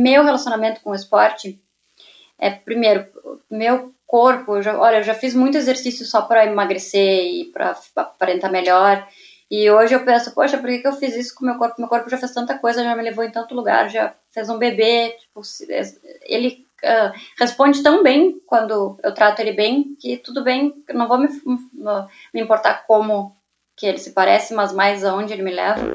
meu relacionamento com o esporte é, primeiro, meu corpo, eu já, olha, eu já fiz muito exercício só para emagrecer e para aparentar melhor. E hoje eu penso, poxa, por que, que eu fiz isso com meu corpo? Meu corpo já fez tanta coisa, já me levou em tanto lugar, já fez um bebê. Tipo, ele uh, responde tão bem quando eu trato ele bem que tudo bem, não vou me, me importar como que ele se parece, mas mais aonde ele me leva.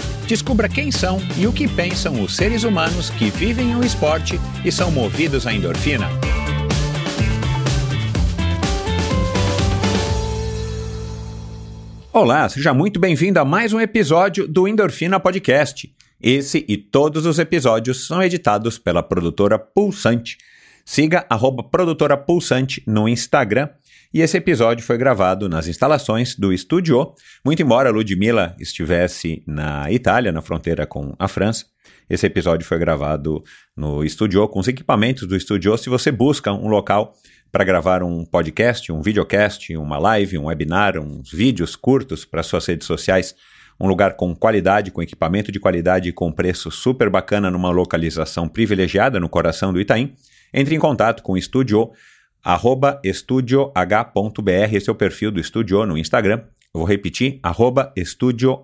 Descubra quem são e o que pensam os seres humanos que vivem o esporte e são movidos à endorfina. Olá, seja muito bem-vindo a mais um episódio do Endorfina Podcast. Esse e todos os episódios são editados pela produtora Pulsante. Siga arroba produtora Pulsante no Instagram. E esse episódio foi gravado nas instalações do Estúdio. Muito embora Ludmilla estivesse na Itália, na fronteira com a França, esse episódio foi gravado no Estúdio, com os equipamentos do Estúdio. Se você busca um local para gravar um podcast, um videocast, uma live, um webinar, uns vídeos curtos para suas redes sociais, um lugar com qualidade, com equipamento de qualidade e com preço super bacana numa localização privilegiada no coração do Itaim, entre em contato com o Estúdio, arroba estudioh.br, esse é o perfil do Estúdio no Instagram. Eu vou repetir, arroba estudioh.br.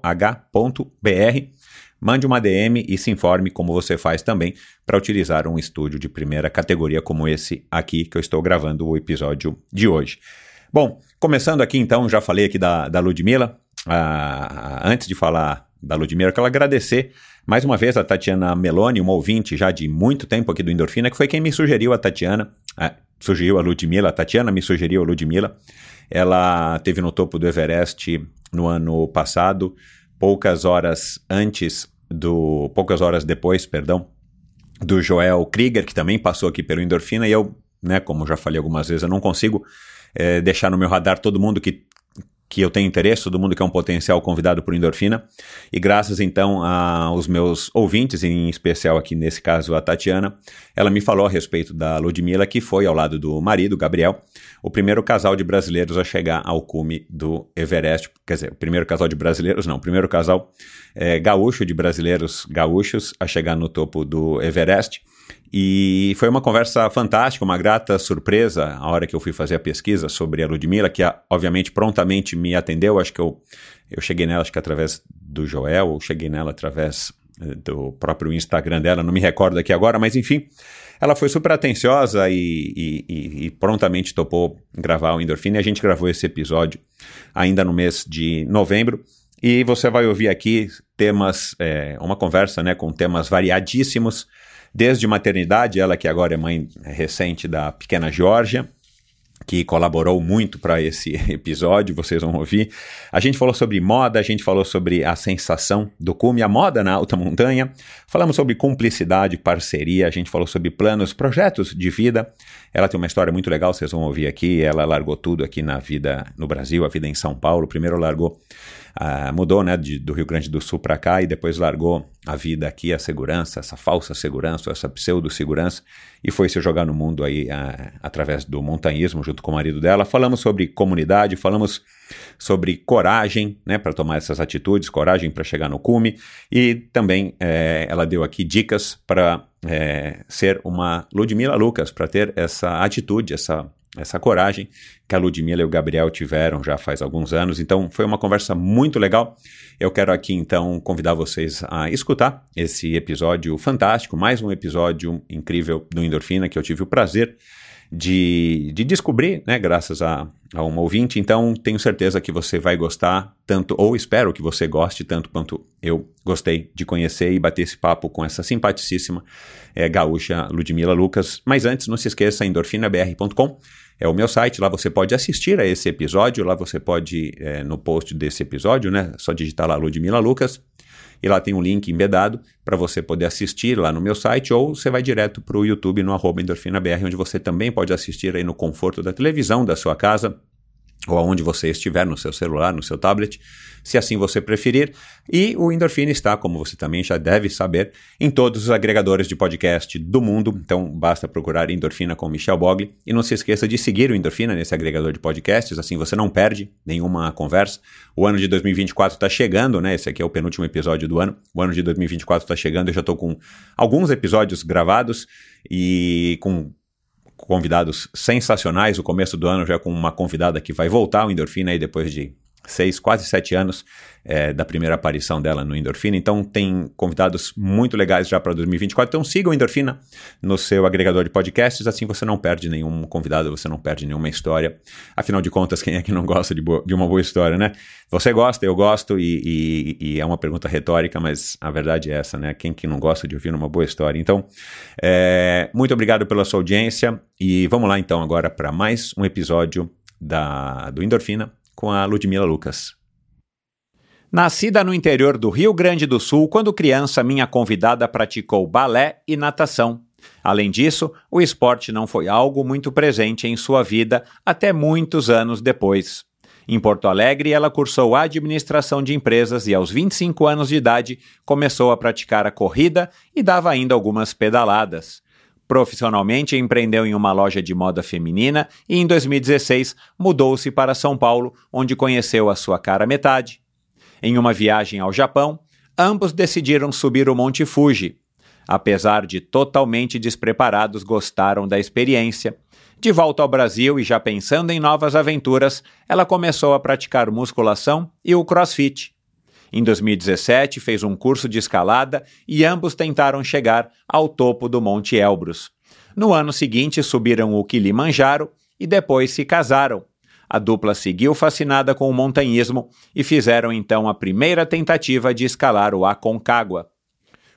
Mande uma DM e se informe como você faz também para utilizar um estúdio de primeira categoria como esse aqui que eu estou gravando o episódio de hoje. Bom, começando aqui então, já falei aqui da, da Ludmilla, ah, antes de falar da Ludmilla, eu quero agradecer mais uma vez a Tatiana Meloni, uma ouvinte já de muito tempo aqui do Endorfina, que foi quem me sugeriu a Tatiana, ah, sugeriu a Ludmilla, a Tatiana me sugeriu a Ludmilla. Ela teve no topo do Everest no ano passado, poucas horas antes do. poucas horas depois, perdão, do Joel Krieger, que também passou aqui pelo Endorfina, e eu, né, como já falei algumas vezes, eu não consigo é, deixar no meu radar todo mundo que que eu tenho interesse, todo mundo que é um potencial convidado por endorfina. E graças então aos meus ouvintes, em especial aqui nesse caso a Tatiana, ela me falou a respeito da Ludmilla, que foi ao lado do marido, Gabriel, o primeiro casal de brasileiros a chegar ao cume do Everest. Quer dizer, o primeiro casal de brasileiros, não, o primeiro casal é, gaúcho de brasileiros gaúchos a chegar no topo do Everest. E foi uma conversa fantástica, uma grata surpresa a hora que eu fui fazer a pesquisa sobre a Ludmilla, que obviamente prontamente me atendeu. Acho que eu, eu cheguei nela, acho que através do Joel, ou cheguei nela através eh, do próprio Instagram dela, não me recordo aqui agora, mas enfim, ela foi super atenciosa e, e, e, e prontamente topou gravar o Endorfina. E a gente gravou esse episódio ainda no mês de novembro. E você vai ouvir aqui temas, é, uma conversa né, com temas variadíssimos desde maternidade, ela que agora é mãe recente da pequena Georgia, que colaborou muito para esse episódio, vocês vão ouvir. A gente falou sobre moda, a gente falou sobre a sensação do cume, a moda na alta montanha. Falamos sobre cumplicidade, parceria, a gente falou sobre planos, projetos de vida. Ela tem uma história muito legal, vocês vão ouvir aqui. Ela largou tudo aqui na vida no Brasil, a vida em São Paulo. Primeiro largou Uh, mudou né, de, do Rio Grande do Sul para cá e depois largou a vida aqui, a segurança, essa falsa segurança, essa pseudo-segurança, e foi se jogar no mundo aí uh, através do montanhismo junto com o marido dela. Falamos sobre comunidade, falamos sobre coragem né, para tomar essas atitudes, coragem para chegar no cume, e também eh, ela deu aqui dicas para eh, ser uma Ludmila Lucas, para ter essa atitude, essa essa coragem que a Ludmilla e o Gabriel tiveram já faz alguns anos. Então, foi uma conversa muito legal. Eu quero aqui, então, convidar vocês a escutar esse episódio fantástico, mais um episódio incrível do Endorfina, que eu tive o prazer de, de descobrir, né, graças a, a uma ouvinte. Então, tenho certeza que você vai gostar tanto, ou espero que você goste tanto quanto eu gostei de conhecer e bater esse papo com essa simpaticíssima é, gaúcha Ludmila Lucas. Mas antes, não se esqueça, endorfinabr.com é o meu site, lá você pode assistir a esse episódio, lá você pode, é, no post desse episódio, né, só digitar lá Ludmila Lucas, e lá tem um link embedado para você poder assistir lá no meu site, ou você vai direto para o YouTube no arroba endorfinabr, onde você também pode assistir aí no conforto da televisão da sua casa, ou aonde você estiver, no seu celular, no seu tablet, se assim você preferir. E o Endorfina está, como você também já deve saber, em todos os agregadores de podcast do mundo. Então basta procurar Endorfina com Michel Bogli. E não se esqueça de seguir o Endorfina nesse agregador de podcasts, assim você não perde nenhuma conversa. O ano de 2024 está chegando, né? Esse aqui é o penúltimo episódio do ano. O ano de 2024 está chegando, eu já estou com alguns episódios gravados e com convidados sensacionais. O começo do ano já com uma convidada que vai voltar ao Endorfina aí depois de seis, quase sete anos é, da primeira aparição dela no Endorfina. Então tem convidados muito legais já para 2024. Então siga o Endorfina no seu agregador de podcasts, assim você não perde nenhum convidado, você não perde nenhuma história. Afinal de contas, quem é que não gosta de, de uma boa história, né? Você gosta, eu gosto, e, e, e, é uma pergunta retórica, mas a verdade é essa, né? Quem que não gosta de ouvir uma boa história? Então, é, muito obrigado pela sua audiência e vamos lá então agora para mais um episódio da, do Endorfina com a Ludmila Lucas. Nascida no interior do Rio Grande do Sul, quando criança, minha convidada praticou balé e natação. Além disso, o esporte não foi algo muito presente em sua vida até muitos anos depois. Em Porto Alegre, ela cursou administração de empresas e, aos 25 anos de idade, começou a praticar a corrida e dava ainda algumas pedaladas. Profissionalmente, empreendeu em uma loja de moda feminina e, em 2016, mudou-se para São Paulo, onde conheceu a sua cara metade. Em uma viagem ao Japão, ambos decidiram subir o Monte Fuji. Apesar de totalmente despreparados, gostaram da experiência. De volta ao Brasil e já pensando em novas aventuras, ela começou a praticar musculação e o crossfit. Em 2017, fez um curso de escalada e ambos tentaram chegar ao topo do Monte Elbrus. No ano seguinte, subiram o Kilimanjaro e depois se casaram. A dupla seguiu fascinada com o montanhismo e fizeram então a primeira tentativa de escalar o Aconcagua.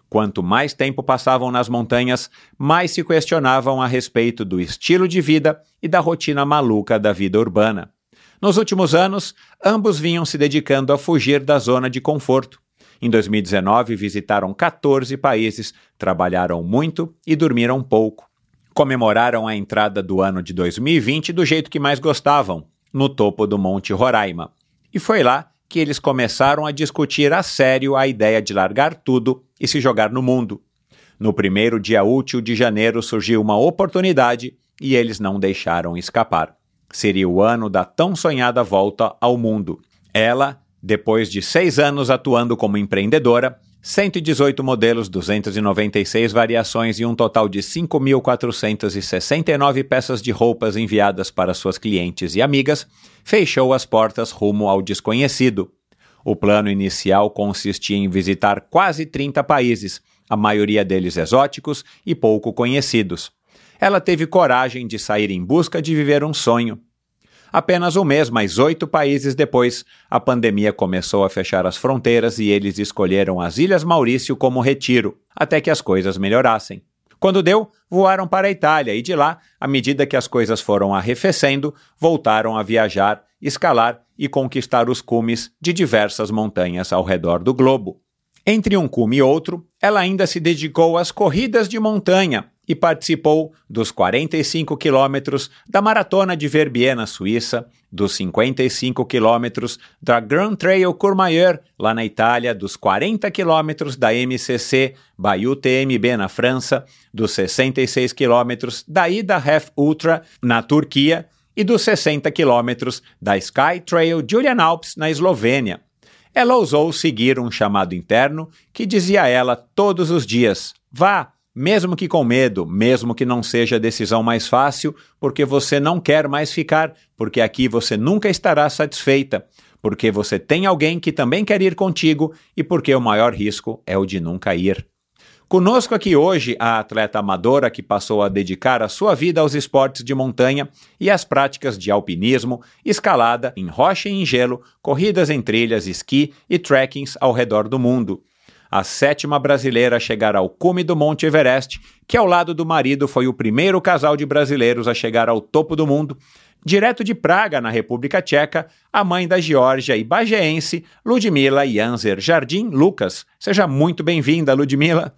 Quanto mais tempo passavam nas montanhas, mais se questionavam a respeito do estilo de vida e da rotina maluca da vida urbana. Nos últimos anos, ambos vinham se dedicando a fugir da zona de conforto. Em 2019, visitaram 14 países, trabalharam muito e dormiram pouco. Comemoraram a entrada do ano de 2020 do jeito que mais gostavam, no topo do Monte Roraima. E foi lá que eles começaram a discutir a sério a ideia de largar tudo e se jogar no mundo. No primeiro dia útil de janeiro surgiu uma oportunidade e eles não deixaram escapar. Seria o ano da tão sonhada volta ao mundo. Ela, depois de seis anos atuando como empreendedora, 118 modelos, 296 variações e um total de 5.469 peças de roupas enviadas para suas clientes e amigas, fechou as portas rumo ao desconhecido. O plano inicial consistia em visitar quase 30 países, a maioria deles exóticos e pouco conhecidos ela teve coragem de sair em busca de viver um sonho. Apenas um mês, mais oito países depois, a pandemia começou a fechar as fronteiras e eles escolheram as Ilhas Maurício como retiro, até que as coisas melhorassem. Quando deu, voaram para a Itália e de lá, à medida que as coisas foram arrefecendo, voltaram a viajar, escalar e conquistar os cumes de diversas montanhas ao redor do globo. Entre um cume e outro, ela ainda se dedicou às corridas de montanha, e participou dos 45 quilômetros da Maratona de Verbier, na Suíça, dos 55 quilômetros da Grand Trail Courmayeur, lá na Itália, dos 40 quilômetros da MCC Bayou TMB, na França, dos 66 quilômetros da Ida Half Ultra, na Turquia, e dos 60 quilômetros da Sky Trail Julian Alps, na Eslovênia. Ela ousou seguir um chamado interno que dizia a ela todos os dias: vá, mesmo que com medo, mesmo que não seja a decisão mais fácil, porque você não quer mais ficar, porque aqui você nunca estará satisfeita, porque você tem alguém que também quer ir contigo e porque o maior risco é o de nunca ir. Conosco aqui hoje a atleta amadora que passou a dedicar a sua vida aos esportes de montanha e às práticas de alpinismo, escalada em rocha e em gelo, corridas em trilhas, esqui e trekkings ao redor do mundo a sétima brasileira a chegar ao cume do Monte Everest, que ao lado do marido foi o primeiro casal de brasileiros a chegar ao topo do mundo. Direto de Praga, na República Tcheca, a mãe da Geórgia e bageense, Ludmila Janzer Jardim Lucas. Seja muito bem-vinda, Ludmila.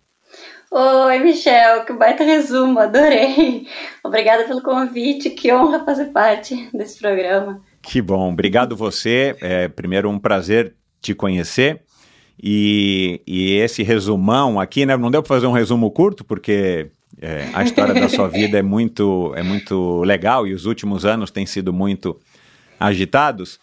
Oi, Michel, que baita resumo, adorei. Obrigada pelo convite, que honra fazer parte desse programa. Que bom, obrigado você. É, primeiro, um prazer te conhecer. E, e esse resumão aqui, né? Não deu para fazer um resumo curto, porque é, a história da sua vida é muito, é muito legal e os últimos anos têm sido muito agitados.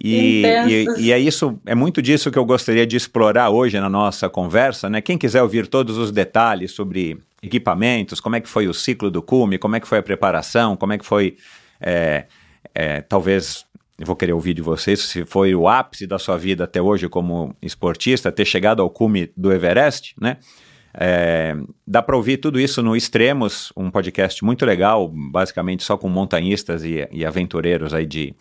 E, e, e, é isso, é muito disso que eu gostaria de explorar hoje na nossa conversa, né? Quem quiser ouvir todos os detalhes sobre equipamentos, como é que foi o ciclo do cume, como é que foi a preparação, como é que foi, é, é, talvez, eu vou querer ouvir de vocês, se foi o ápice da sua vida até hoje como esportista, ter chegado ao cume do Everest, né? É, dá para ouvir tudo isso no Extremos, um podcast muito legal, basicamente só com montanhistas e, e aventureiros aí de,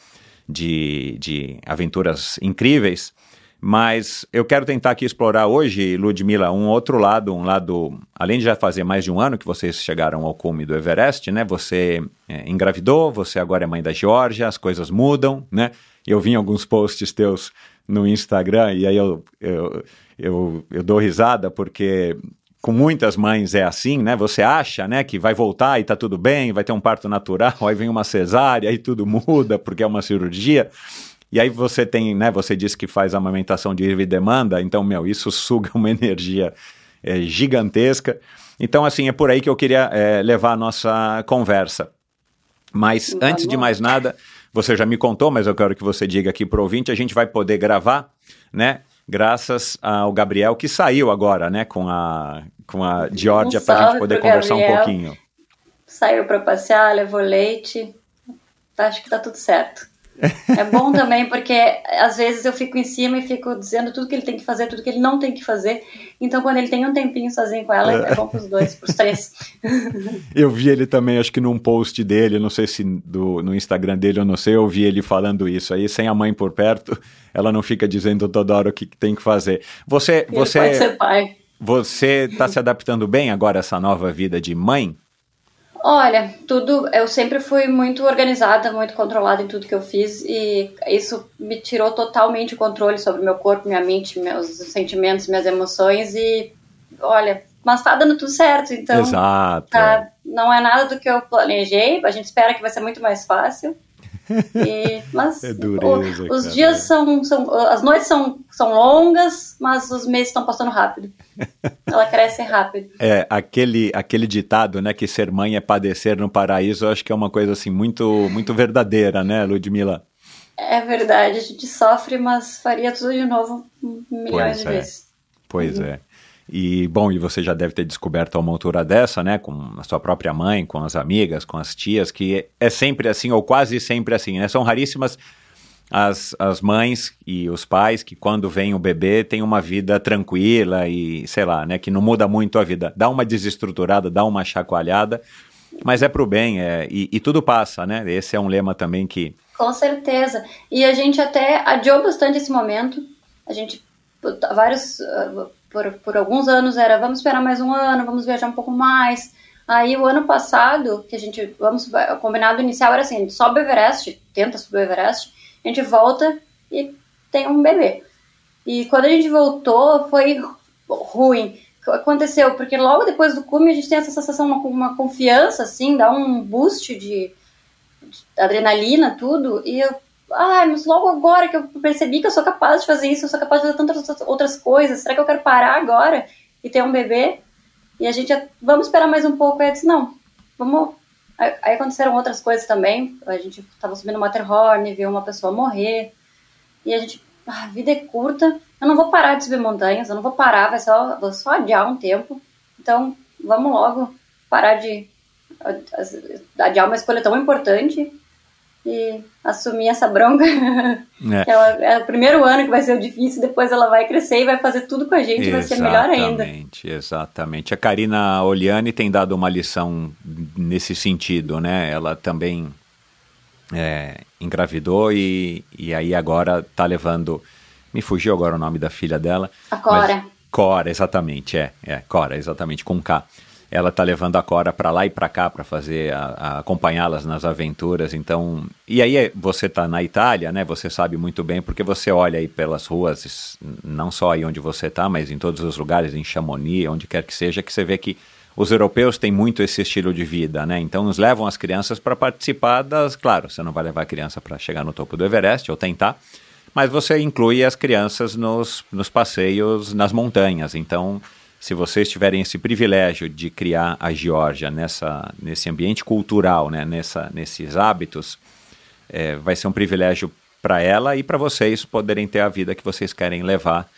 de, de aventuras incríveis. Mas eu quero tentar aqui explorar hoje, Ludmila, um outro lado, um lado, além de já fazer mais de um ano que vocês chegaram ao cume do Everest, né? Você é, engravidou, você agora é mãe da Geórgia, as coisas mudam, né? Eu vi alguns posts teus no Instagram e aí eu, eu, eu, eu dou risada porque com muitas mães é assim, né? Você acha, né, que vai voltar e tá tudo bem, vai ter um parto natural, aí vem uma cesárea, aí tudo muda porque é uma cirurgia. E aí você tem, né, você disse que faz amamentação de livre demanda, então, meu, isso suga uma energia é, gigantesca. Então, assim, é por aí que eu queria é, levar a nossa conversa. Mas, antes de mais nada, você já me contou, mas eu quero que você diga aqui pro ouvinte, a gente vai poder gravar, né, graças ao Gabriel, que saiu agora, né, com a, com a Georgia, um para a gente poder conversar Gabriel. um pouquinho. Saiu para passear, levou leite, acho que tá tudo certo. É bom também porque às vezes eu fico em cima e fico dizendo tudo que ele tem que fazer, tudo que ele não tem que fazer. Então quando ele tem um tempinho sozinho com ela, é, é bom pros dois, pros três. eu vi ele também, acho que num post dele, não sei se do, no Instagram dele, eu não sei, eu vi ele falando isso aí, sem a mãe por perto, ela não fica dizendo toda hora o que tem que fazer. Você, ele você, pode ser pai. Você está se adaptando bem agora a essa nova vida de mãe? Olha, tudo. Eu sempre fui muito organizada, muito controlada em tudo que eu fiz e isso me tirou totalmente o controle sobre meu corpo, minha mente, meus sentimentos, minhas emoções e olha, mas tá dando tudo certo, então. Exato. Tá, não é nada do que eu planejei. A gente espera que vai ser muito mais fácil. E, mas é dureza, o, os cara. dias são, são. As noites são, são longas, mas os meses estão passando rápido. Ela cresce rápido. É, aquele, aquele ditado, né, que ser mãe é padecer no paraíso, eu acho que é uma coisa assim muito, muito verdadeira, né, Ludmila? É verdade, a gente sofre, mas faria tudo de novo milhões pois de é. vezes. Pois uhum. é. E, bom, e você já deve ter descoberto a uma altura dessa, né, com a sua própria mãe, com as amigas, com as tias, que é sempre assim, ou quase sempre assim, né? São raríssimas as, as mães e os pais que quando vem o bebê tem uma vida tranquila e, sei lá, né, que não muda muito a vida. Dá uma desestruturada, dá uma chacoalhada, mas é pro bem, é, e, e tudo passa, né? Esse é um lema também que... Com certeza. E a gente até adiou bastante esse momento. A gente, vários por, por alguns anos era vamos esperar mais um ano, vamos viajar um pouco mais. Aí o ano passado, que a gente, vamos, o combinado inicial era assim, a gente sobe o Everest, tenta subir o Everest, a gente volta e tem um bebê. E quando a gente voltou, foi ruim. Aconteceu? Porque logo depois do cume a gente tem essa sensação, uma, uma confiança, assim, dá um boost de, de adrenalina, tudo, e eu ah, mas logo agora que eu percebi que eu sou capaz de fazer isso, eu sou capaz de fazer tantas outras coisas, será que eu quero parar agora e ter um bebê? E a gente, vamos esperar mais um pouco. Aí eu disse, não, vamos. Aí aconteceram outras coisas também. A gente estava subindo o Matterhorn, viu uma pessoa morrer. E a gente, ah, a vida é curta, eu não vou parar de subir montanhas, eu não vou parar, vai só, vou só adiar um tempo. Então, vamos logo parar de adiar uma escolha tão importante e assumir essa bronca. É. Ela, é o primeiro ano que vai ser o difícil, depois ela vai crescer e vai fazer tudo com a gente, vai ser melhor ainda. Exatamente, exatamente. A Karina Oliani tem dado uma lição nesse sentido, né? Ela também é, engravidou e, e aí agora tá levando. Me fugiu agora o nome da filha dela. A Cora. Cora, exatamente, é, é, Cora, exatamente, com K. Ela tá levando a Cora para lá e para cá para fazer acompanhá-las nas aventuras. Então, e aí você tá na Itália, né? Você sabe muito bem porque você olha aí pelas ruas, não só aí onde você tá, mas em todos os lugares, em Chamonix, onde quer que seja, que você vê que os europeus têm muito esse estilo de vida, né? Então nos levam as crianças para participar das. Claro, você não vai levar a criança para chegar no topo do Everest ou tentar, mas você inclui as crianças nos, nos passeios nas montanhas. Então, se vocês tiverem esse privilégio de criar a Geórgia nessa, nesse ambiente cultural, né, nessa, nesses hábitos, é, vai ser um privilégio para ela e para vocês poderem ter a vida que vocês querem levar,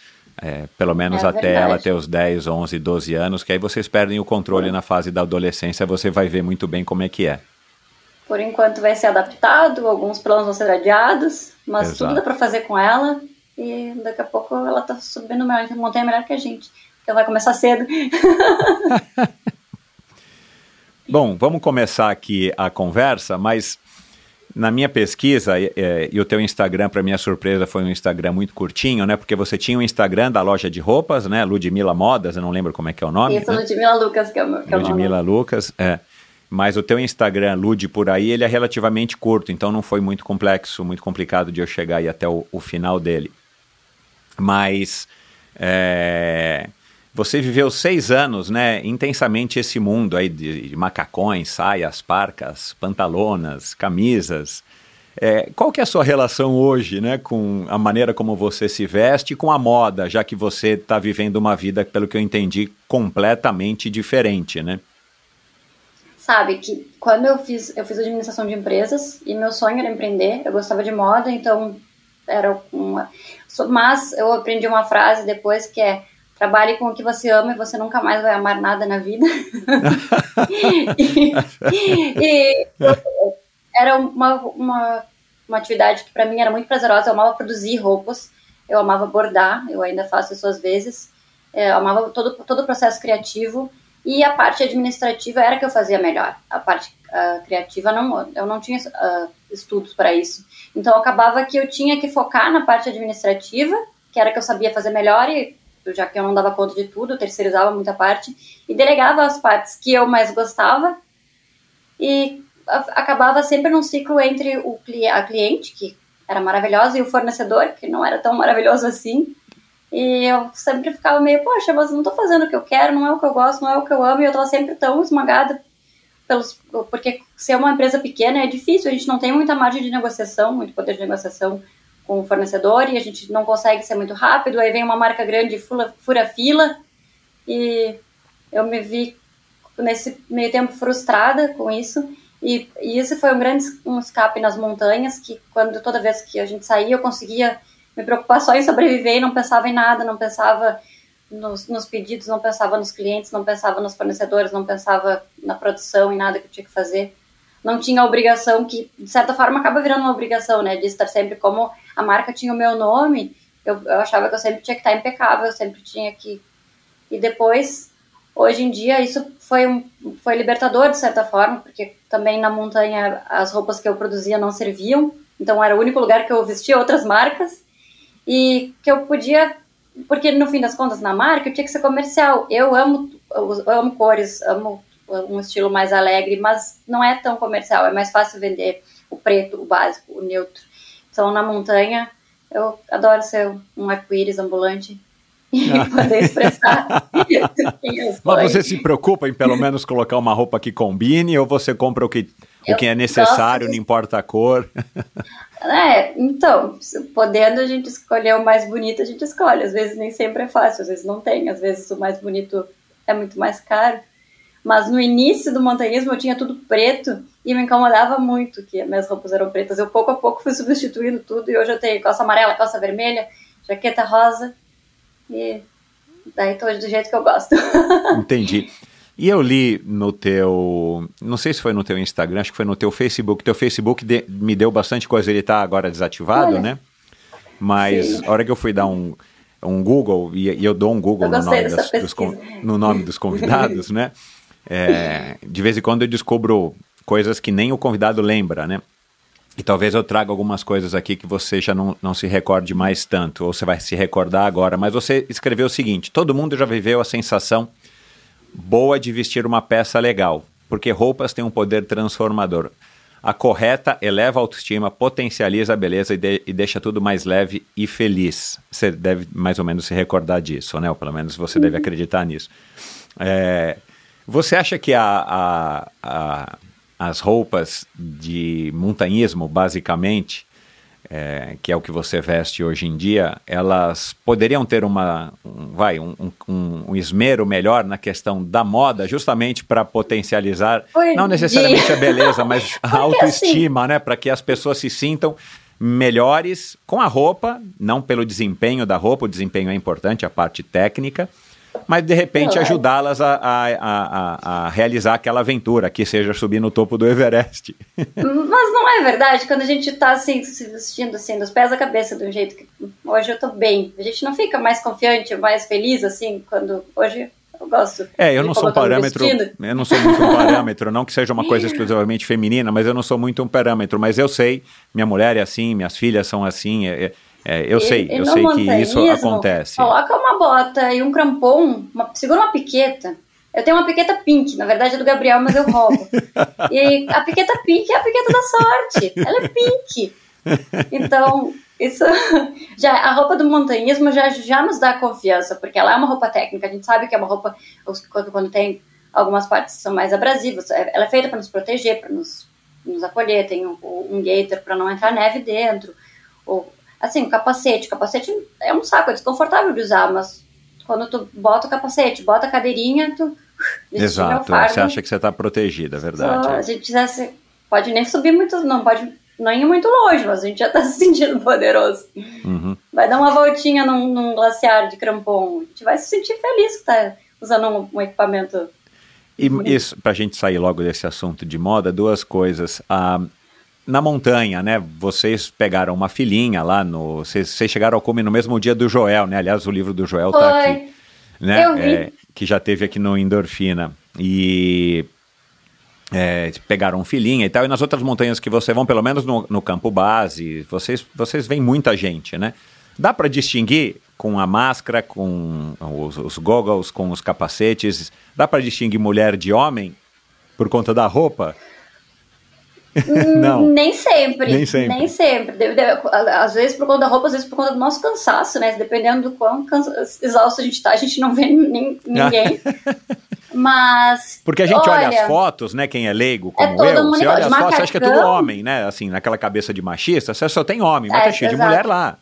é, pelo menos É até verdade. ela ter os 10, 11, 12 anos, que aí vocês perdem o controle na fase da adolescência, você vai ver muito bem como é que é. Por enquanto vai ser adaptado, alguns planos vão ser adiados, mas Exato. tudo dá pra fazer com ela. E daqui a pouco ela tá subindo uma montanha melhor que a gente. Ela vai começar cedo. Bom, vamos começar aqui a conversa, mas na minha pesquisa, é, é, e o teu Instagram, para minha surpresa, foi um Instagram muito curtinho, né? Porque você tinha o Instagram da loja de roupas, né? Ludmila Modas, eu não lembro como é que é o nome. Isso, né? Ludmila Lucas, que é o meu que é o. Ludmila Lucas, é. Mas o teu Instagram, Lud por aí, ele é relativamente curto, então não foi muito complexo, muito complicado de eu chegar aí até o, o final dele. Mas é, você viveu seis anos, né, intensamente esse mundo aí de, de macacões, saias, parcas, pantalonas, camisas. É, qual que é a sua relação hoje, né, com a maneira como você se veste e com a moda, já que você está vivendo uma vida, pelo que eu entendi, completamente diferente, né? Sabe que quando eu fiz, eu fiz administração de empresas e meu sonho era empreender. Eu gostava de moda, então era uma. Mas eu aprendi uma frase depois que é trabalhe com o que você ama e você nunca mais vai amar nada na vida. e, e era uma, uma, uma atividade que para mim era muito prazerosa. Eu amava produzir roupas, eu amava bordar, eu ainda faço isso às vezes. É, Eu amava todo, todo o processo criativo e a parte administrativa era que eu fazia melhor. A parte ah, criativa não, eu não tinha ah, estudos para isso. Então acabava que eu tinha que focar na parte administrativa, que era que eu sabia fazer melhor e já que eu não dava conta de tudo, terceirizava muita parte e delegava as partes que eu mais gostava e acabava sempre num ciclo entre o a cliente, que era maravilhosa, e o fornecedor, que não era tão maravilhoso assim. E eu sempre ficava meio, poxa, mas não tô fazendo o que eu quero, não é o que eu gosto, não é o que eu amo, e eu tava sempre tão esmagada pelos. Porque ser uma empresa pequena é difícil, a gente não tem muita margem de negociação, muito poder de negociação com o fornecedor, e a gente não consegue ser muito rápido, aí vem uma marca grande e fura fila, e eu me vi nesse meio tempo frustrada com isso. E, e foi um grande um escape nas montanhas, que quando toda vez que a gente saía, eu conseguia me preocupar só em sobreviver e não pensava em nada, não pensava nos, nos pedidos, não pensava nos clientes, não pensava nos fornecedores, não pensava na produção e nada que eu tinha que fazer. Não tinha a obrigação, que de certa forma acaba virando uma obrigação, né? De estar sempre, como a marca tinha o meu nome, eu, eu achava que eu sempre tinha que estar impecável, eu sempre tinha que. E depois, hoje em dia, isso foi, um, foi libertador de certa forma, porque também na montanha as roupas que eu produzia não serviam, então era o único lugar que eu vestia outras marcas e que eu podia, porque no fim das contas na marca eu tinha que ser comercial. Eu amo, eu amo cores, amo um estilo mais alegre, mas não é tão comercial, é mais fácil vender o preto, o básico, o neutro. Então na montanha eu adoro ser um arco-íris ambulante e poder expressar. Mas você se preocupa em pelo menos colocar uma roupa que combine ou você compra o que, o que é necessário, de- não importa a cor? É, então, podendo a gente escolher o mais bonito, a gente escolhe. Às vezes nem sempre é fácil, às vezes não tem, às vezes o mais bonito é muito mais caro. Mas no início do montanhismo eu tinha tudo preto e me incomodava muito que minhas roupas eram pretas. Eu pouco a pouco fui substituindo tudo e hoje eu tenho calça amarela, calça vermelha, jaqueta rosa e daí tô do jeito que eu gosto. Entendi. E eu li no teu, não sei se foi no teu Instagram, acho que foi no teu Facebook. Teu Facebook de- me deu bastante coisa, ele tá agora desativado, Olha. né? Mas Sim. a hora que eu fui dar um, um Google, e, e eu dou um Google no nome, das- dos, no nome dos convidados, né? É, de vez em quando eu descubro coisas que nem o convidado lembra, né? E talvez eu traga algumas coisas aqui que você já não, não se recorde mais tanto, ou você vai se recordar agora. Mas você escreveu o seguinte: todo mundo já viveu a sensação boa de vestir uma peça legal, porque roupas têm um poder transformador. A correta eleva a autoestima, potencializa a beleza e, de, e, deixa tudo mais leve e feliz. Você deve mais ou menos se recordar disso, né? Ou pelo menos você deve acreditar nisso. É, você acha que a, a, a as roupas de montanhismo, basicamente, é, que é o que você veste hoje em dia, elas poderiam ter uma, um, vai, um, um, um, esmero melhor na questão da moda, justamente para potencializar, Por não necessariamente dia. a beleza, mas a autoestima, assim... né? Para que as pessoas se sintam melhores com a roupa, não pelo desempenho da roupa, o desempenho é importante, a parte técnica, mas de repente é. ajudá-las a, a, a, a, realizar aquela aventura, que seja subir no topo do Everest. Mas não é verdade, quando a gente está assim, se vestindo assim, dos pés à cabeça, do jeito que hoje eu estou bem, a gente não fica mais confiante, mais feliz assim, quando hoje eu gosto. É, eu não sou um parâmetro, eu não sou muito um parâmetro, não que seja uma coisa exclusivamente feminina, mas eu não sou muito um parâmetro, mas eu sei, minha mulher é assim, minhas filhas são assim, é, é é, eu e, sei, eu sei que isso acontece. Coloca uma bota e um crampon, uma, segura uma piqueta. Eu tenho uma piqueta pink, na verdade é do Gabriel, mas eu roubo. e a piqueta pink é a piqueta da sorte. Ela é pink. Então, isso já a roupa do montanhismo já, já nos dá confiança, porque ela é uma roupa técnica. A gente sabe que é uma roupa quando, quando tem algumas partes que são mais abrasivas. É, ela é feita para nos proteger, para nos, nos acolher. Tem um, um gaiter para não entrar neve dentro. Ou Assim, o capacete. O capacete é um saco, é desconfortável de usar, mas quando tu bota o capacete, bota a cadeirinha, tu. Exato, você acha que você está protegida, é verdade. Só, a gente quisesse. Pode nem subir muito, não pode não ir muito longe, mas a gente já está se sentindo poderoso. Uhum. Vai dar uma voltinha num, num, glaciar de crampon, a gente vai se sentir feliz que está usando um, um, equipamento. E isso, para a gente sair logo desse assunto de moda, duas coisas. Ah, na montanha, né? Vocês pegaram uma filhinha lá no. Vocês, vocês chegaram ao cume no mesmo dia do Joel, né? Aliás, o livro do Joel tá tá aqui. Né? Eu vi. É, que já teve aqui no Endorfina. E. É, pegaram filhinha e tal, e nas outras montanhas que vocês vão, pelo menos no, no campo base, vocês, vocês veem muita gente, né? Dá para distinguir com a máscara, com os, os goggles, com os capacetes, dá para distinguir mulher de homem por conta da roupa? Não. Nem sempre. Nem sempre. Nem sempre. Às vezes por conta da roupa, às vezes por conta do nosso cansaço, né? Dependendo do quão exausto a gente tá, a gente não vê nem, ninguém. Mas. Porque a gente olha, olha, as fotos, né? Quem é leigo, é como é eu, você olha as fotos, você acha que é tudo homem, né? Assim, naquela cabeça de machista, você só tem homem, mas é, tá cheio exato. de mulher lá.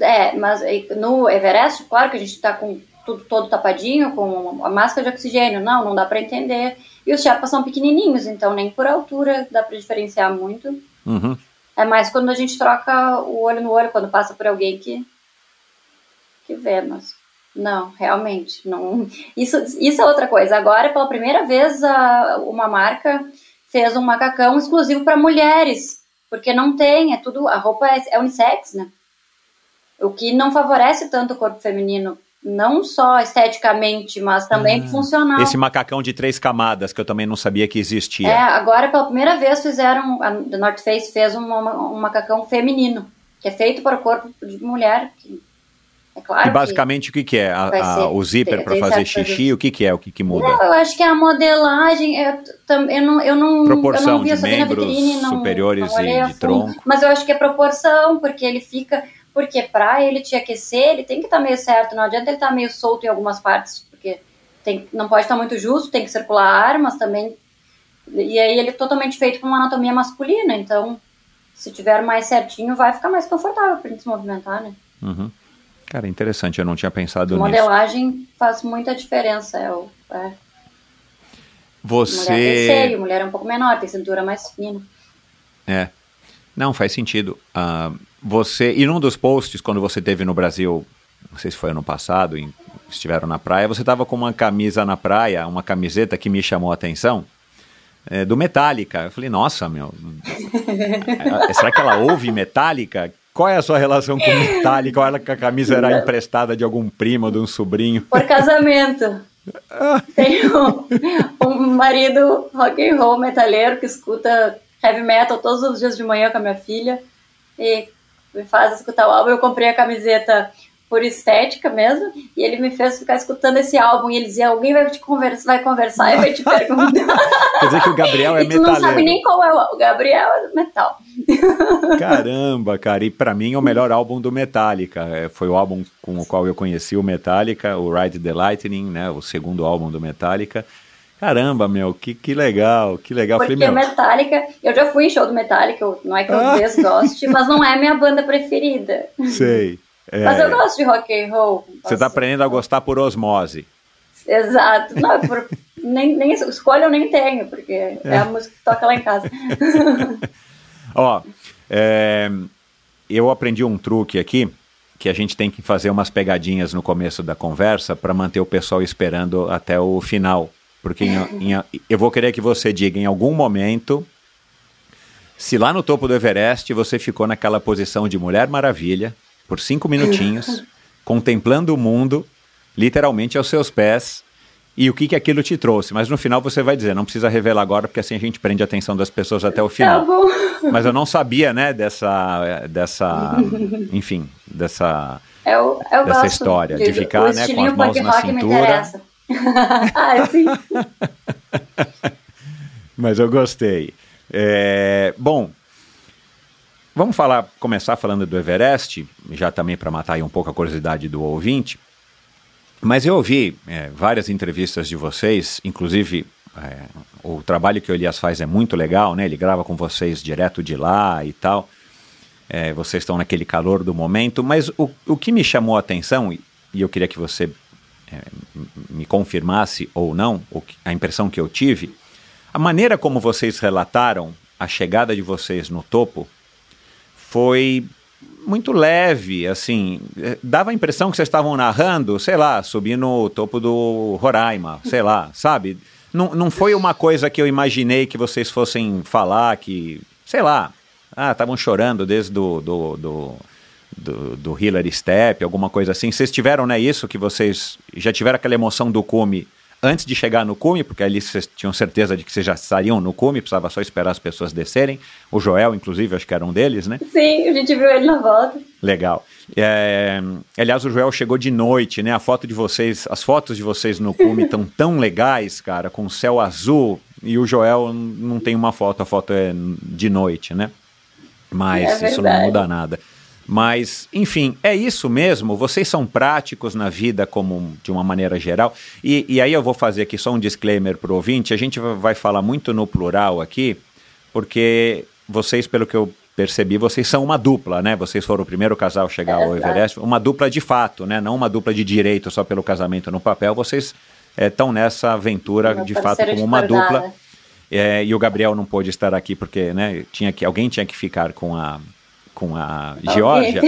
É, mas no Everest, claro que a gente tá com tudo todo tapadinho, com a máscara de oxigênio. Não, não dá para entender. E os chapas são pequenininhos, então nem por altura dá para diferenciar muito. Uhum. É mais quando a gente troca o olho no olho, quando passa por alguém que, que vê, mas não, realmente, não. Isso, isso é outra coisa. Agora, pela primeira vez, a, uma marca fez um macacão exclusivo para mulheres, porque não tem, é tudo, a roupa é, é unissex, né? O que não favorece tanto o corpo feminino não só esteticamente, mas também ah, funcional. Esse macacão de três camadas que eu também não sabia que existia. É, agora pela primeira vez fizeram, a North Face fez um, um macacão feminino, que é feito para o corpo de mulher. Que, é claro. E basicamente que o que, que é? A, a, o zíper para fazer xixi, o que, que é? O que, que muda? eu acho que é a modelagem. Eu, eu, não, eu não, proporção eu não vi de membros vitrine, não, superiores não e de tronco. Mas eu acho que é proporção, porque ele fica porque para ele te aquecer, ele tem que estar tá meio certo, não adianta ele estar tá meio solto em algumas partes, porque tem, não pode estar tá muito justo, tem que circular ar, mas também. E aí ele é totalmente feito com uma anatomia masculina, então se tiver mais certinho, vai ficar mais confortável para ele se movimentar, né? Uhum. Cara, interessante, eu não tinha pensado nisso. Modelagem faz muita diferença. É, o, é. Você. Mulher tem seio, mulher é um pouco menor, tem cintura mais fina. É. Não, faz sentido. Uh, você, e num dos posts, quando você teve no Brasil, não sei se foi ano passado, em, estiveram na praia, você estava com uma camisa na praia, uma camiseta que me chamou a atenção, é, do Metallica. Eu falei, nossa, meu, é, será que ela ouve Metallica? Qual é a sua relação com Metallica? Ela que a camisa era emprestada de algum primo, de um sobrinho? Por casamento. Tenho um marido rock and roll metalheiro que escuta heavy metal todos os dias de manhã com a minha filha e me faz escutar o álbum. Eu comprei a camiseta por estética mesmo, e ele me fez ficar escutando esse álbum, e ele dizia, alguém vai te conversa, vai conversar e vai te perguntar. Quer dizer que o Gabriel é tu metaleiro. não sabe nem qual é o, o Gabriel é metal. Caramba, cara, e pra mim é o melhor álbum do Metallica. É, Foi o álbum com o qual eu conheci o Metallica, o Ride the Lightning, né? O segundo álbum do Metallica. Caramba, meu, que, que legal, que legal. Porque Falei, meu, Metallica, eu já fui em show do Metallica, não é que eu Ah. desgoste, mas não é minha banda preferida. sei. É, Mas eu gosto de rock and roll. você tá Nossa. aprendendo a gostar por osmose. Exato. Não, por- nem, nem escolha eu nem tenho, porque é. a música que toca lá em casa. Ó, é, eu aprendi um truque aqui que a gente tem que fazer umas pegadinhas no começo da conversa para manter o pessoal esperando até o final. Porque em- em- eu vou querer que você diga em algum momento se lá no topo do Everest você ficou naquela posição de Mulher Maravilha por cinco minutinhos, contemplando o mundo, literalmente aos seus pés, e o que, que aquilo te trouxe. Mas no final você vai dizer, não precisa revelar agora, porque assim a gente prende a atenção das pessoas até o Tá final. bom. Mas eu não sabia, né, dessa, dessa, enfim, dessa, Eu, eu Dessa gosto história, de do- ficar, né, com as mãos na cintura. ah, sim. Mas eu gostei. É, bom, vamos falar, começar falando do Everest, já também para matar aí um pouco a curiosidade do ouvinte. Mas eu ouvi é, várias entrevistas de vocês, inclusive é, o trabalho que o Elias faz é muito legal, né? Ele grava com vocês direto de lá e tal. É, vocês estão naquele calor do momento, mas o, o que me chamou a atenção, e eu queria que você é, me confirmasse ou não, a impressão que eu tive, a maneira como vocês relataram a chegada de vocês no topo foi muito leve, assim, eh, dava a impressão que vocês estavam narrando, sei lá, subindo o topo do Roraima, sei lá, sabe? Não, não foi uma coisa que eu imaginei que vocês fossem falar que, sei lá, ah, estavam chorando desde do, do, do, do, do Hillary Step, alguma coisa assim. Vocês tiveram, né, isso, que vocês já tiveram aquela emoção do cume antes de chegar no cume, porque ali vocês tinham certeza de que vocês já estariam no cume, precisava só esperar as pessoas descerem. O Joel, inclusive, acho que era um deles, né? Sim, a gente viu ele na volta. Legal. É, aliás, o Joel chegou de noite, né? A foto de vocês, as fotos de vocês no cume estão tão legais, cara, com o céu azul. E o Joel não tem uma foto, a foto é de noite, né? Mas É isso não muda nada. Mas, enfim, é isso mesmo. Vocês são práticos na vida como de uma maneira geral. E, e aí eu vou fazer aqui só um disclaimer para o ouvinte. A gente va- vai falar muito no plural aqui, porque vocês, pelo que eu percebi, vocês são uma dupla, né? Vocês foram o primeiro casal a chegar ao. Everest. Uma dupla de fato, né? Não uma dupla de direito só pelo casamento no papel. Vocês estão nessa aventura Meu de fato como uma dupla. É, e o Gabriel não pôde estar aqui porque, né, tinha que alguém tinha que ficar com a com a Geórgia.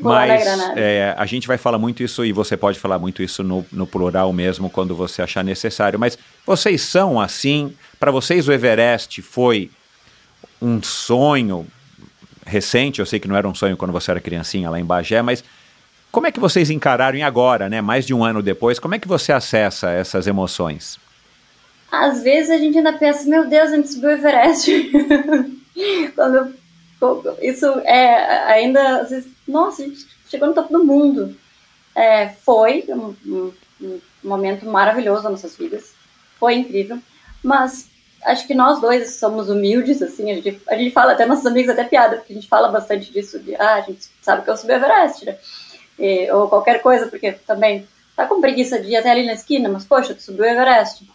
Mas é, a gente vai falar muito isso e você pode falar muito isso no, no plural mesmo quando você achar necessário. Mas vocês são assim, para vocês o Everest foi um sonho recente. Eu sei que não era um sonho quando você era criancinha lá em Bagé, mas como é que vocês encararam e agora, né? Mais de um ano depois, como é que você acessa essas emoções? Às vezes a gente ainda pensa, meu Deus, a gente subiu o Everest. Quando isso é ainda, às vezes, nossa, a gente chegou no topo do mundo. É, foi um, um- um momento maravilhoso das nossas vidas. Foi incrível. Mas acho que nós dois somos humildes, assim, a gente, a gente fala, até nossos amigos, até piada, porque a gente fala bastante disso, de, ah, a gente sabe que eu subi o Everest, né? E- ou qualquer coisa, porque também tá com preguiça de ir até ali na esquina, mas poxa, tu subiu o Everest.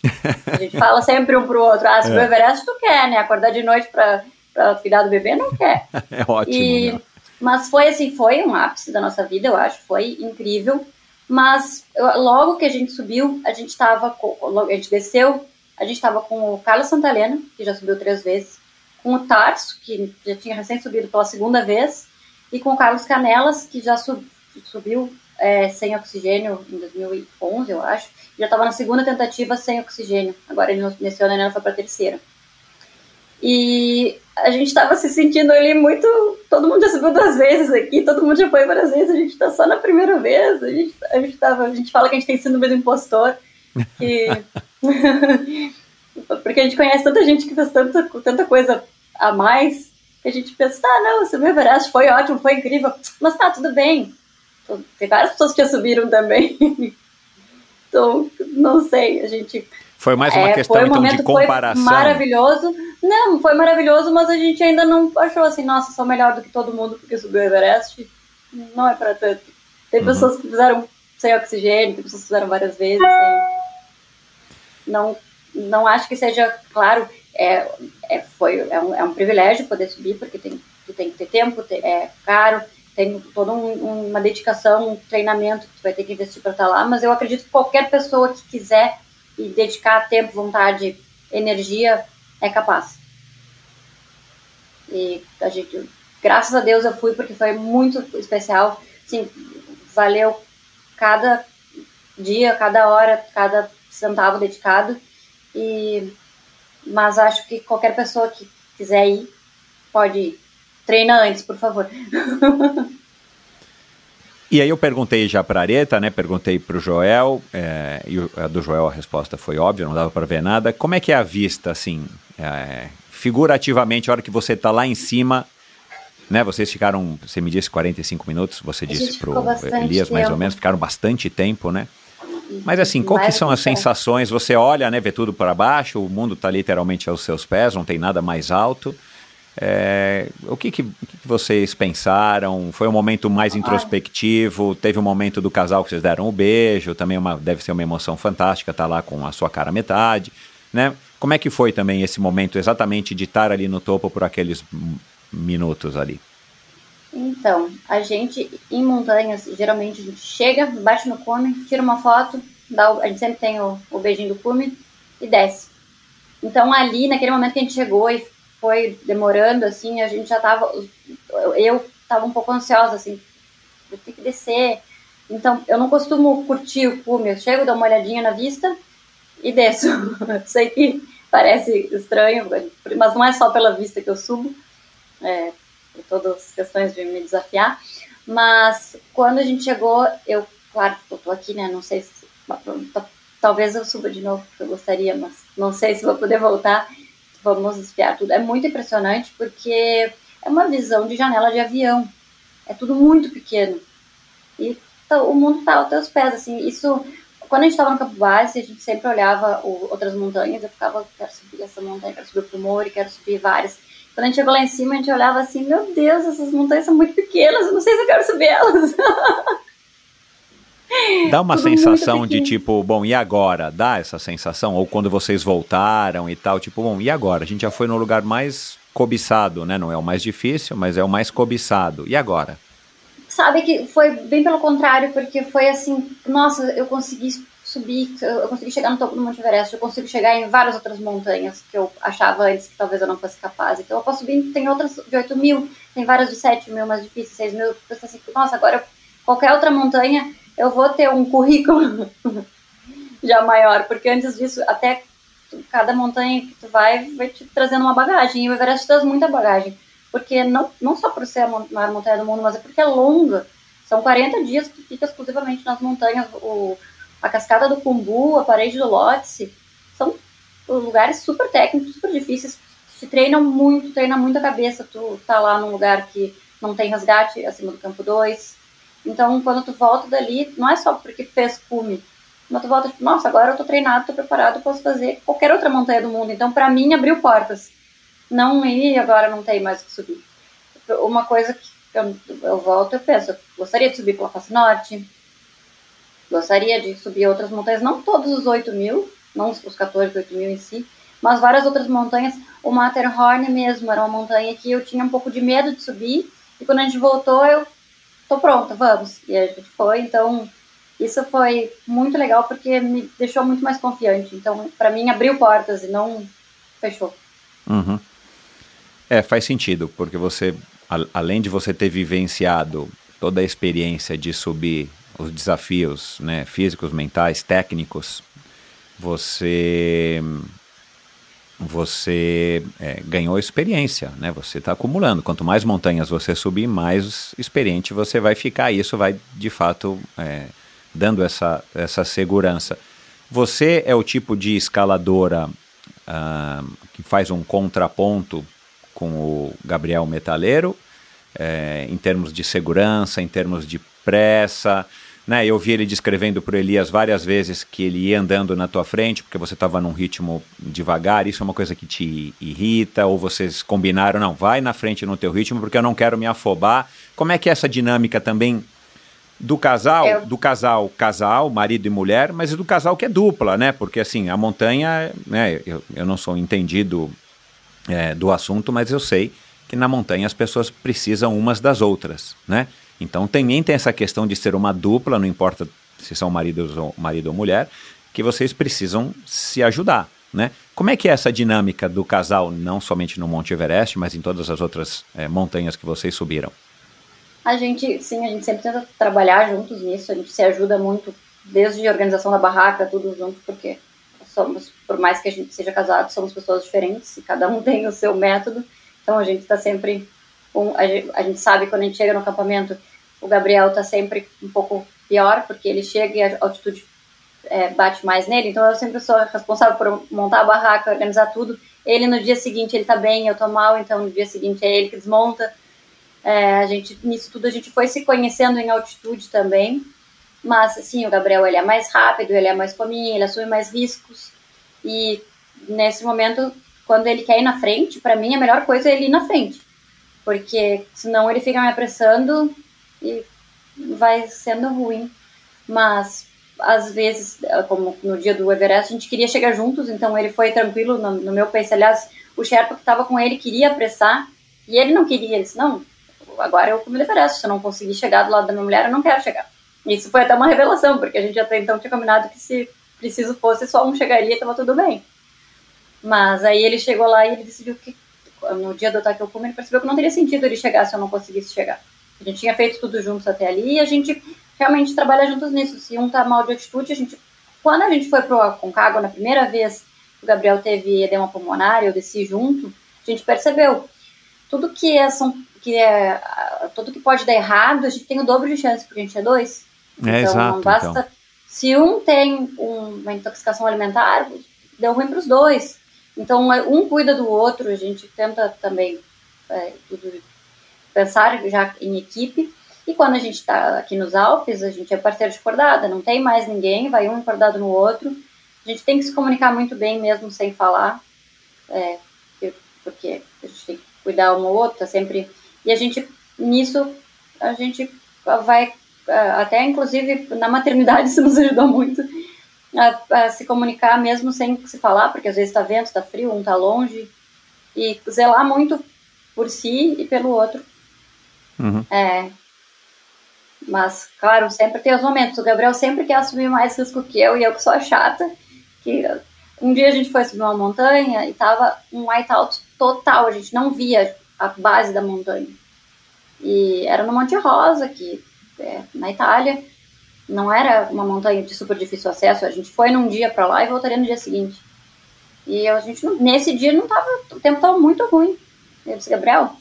A gente fala sempre um pro outro, ah, subiu o É. Everest tu quer, né? Acordar de noite pra, pra cuidar do bebê não quer. É ótimo. E, né? mas foi assim, foi um ápice da nossa vida, eu acho, foi incrível. Mas eu- logo que a gente subiu, a gente tava com, logo a gente desceu, a gente tava com o Carlos Santalena, que já subiu três vezes, com o Tarso, que já tinha recém subido pela segunda vez, e com o Carlos Canelas, que já sub- subiu é, sem oxigênio em 2011, eu acho. Já estava na segunda tentativa sem oxigênio. Agora ele nesse ano ele foi para a terceira. E a gente estava se sentindo ali muito. Todo mundo já subiu duas vezes aqui, todo mundo já foi várias vezes, a gente está só na primeira vez. A gente, a, gente tava, a gente fala que a gente tem síndrome do impostor. Que... Porque a gente conhece tanta gente que fez tanta, tanta coisa a mais, que a gente pensa, tá, não, subir o Everest foi ótimo, foi incrível, mas tá, tudo bem. Tem várias pessoas que já subiram também. então, não sei, a gente... Foi mais uma é, questão, um então, de comparação. Foi maravilhoso. Não, foi maravilhoso, mas a gente ainda não achou assim, nossa, sou melhor do que todo mundo porque subiu o Everest. Não é para tanto. Tem uhum. pessoas que fizeram sem oxigênio, tem pessoas que fizeram várias vezes. Não, não acho que seja, claro, é, é, foi, é, um, é um privilégio poder subir, porque tem, tem que ter tempo, é caro, tem toda um, uma dedicação, um treinamento que tu vai ter que investir para estar lá, mas eu acredito que qualquer pessoa que quiser e dedicar tempo, vontade, energia, é capaz. E a gente, graças a Deus eu fui porque foi muito especial, sim, valeu cada dia, cada hora, cada centavo dedicado e mas acho que qualquer pessoa que quiser ir pode ir. Treina antes, por favor. E aí eu perguntei já para a Areta, né? Perguntei para o Joel, é, e a do Joel a resposta foi óbvia, não dava para ver nada. Como é que é a vista, assim, é, figurativamente, a hora que você está lá em cima, né? Vocês ficaram, você me disse 45 minutos, você disse para o Elias mais ou menos, ficaram bastante tempo, né? Mas assim, qual que são as sensações? Você olha, né, vê tudo para baixo, o mundo está literalmente aos seus pés, não tem nada mais alto. É, o que, que, que, vocês pensaram? Foi um momento mais introspectivo? Teve um momento do casal que vocês deram um beijo, também uma, deve ser uma emoção fantástica estar tá lá com a sua cara metade, né? Como é que foi também esse momento exatamente de estar ali no topo por aqueles minutos ali? Então, a gente em montanhas, geralmente a gente chega, bate no cume, tira uma foto, dá o, a gente sempre tem o, o beijinho do cume e desce. Então ali, naquele momento que a gente chegou e foi demorando, assim, a gente já tava. Eu tava um pouco ansiosa, assim, eu tenho que descer. Então, eu não costumo curtir o cume, eu chego, dou uma olhadinha na vista e desço. Sei que parece estranho, mas não é só pela vista que eu subo, é, por todas as questões de me desafiar. Mas quando a gente chegou, eu, claro, eu tô aqui, né? Não sei se. Talvez eu suba de novo, porque eu gostaria, mas não sei se vou poder voltar vamos espiar tudo. É muito impressionante porque é uma visão de janela de avião. É tudo muito pequeno. E então, o mundo está aos teus pés, assim. Isso, quando a gente estava no campo base, a gente sempre olhava o, outras montanhas. Eu ficava, quero subir essa montanha, quero subir o Primor, quero subir várias. Quando a gente chegou lá em cima, a gente olhava assim, meu Deus, essas montanhas são muito pequenas, eu não sei se eu quero subir elas. Dá uma sensação de tipo, bom, e agora? Dá essa sensação? Ou quando vocês voltaram e tal, tipo, bom, e agora? A gente já foi no lugar mais cobiçado, né? Não é o mais difícil, mas é o mais cobiçado. E agora? Sabe que foi bem pelo contrário, porque foi assim, nossa, eu consegui subir, eu consegui chegar no topo do Monte Everest, eu consigo chegar em várias outras montanhas que eu achava antes que talvez eu não fosse capaz. Então eu posso subir, tem outras de 8 mil, tem várias de 7 mil mais difíceis, 6 mil. Eu assim, nossa, agora qualquer outra montanha eu vou ter um currículo já maior, porque antes disso, até cada montanha que tu vai, vai te trazendo uma bagagem, e o Everest traz muita bagagem, porque não, não só por ser a maior montanha do mundo, mas é porque é longa, são 40 dias que tu fica exclusivamente nas montanhas, o, a cascada do Kumbu, a parede do Lhotse, são lugares super técnicos, super difíceis, te treinam muito, treina muito a cabeça, tu tá lá num lugar que não tem resgate acima do campo 2, então, quando tu volta dali, não é só porque fez cume, mas tu volta tipo, nossa, agora eu tô treinado, tô preparado, posso fazer qualquer outra montanha do mundo. Então, para mim, abriu portas. Não ir agora não tem mais o que subir. Uma coisa que eu, eu volto, eu penso, eu gostaria de subir pela Face Norte, gostaria de subir outras montanhas, não todos os 8 mil, não os 14, 8 mil em si, mas várias outras montanhas. O Matterhorn mesmo era uma montanha que eu tinha um pouco de medo de subir, e quando a gente voltou, eu tô pronta, vamos. E a gente foi, então isso foi muito legal porque me deixou muito mais confiante. Então, para mim, abriu portas e não fechou. Uhum. É, faz sentido, porque você, a, além de você ter vivenciado toda a experiência de subir os desafios né, físicos, mentais, técnicos, você você é, ganhou experiência, né? Você está acumulando. Quanto mais montanhas você subir, mais experiente você vai ficar. Isso vai, de fato, é, dando essa, essa segurança. Você é o tipo de escaladora uh, que faz um contraponto com o Gabriel Metaleiro, é, em termos de segurança, em termos de pressa. Né? Eu vi ele descrevendo para Elias várias vezes que ele ia andando na tua frente, porque você estava num ritmo devagar. Isso é uma coisa que te irrita, ou vocês combinaram, não, vai na frente no teu ritmo, porque eu não quero me afobar. Como é que é essa dinâmica também do casal, eu... do casal, casal, marido e mulher, mas do casal que é dupla, né? Porque assim, a montanha, né? Eu, eu não sou entendido é, do assunto, mas eu sei que na montanha as pessoas precisam umas das outras, né? Então também tem essa questão de ser uma dupla, não importa se são maridos ou, marido ou mulher, que vocês precisam se ajudar, né? Como é que é essa dinâmica do casal, não somente no Monte Everest, mas em todas as outras é, montanhas que vocês subiram? A gente, sim, a gente sempre tenta trabalhar juntos nisso, a gente se ajuda muito, desde a organização da barraca, tudo junto, porque somos, por mais que a gente seja casado, somos pessoas diferentes e cada um tem o seu método, então a gente está sempre, um, a, gente, a, gente, sabe quando a gente chega no acampamento, o Gabriel está sempre um pouco pior, porque ele chega e a altitude é, bate mais nele, então eu sempre sou responsável por montar a barraca, organizar tudo. Ele no dia seguinte ele está bem, eu estou mal, então no dia seguinte é ele que desmonta. É, a gente, nisso tudo a gente foi se conhecendo em altitude também. Mas, assim, o Gabriel, ele é mais rápido, ele é mais fominho, ele assume mais riscos. E, nesse momento, quando ele quer ir na frente, para mim, a melhor coisa é ele ir na frente. Porque, senão, ele fica me apressando e vai sendo ruim. Mas, às vezes, como no dia do Everest, a gente queria chegar juntos, então ele foi tranquilo no, no meu pace. Aliás, o Sherpa que estava com ele queria apressar, e ele não queria. Ele disse, não, agora eu me Everest. Se eu não conseguir chegar do lado da minha mulher, eu não quero chegar. Isso foi até uma revelação, porque a gente até então tinha combinado que se preciso fosse, só um chegaria e estava tudo bem. Mas aí ele chegou lá e ele decidiu que, no dia do ataque ao cume, ele percebeu que não teria sentido ele chegar se eu não conseguisse chegar. A gente tinha feito tudo juntos até ali e a gente realmente trabalha juntos nisso. Se um tá mal de atitude, a gente. Quando a gente foi pro Aconcagua na primeira vez, o Gabriel teve edema pulmonar, eu desci junto, a gente percebeu. Tudo que é, são que é tudo que pode dar errado, a gente tem o dobro de chance, porque a gente é dois. É, então, exato, não basta. Então. Se um tem um, uma intoxicação alimentar, deu ruim para os dois. Então, é, um cuida do outro, a gente tenta também é, pensar já em equipe. E quando a gente está aqui nos Alpes, a gente é parceiro de cordada, não tem mais ninguém, vai um encordado no outro. A gente tem que se comunicar muito bem mesmo sem falar, é, porque a gente tem que cuidar um ou outro, sempre e a gente, nisso, a gente vai, até inclusive na maternidade isso nos ajudou muito, a, a se comunicar mesmo sem se falar, porque às vezes está vento, está frio, um está longe, e zelar muito por si e pelo outro. Uhum. É, mas, claro, sempre tem os momentos. O Gabriel sempre quer assumir mais risco que eu, e eu que sou chata. Que um dia a gente foi subir uma montanha e tava um whiteout total, a gente não via a base da montanha. E era no Monte Rosa, que é, na Itália. Não era uma montanha de super difícil acesso. A gente foi num dia para lá e voltaria no dia seguinte. E a gente, nesse dia, não tava. O tempo tava muito ruim. Eu disse, Gabriel,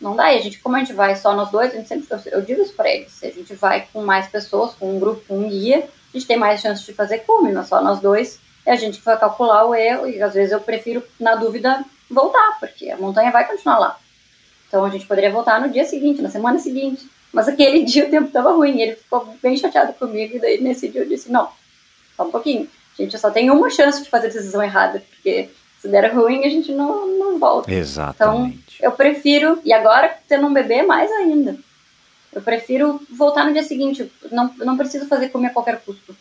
não dá. E a gente, como a gente vai só nós dois, a gente sempre, eu digo isso pra eles. Se a gente vai com mais pessoas, com um grupo, com um guia, a gente tem mais chance de fazer mas só nós dois é a gente que vai calcular o erro. E às vezes eu prefiro, na dúvida, voltar, porque a montanha vai continuar lá. Então a gente poderia voltar no dia seguinte, na semana seguinte. Mas aquele dia o tempo estava ruim, ele ficou bem chateado comigo, e daí nesse dia eu disse: não, só um pouquinho. A gente só tem uma chance de fazer decisão errada, porque se der ruim a gente não, não volta. Exatamente. Então eu prefiro, e agora tendo um bebê, mais ainda. Eu prefiro voltar no dia seguinte, não, não preciso fazer comer a qualquer custo.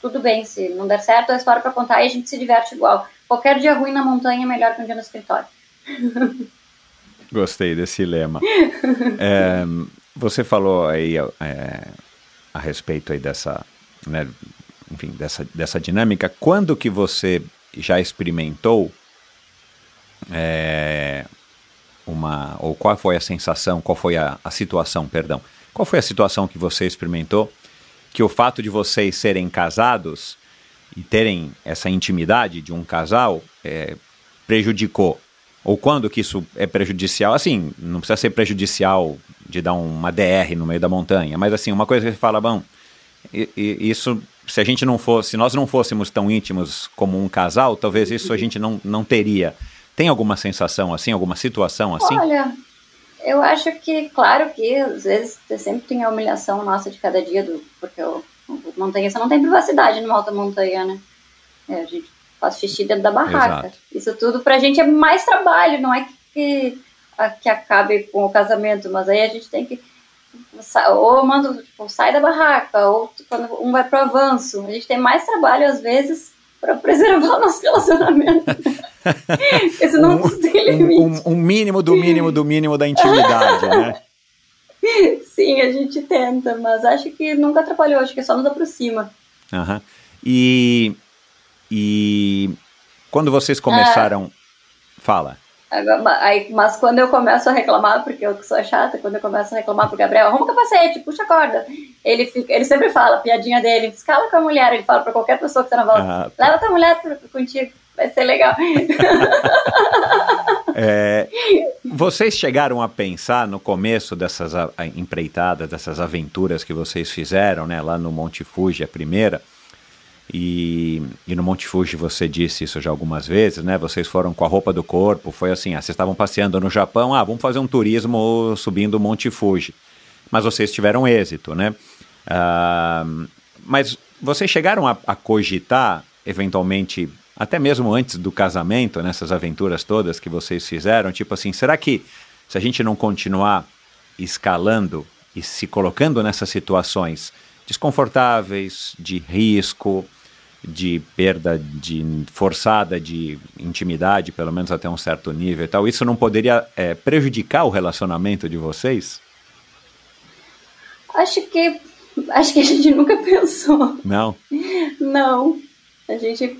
Tudo bem, se não der certo, é história para contar e a gente se diverte igual. Qualquer dia ruim na montanha é melhor que um dia no escritório. Gostei desse lema. é, você falou aí é, a respeito aí dessa, né, enfim, dessa, dessa dinâmica. Quando que você já experimentou é, uma, ou qual foi a sensação, qual foi a, a situação, perdão, qual foi a situação que você experimentou que o fato de vocês serem casados e terem essa intimidade de um casal é, prejudicou ou quando que isso é prejudicial? Assim, não precisa ser prejudicial de dar uma DR no meio da montanha, mas assim, uma coisa que você fala, bom, isso, se a gente não fosse, se nós não fôssemos tão íntimos como um casal, talvez isso a gente não, não teria. Tem alguma sensação assim, alguma situação assim? Olha, eu acho que, claro que às vezes sempre tem a humilhação nossa de cada dia, do, porque o, montanhista não tem privacidade numa alta montanha, né? É, a gente faz xixi dentro da barraca. Exato. Isso tudo pra gente é mais trabalho, não é que, que, a- que acabe com o casamento, mas aí a gente tem que. Ou manda, tipo, sai da barraca, ou quando um vai pro avanço. A gente tem mais trabalho, às vezes, pra preservar o nosso relacionamento. Porque senão Um- não tem limite. Um, um mínimo do mínimo do mínimo da intimidade, né? Sim, a gente tenta, mas acho que nunca atrapalhou, acho que só nos aproxima. Aham. E, e quando vocês começaram. Fala. Aí, mas quando eu começo a reclamar, porque eu sou chata, quando eu começo a reclamar pro Gabriel, arruma o capacete, puxa a corda. Ele, fica, ele sempre fala, piadinha dele, escala com a mulher, ele fala pra qualquer pessoa que tá na volta, Ah, leva tua mulher contigo, vai ser legal. É, vocês chegaram a pensar no começo dessas empreitadas, dessas aventuras que vocês fizeram, né, lá no Monte Fuji, a primeira, e, e no Monte Fuji você disse isso já algumas vezes, né, vocês foram com a roupa do corpo, foi assim, ah, vocês estavam passeando no Japão, ah, vamos fazer um turismo subindo o Monte Fuji, mas vocês tiveram êxito, né, Ah, mas vocês chegaram a, a cogitar, eventualmente, até mesmo antes do casamento, nessas aventuras todas que vocês fizeram, tipo assim, será que se a gente não continuar escalando e se colocando nessas situações desconfortáveis, de risco, de perda de forçada de intimidade, pelo menos até um certo nível e tal, isso não poderia é, prejudicar o relacionamento de vocês? acho que acho que a gente nunca pensou. Não? Não. A gente,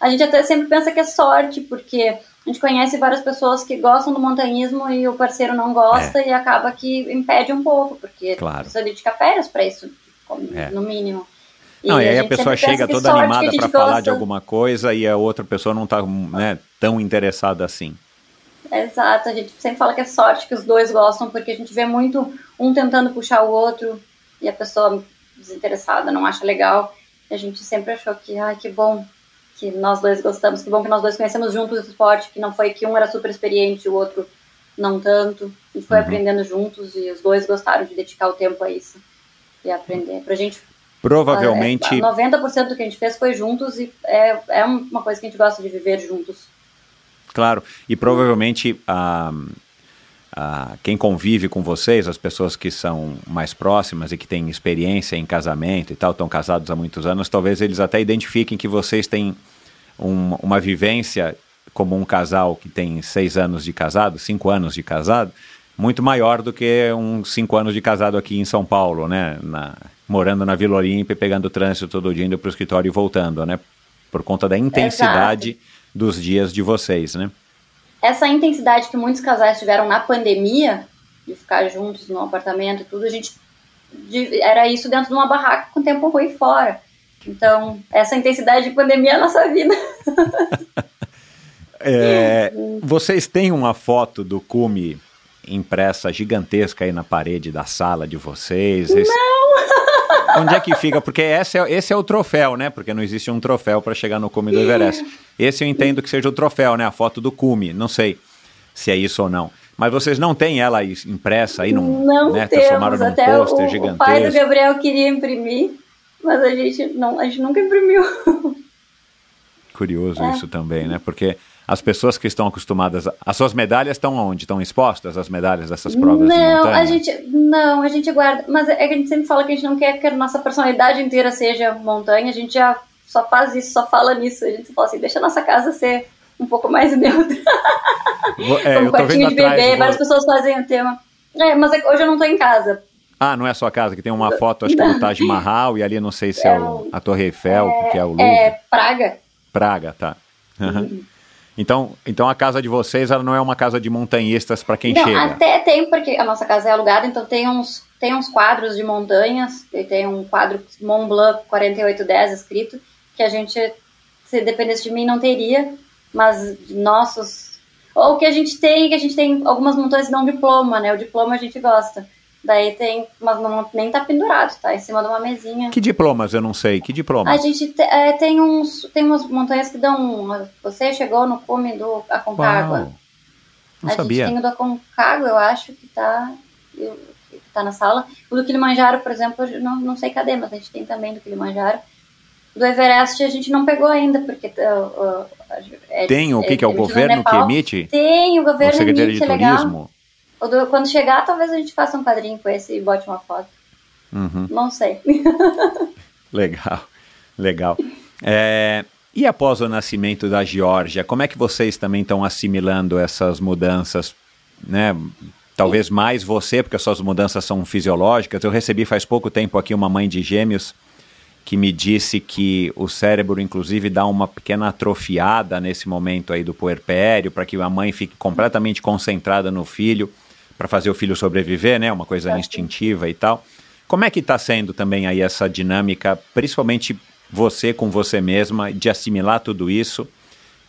a gente até sempre pensa que é sorte, porque a gente conhece várias pessoas que gostam do montanhismo e o parceiro não gosta e acaba que impede um pouco, porque É. Claro. precisa dedicar férias para isso, É. no mínimo. Não, e, aí a gente pessoa chega toda animada a para falar de alguma coisa e a outra pessoa não está né, tão interessada assim. Exato, a gente sempre fala que é sorte que os dois gostam, porque a gente vê muito um tentando puxar o outro e a pessoa desinteressada não acha legal. E a gente sempre achou que, ai, que bom que nós dois gostamos, que bom que nós dois conhecemos juntos esse esporte, que não foi que um era super experiente e o outro não tanto. A gente foi Uhum. aprendendo juntos e os dois gostaram de dedicar o tempo a isso e aprender. Pra gente, Provavelmente, é, 90% do que a gente fez foi juntos e é, é uma coisa que a gente gosta de viver juntos. claro, e provavelmente a, a- quem convive com vocês, as pessoas que são mais próximas e que têm experiência em casamento e tal, estão casados há muitos anos, talvez eles até identifiquem que vocês têm um- uma vivência como um casal que tem seis anos de casado, cinco anos de casado, muito maior do que uns cinco anos de casado aqui em São Paulo, né? Na- morando na Vila Olímpia, pegando trânsito todo dia, indo para o escritório e voltando, né? Por conta da intensidade dos dias de vocês, né? essa intensidade que muitos casais tiveram na pandemia, de ficar juntos no apartamento e tudo, a gente era isso dentro de uma barraca com tempo ruim fora. Então, essa intensidade de pandemia é a nossa vida. É, vocês têm uma foto do cume impressa gigantesca aí na parede da sala de vocês? Não! Onde é que fica? Porque esse é, esse é o troféu, né? Porque não existe um troféu para chegar no cume do Everest. Esse eu entendo que seja o troféu, né? A foto do cume. Não sei se é isso ou não. Mas vocês não têm ela impressa aí num, não né? Transformaram temos. num Até pôster o, o pai do gigantesco. Gabriel queria imprimir, mas a gente, não, a gente nunca imprimiu. Curioso É. isso também, né? Porque as pessoas que estão acostumadas. As suas medalhas estão onde? Estão expostas as medalhas dessas provas de Não, montanha? a gente não, a gente guarda, mas é que a gente sempre fala que a gente não quer que a nossa personalidade inteira seja montanha, a gente já só faz isso, só fala nisso, a gente fala assim, deixa a nossa casa ser um pouco mais neutra, é, como quartinho de atrás. bebê, vo- várias pessoas fazem o tema. É, mas é hoje eu não tô em casa. Ah, não é a sua casa, que tem uma foto, acho que é do Taj Mahal, e ali não sei se é, É o- a Torre Eiffel, que é o Louvre. É Praga. Praga, tá. Aham. Então, então a casa de vocês ela não é uma casa de montanhistas para quem não, chega. até tem, porque a nossa casa é alugada, então tem uns, tem uns quadros de montanhas, e tem um quadro Mont Blanc 4810 escrito, que a gente, se dependesse de mim, não teria, mas nossos. Ou que a gente tem, que a gente tem algumas montanhas que dão diploma, né? O diploma a gente gosta. Daí tem, mas não, nem tá pendurado, tá em cima de uma mesinha. Que diplomas? Eu não sei. Que diplomas? A gente te, é, tem uns, tem umas montanhas que dão. Uma, você chegou no cume do Aconcagua. Uau. Não a sabia. gente tem o do Aconcagua, eu acho que tá, eu- que tá na sala. O do Kilimanjaro, por exemplo, eu não, não sei cadê, mas a gente tem também do Kilimanjaro. Do Everest a gente não pegou ainda, porque uh, uh, é, Tem o que, que é o emitido no governo que emite? Tem, o O governo Secretaria emite, de é legal. Quando chegar, talvez a gente faça um quadrinho com esse e bote uma foto. Uhum. Não sei. Legal, legal. É, e após o nascimento da Geórgia, como é que vocês também estão assimilando essas mudanças, né? Talvez mais você, porque as suas mudanças são fisiológicas. Eu recebi faz pouco tempo aqui uma mãe de gêmeos que me disse que o cérebro, inclusive, dá uma pequena atrofiada nesse momento aí do puerpério, para que a mãe fique completamente concentrada no filho, para fazer o filho sobreviver, né? Uma coisa instintiva e tal. Como é que está sendo também aí essa dinâmica, principalmente você com você mesma, de assimilar tudo isso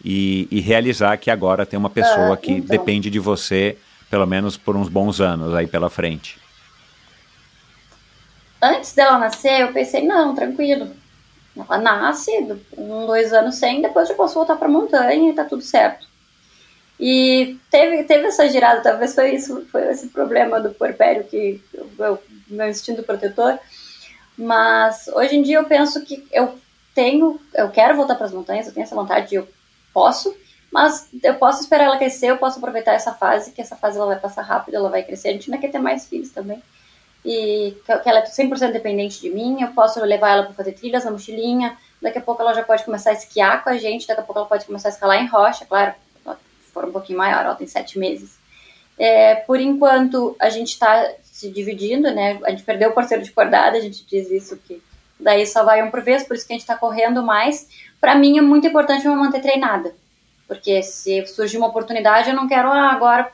e, e realizar que agora tem uma pessoa Ah, que então. depende de você, pelo menos por uns bons anos aí pela frente? Antes dela nascer, eu pensei, não, tranquilo. Ela nasce, um, dois anos sem, depois eu posso voltar pra montanha e tá tudo certo. E teve, teve essa girada, talvez foi isso, foi esse problema do puerpério, que o meu instinto protetor. Mas hoje em dia eu penso que eu tenho, eu quero voltar para as montanhas, eu tenho essa vontade, eu posso, mas eu posso esperar ela crescer, eu posso aproveitar essa fase, que essa fase ela vai passar rápido, ela vai crescer. A gente ainda quer ter mais filhos também. E que ela é 100% dependente de mim, eu posso levar ela para fazer trilhas na mochilinha, daqui a pouco ela já pode começar a esquiar com a gente, daqui a pouco ela pode começar a escalar em rocha, claro, for um pouquinho maior, ela tem sete meses. É, por enquanto, a gente está se dividindo, né? A gente perdeu o parceiro de cordada, a gente diz isso que daí só vai um por vez, por isso que a gente está correndo mais. Para mim é muito importante me manter treinada, porque se surgir uma oportunidade, eu não quero ah, agora,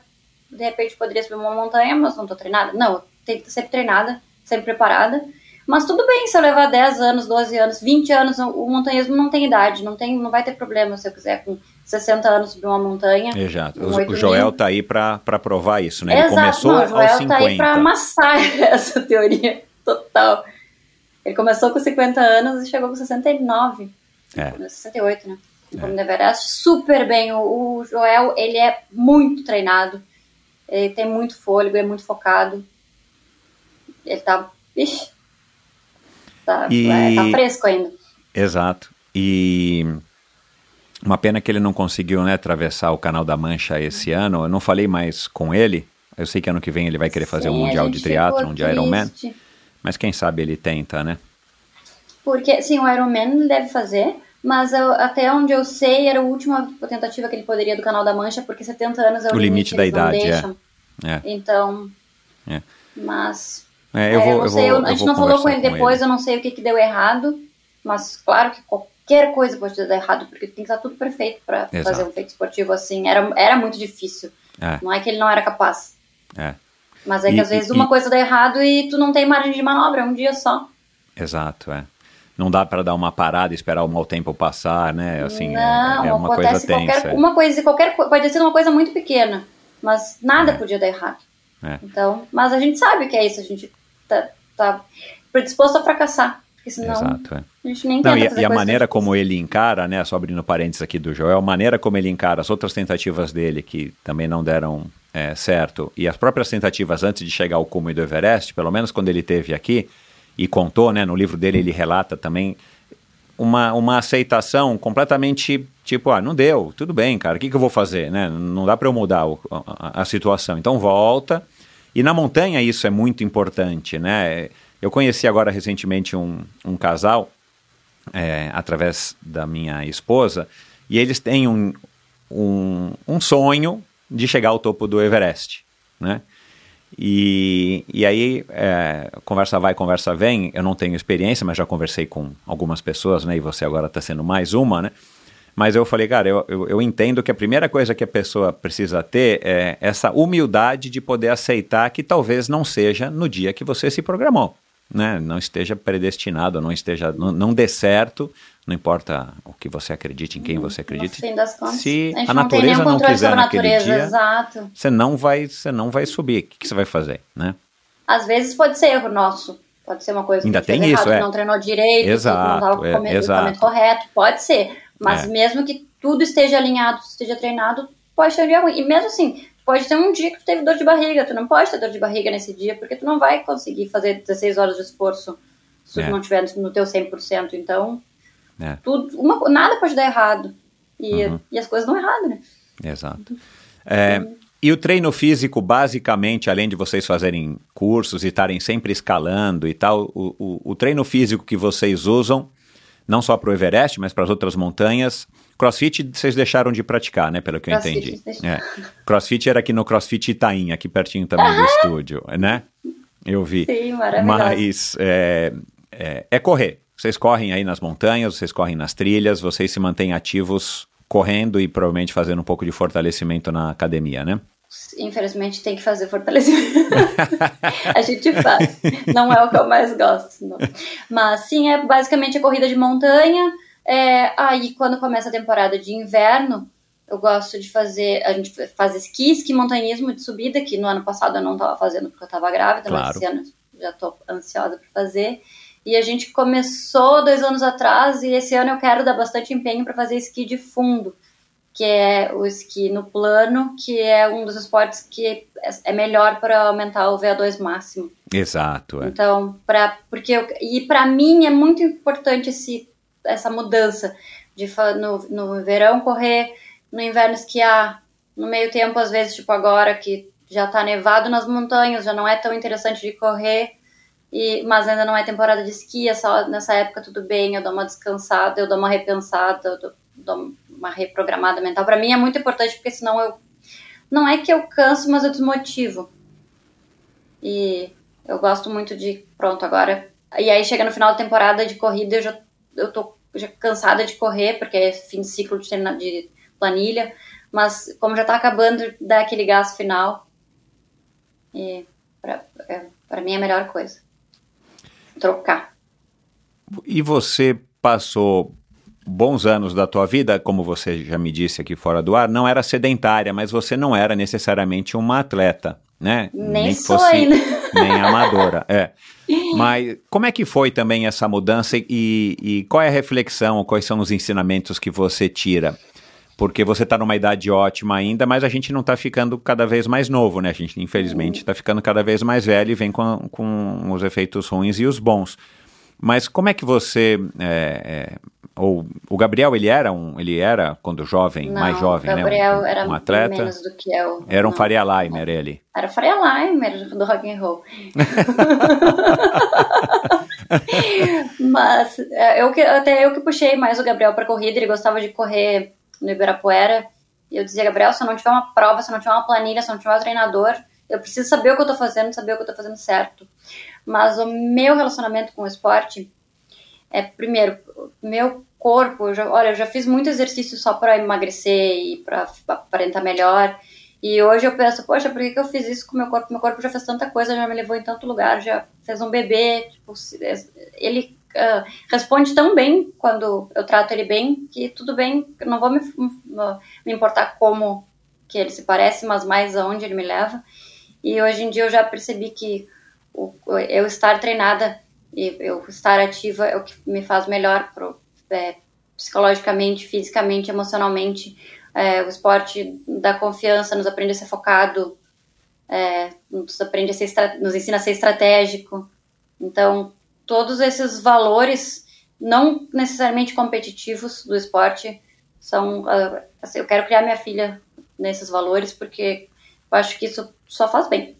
de repente poderia subir uma montanha, mas não estou treinada. Não, tenho que estar sempre treinada, sempre preparada. Mas tudo bem se eu levar 10 anos, 12 anos, 20 anos, o montanhismo não tem idade, não, tem, não vai ter problema se eu quiser com 60 anos subir uma montanha. Exato. O, o Joel tá aí para provar isso, né? Ele Exato, começou não, o aos Joel 50. tá aí pra amassar essa teoria total. Ele começou com 50 anos e chegou com 69. É. 68, né? No é. Everest, super bem. O, o Joel, ele é muito treinado. Ele tem muito fôlego, é muito focado. Ele tá. Ixi, tá, E- é, tá fresco ainda. Exato. E uma pena que ele não conseguiu né, atravessar o Canal da Mancha esse ano. Eu não falei mais com ele. Eu sei que ano que vem ele vai querer fazer um Sim, a Mundial de Triatlon, de Ironman. Mas quem sabe ele tenta, né? Porque, sim, o Ironman ele deve fazer, mas eu- até onde eu sei, era a última tentativa que ele poderia do Canal da Mancha, porque 70 anos é o, O limite da eles não idade, é. É. Então, É. mas... É, eu é, vou, não eu sei, vou, eu- a gente não falou com ele depois, eu não sei o que, que deu errado, mas claro que qualquer coisa pode dar errado, porque tem que estar tudo perfeito para fazer um feito esportivo assim. Era, era muito difícil. É. Não é que ele não era capaz. É, Mas é E- que às vezes e- uma e- coisa dá errado e tu não tem margem de manobra, é um dia só. exato, é. Não dá para dar uma parada e esperar o mau tempo passar, né? Assim, é- não, é, uma coisa tensa. qualquer é. uma coisa, qualquer pode ser uma coisa muito pequena, mas nada podia dar errado. É. Então, mas a gente sabe que é isso, a gente tá, tá predisposto a fracassar, porque senão Exato, é. a gente nem Não, e, e a maneira tão como ele encara, né, só abrindo parênteses aqui do Joel, a maneira como ele encara as outras tentativas dele, que também não deram é, certo, e as próprias tentativas antes de chegar ao cume do Everest, pelo menos quando ele teve aqui, e contou, né, no livro dele ele relata também uma, uma aceitação completamente tipo, ah, não deu, tudo bem, cara, o que, que eu vou fazer, né? Não dá para eu mudar o- a, a situação. Então volta. E na montanha isso é muito importante, né? Eu conheci agora recentemente um, um casal, é, através da minha esposa, e eles têm um, um, um sonho de chegar ao topo do Everest, né? E, e aí, é, conversa vai, conversa vem. Eu não tenho experiência, mas já conversei com algumas pessoas, né? E você agora está sendo mais uma, né? Mas eu falei, cara, eu, eu, eu entendo que a primeira coisa que a pessoa precisa ter é essa humildade de poder aceitar que talvez não seja no dia que você se programou, né? Não esteja predestinado, não esteja, não, não dê certo, não importa o que você acredite, em quem você No acredite. fim das contas, Se a gente a não tem natureza não controle quiser naquele natureza, dia, exato. você não vai, você não vai subir. O que, que você vai fazer, né? às vezes pode ser erro nosso. Pode ser uma coisa Ainda que tem isso, errado, é. não treinou direito, Exato, não estava é, com o equipamento exato. correto. Pode ser. Mas É. mesmo que tudo esteja alinhado, esteja treinado, pode ter um dia ruim. E mesmo assim, pode ter um dia que tu teve dor de barriga. Tu não pode ter dor de barriga nesse dia, porque tu não vai conseguir fazer 16 horas de esforço se É. tu não estiver no teu 100%. Então, É. tudo, uma, nada pode dar errado. E, Uhum. e as coisas dão errado, né? Exato. É, e o treino físico, basicamente, além de vocês fazerem cursos e estarem sempre escalando e tal, o, o, o treino físico que vocês usam, não só para o Everest, mas para as outras montanhas, crossfit vocês deixaram de praticar, né? Pelo que eu Crossfit, entendi. deixa- É. Crossfit era aqui no CrossFit Itaim, aqui pertinho também do estúdio, né? Eu vi. Sim, maravilhoso. Mas é, é, é correr. Vocês correm aí nas montanhas, vocês correm nas trilhas, vocês se mantêm ativos correndo e provavelmente fazendo um pouco de fortalecimento na academia, né? Infelizmente tem que fazer fortalecimento. a gente faz. Não é o que eu mais gosto. Não. Mas sim, é basicamente a corrida de montanha. É, aí quando começa a temporada de inverno, eu gosto de fazer. A gente faz esqui, esqui montanhismo de subida, que no ano passado eu não estava fazendo porque eu estava grávida, Claro. mas esse ano já estou ansiosa para fazer. E a gente começou dois anos atrás e esse ano eu quero dar bastante empenho para fazer esqui de fundo que é o esqui no plano, que é um dos esportes que é- é melhor para aumentar o VO2 máximo. Exato. É. Então, para porque eu, e para mim é muito importante esse, essa mudança de no, no verão correr, no inverno esquiar, no meio tempo às vezes tipo agora que já tá nevado nas montanhas, já não é tão interessante de correr. E, mas ainda não é temporada de esqui, é só nessa época tudo bem, eu dou uma descansada, eu dou uma repensada, eu dou, dou uma reprogramada mental. Para mim é muito importante porque senão eu não é que eu canso, mas eu desmotivo. E eu gosto muito de pronto agora. E aí chega no final da temporada de corrida, eu já eu tô já cansada de correr porque é fim de ciclo de, de planilha, mas como já tá acabando, dá aquele gás final. E pra, é, pra mim é a melhor coisa. Trocar. E você passou bons anos da tua vida, como você já me disse aqui fora do ar, não era sedentária, mas você não era necessariamente uma atleta, né? Nem, que sou ainda. nem amadora, é. Mas como é que foi também essa mudança e, e qual é a reflexão, quais são os ensinamentos que você tira? Porque você está numa idade ótima ainda, mas a gente não está ficando cada vez mais novo, né? A gente, infelizmente, está ficando cada vez mais velho e vem com, com os efeitos ruins e os bons. Mas como é que você. é, é, ou o Gabriel, ele era um. Ele era, quando jovem, Não, mais jovem, Gabriel né? Um, era um atleta. menos do que eu. Era um Não. Faria Limer, ele. Era Faria Limer do rock and roll. Mas é, eu que, até eu que puxei mais o Gabriel para corrida, ele gostava de correr no Ibirapuera. E eu dizia, Gabriel, se eu não tiver uma prova, se eu não tiver uma planilha, se eu não tiver um treinador, eu preciso saber o que eu tô fazendo, saber o que eu tô fazendo certo. Mas o meu relacionamento com o esporte é, primeiro, meu corpo, eu já, olha, eu já fiz muito exercício só para emagrecer e para aparentar melhor. E hoje eu penso, poxa, por que, que eu fiz isso com meu corpo? Meu corpo já fez tanta coisa, já me levou em tanto lugar, já fez um bebê. Tipo, se- ele ah, responde tão bem quando eu trato ele bem, que tudo bem, não vou me, me importar como que ele se parece, mas mais aonde ele me leva. E hoje em dia eu já percebi que o, eu estar treinada e eu estar ativa é o que me faz melhor pro, é, psicologicamente, fisicamente, emocionalmente. É, o esporte dá confiança, nos aprende a ser focado, é, nos, aprende a ser nos ensina a ser estratégico. Então, todos esses valores, não necessariamente competitivos do esporte, são. ah, assim, eu quero criar minha filha nesses valores porque eu acho que isso só faz bem.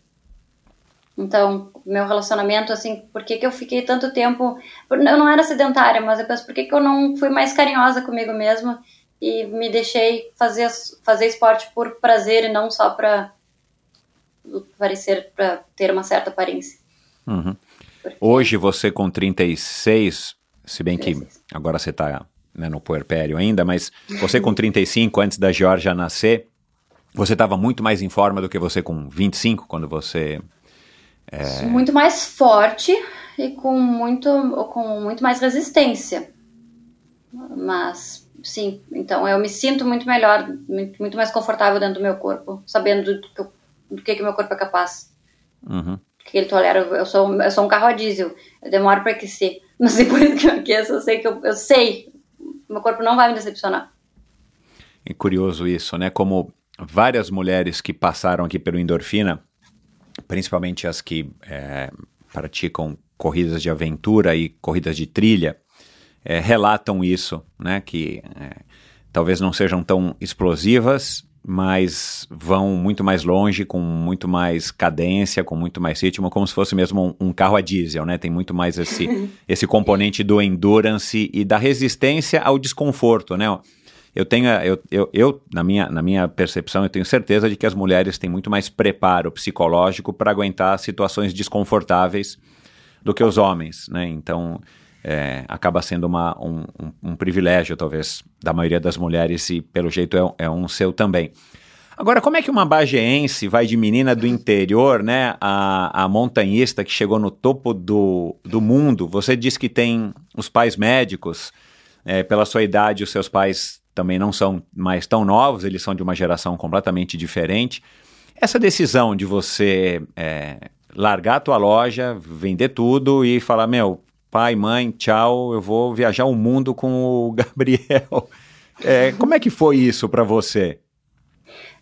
Então, meu relacionamento, assim, por que, que eu fiquei tanto tempo. Eu não era sedentária, mas eu penso, por que, que eu não fui mais carinhosa comigo mesma e me deixei fazer, fazer esporte por prazer e não só para parecer, para ter uma certa aparência. Uhum. Porque- Hoje você com 36, se bem que 36. agora você está no puerpério ainda, mas você com 35, antes da Georgia nascer, você estava muito mais em forma do que você com 25, quando você... Muito mais forte e com muito, com muito mais resistência. Mas, sim, então eu me sinto muito melhor, muito, muito mais confortável dentro do meu corpo, sabendo do que, eu- do que, que meu corpo é capaz. Uhum. Que ele tolera. Eu sou, eu sou um carro a diesel, eu demoro para aquecer. Não sei por isso que eu aqueço, eu sei que eu, eu sei, meu corpo não vai me decepcionar. É curioso isso, né? Como várias mulheres que passaram aqui pelo endorfina, principalmente as que é, praticam corridas de aventura e corridas de trilha, é, relatam isso, né? Que é, talvez não sejam tão explosivas, mas vão muito mais longe, com muito mais cadência, com muito mais ritmo, como se fosse mesmo um, um carro a diesel, né? Tem muito mais esse, esse componente do endurance e da resistência ao desconforto, né? Eu tenho, eu, eu, eu, na, minha, na minha percepção, eu tenho certeza de que as mulheres têm muito mais preparo psicológico para aguentar situações desconfortáveis do que os homens, né? Então, é, acaba sendo uma, um, um, um, privilégio, talvez, da maioria das mulheres e, pelo jeito, é, é, um seu também. Agora, como é que uma bageense vai de menina do interior, né, a, a montanhista que chegou no topo do, do mundo? Você diz que tem os pais médicos, é, pela sua idade, os seus pais também não são mais tão novos, eles são de uma geração completamente diferente. Essa decisão de você é, largar a tua loja, vender tudo e falar, meu, pai, mãe, tchau, eu vou viajar o mundo com o Gabriel. É, como é que foi isso para você?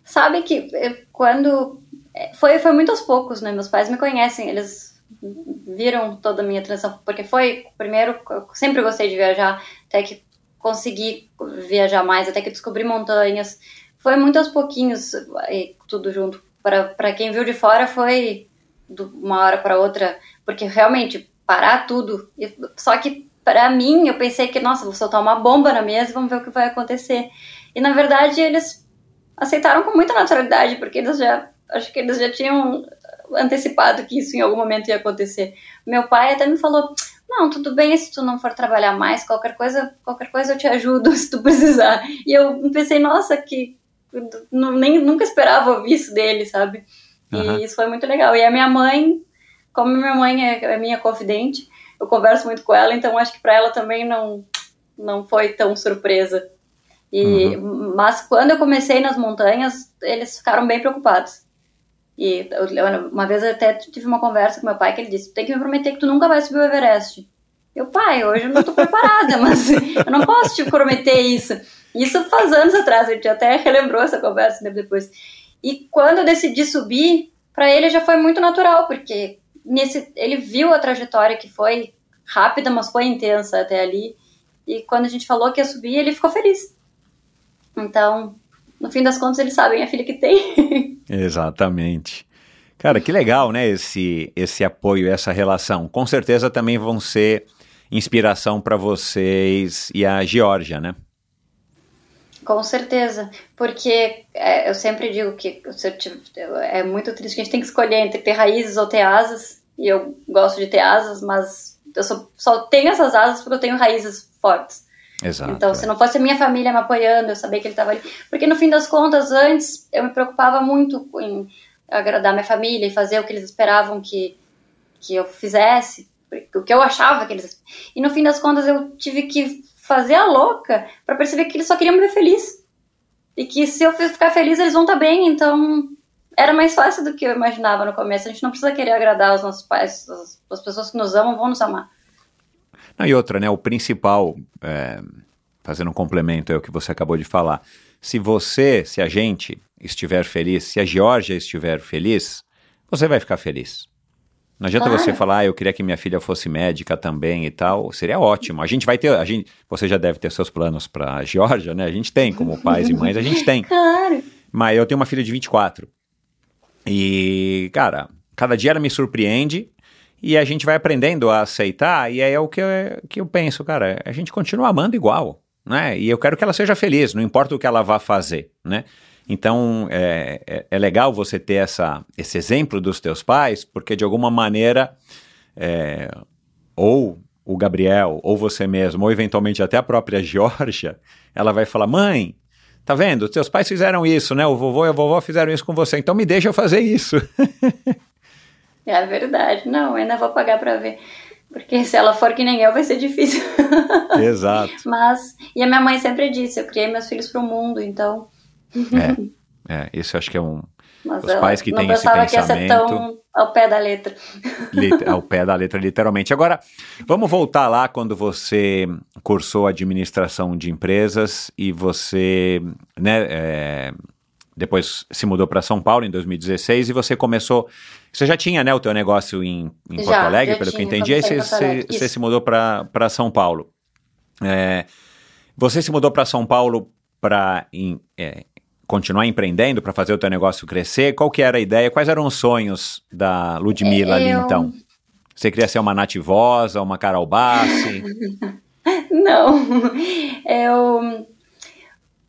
Sabe que eh, quando eh, foi foi muito aos poucos, né? Meus pais me conhecem, eles viram toda a minha transição, porque foi primeiro eu sempre gostei de viajar, até que consegui viajar mais, até que descobri montanhas. Foi muito aos pouquinhos tudo junto. Para quem viu de fora foi de uma hora para outra, porque realmente parar tudo. Só que para mim, eu pensei que, nossa, vou soltar uma bomba na mesa e vamos ver o que vai acontecer. E na verdade, eles aceitaram com muita naturalidade, porque eles já, acho que eles já tinham antecipado que isso em algum momento ia acontecer. Meu pai até me falou: "Não, tudo bem se tu não for trabalhar mais, qualquer coisa, qualquer coisa eu te ajudo se tu precisar". E eu pensei: "Nossa, que nem nunca esperava ouvir isso dele, sabe?" Uhum. E isso foi muito legal. E a minha mãe como minha mãe é, é minha confidente, eu converso muito com ela, então acho que para ela também não, não foi tão surpresa. E, uhum. Mas quando eu comecei nas montanhas, eles ficaram bem preocupados. E eu, uma vez eu até tive uma conversa com meu pai que ele disse: tem que me prometer que tu nunca vai subir o Everest. Eu, pai, hoje eu não tô preparada, mas eu não posso te prometer isso. Isso faz anos atrás, a gente até relembrou essa conversa depois. E quando eu decidi subir, para ele já foi muito natural, porque nesse, ele viu a trajetória que foi rápida, mas foi intensa até ali. E quando a gente falou que ia subir, ele ficou feliz. Então, no fim das contas, eles sabem a filha que tem. Exatamente. Cara, que legal, né? Esse, esse apoio, essa relação. Com certeza também vão ser inspiração para vocês e a Geórgia, né? Com certeza, porque é, eu sempre digo que é muito triste que a gente tem que escolher entre ter raízes ou ter asas, e eu gosto de ter asas, mas eu só, só tenho essas asas porque eu tenho raízes fortes. Exato, então, é. se não fosse a minha família me apoiando, eu sabia que ele estava ali. Porque no fim das contas, antes eu me preocupava muito em agradar minha família e fazer o que eles esperavam que, que eu fizesse, o que eu achava que eles. E no fim das contas, eu tive que fazer a louca para perceber que eles só queriam me ver feliz. E que se eu ficar feliz, eles vão estar tá bem. Então, era mais fácil do que eu imaginava no começo. A gente não precisa querer agradar os nossos pais. As pessoas que nos amam vão nos amar. Não, e outra, né? O principal, é, fazendo um complemento ao que você acabou de falar. Se você, se a gente estiver feliz, se a Georgia estiver feliz, você vai ficar feliz. Não adianta claro. você falar, ah, eu queria que minha filha fosse médica também e tal. Seria ótimo. A gente vai ter, a gente, você já deve ter seus planos para a Georgia, né? A gente tem, como pais e mães, a gente tem. Claro. Mas eu tenho uma filha de 24. E, cara, cada dia ela me surpreende e a gente vai aprendendo a aceitar. E é o que eu, que eu penso, cara. A gente continua amando igual, né? E eu quero que ela seja feliz, não importa o que ela vá fazer, né? Então, é, é, é, legal você ter essa, esse exemplo dos teus pais, porque de alguma maneira, é, ou o Gabriel, ou você mesmo, ou eventualmente até a própria Georgia, ela vai falar: mãe, tá vendo? Teus pais fizeram isso, né? O vovô e a vovó fizeram isso com você, então me deixa eu fazer isso. é verdade. Não, ainda vou pagar para ver. Porque se ela for que nem eu, vai ser difícil. Exato. Mas, e a minha mãe sempre disse: eu criei meus filhos para o mundo, então é, é, isso acho que é um. Mas Os pais que têm esse pensava que ia ser pensamento- tão ao pé da letra. Ao pé da letra, literalmente. Agora, vamos voltar lá quando você cursou administração de empresas e você, né, é, depois se mudou para São Paulo em 2016 e você começou. Você já tinha, né, o teu negócio em, em Já, Porto Alegre, pelo que eu tinha, entendi, aí você, se mudou para São Paulo. É, você se mudou para São Paulo para continuar empreendendo, para fazer o teu negócio crescer? Qual que era a ideia? Quais eram os sonhos da Ludmilla ali, Eu- então? Você queria ser uma nativosa, uma Carol Bassi? Não, eu.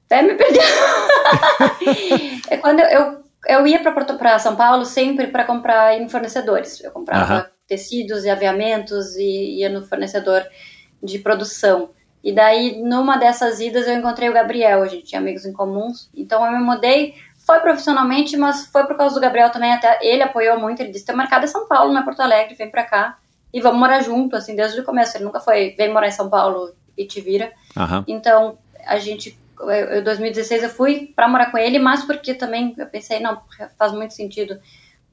Até me perdi. é quando eu, eu, ia para São Paulo sempre para comprar em fornecedores. Eu comprava tecidos e aviamentos e ia no fornecedor de produção. E daí, numa dessas idas, eu encontrei o Gabriel. A gente tinha amigos em comuns. Então, eu me mudei. Foi profissionalmente, mas foi por causa do Gabriel também. Até ele apoiou muito. Ele disse: Teu mercado é São Paulo, não é Porto Alegre. Vem pra cá e vamos morar junto, assim, desde o começo. Ele nunca foi: Vem morar em São Paulo e te vira. Então, a gente, em 2016 eu fui para morar com ele, mas porque também eu pensei, não, faz muito sentido,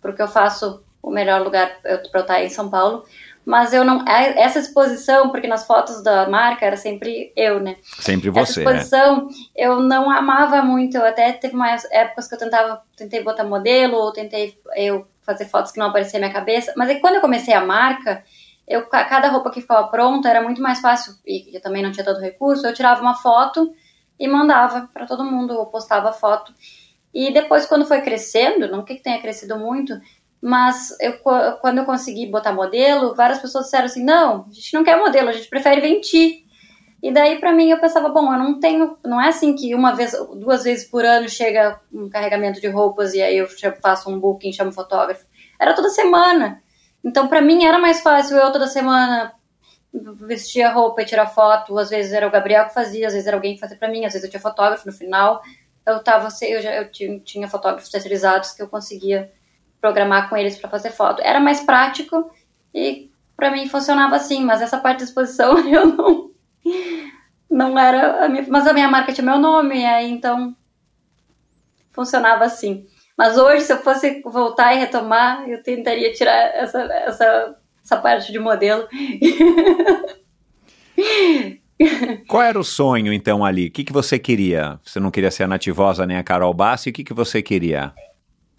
porque eu faço o melhor lugar para eu estar em São Paulo. Mas eu não, é- essa exposição, porque nas fotos da marca era sempre eu, né? Sempre Essa você, né? exposição eu não amava muito. Eu até teve umas épocas que eu tentava, tentei botar modelo, ou tentei eu fazer fotos que não aparecia minha cabeça. Mas aí quando eu comecei a marca, eu ca- cada roupa que ficava pronta era muito mais fácil e eu também não tinha tanto recurso. Eu tirava uma foto e mandava para todo mundo, ou postava foto. E depois quando foi crescendo, não que tenha crescido muito, mas eu, quando eu consegui botar modelo, várias pessoas disseram assim: não, a gente não quer modelo, a gente prefere ventir. E daí, pra mim, eu pensava, bom, eu não tenho. Não é assim que uma vez, duas vezes por ano chega um carregamento de roupas e aí eu faço um booking, chamo fotógrafo. Era toda semana. Então, pra mim, era mais fácil eu toda semana vestir a roupa e tirar foto. Às vezes era o Gabriel que fazia, às vezes era alguém que fazia pra mim, às vezes eu tinha fotógrafo no final. Eu tava, eu já eu tinha, tinha fotógrafos terceirizados que eu conseguia programar com eles pra fazer foto. Era mais prático e pra mim funcionava assim, mas essa parte da exposição eu não não era a minha, mas a minha marca tinha meu nome, aí então funcionava assim. Mas hoje, se eu fosse voltar e retomar, eu tentaria tirar essa, essa, essa parte de modelo. Qual era o sonho, então, ali? O que, que você queria? Você não queria ser a nativosa nem a Carol Bassi? O que, que você queria?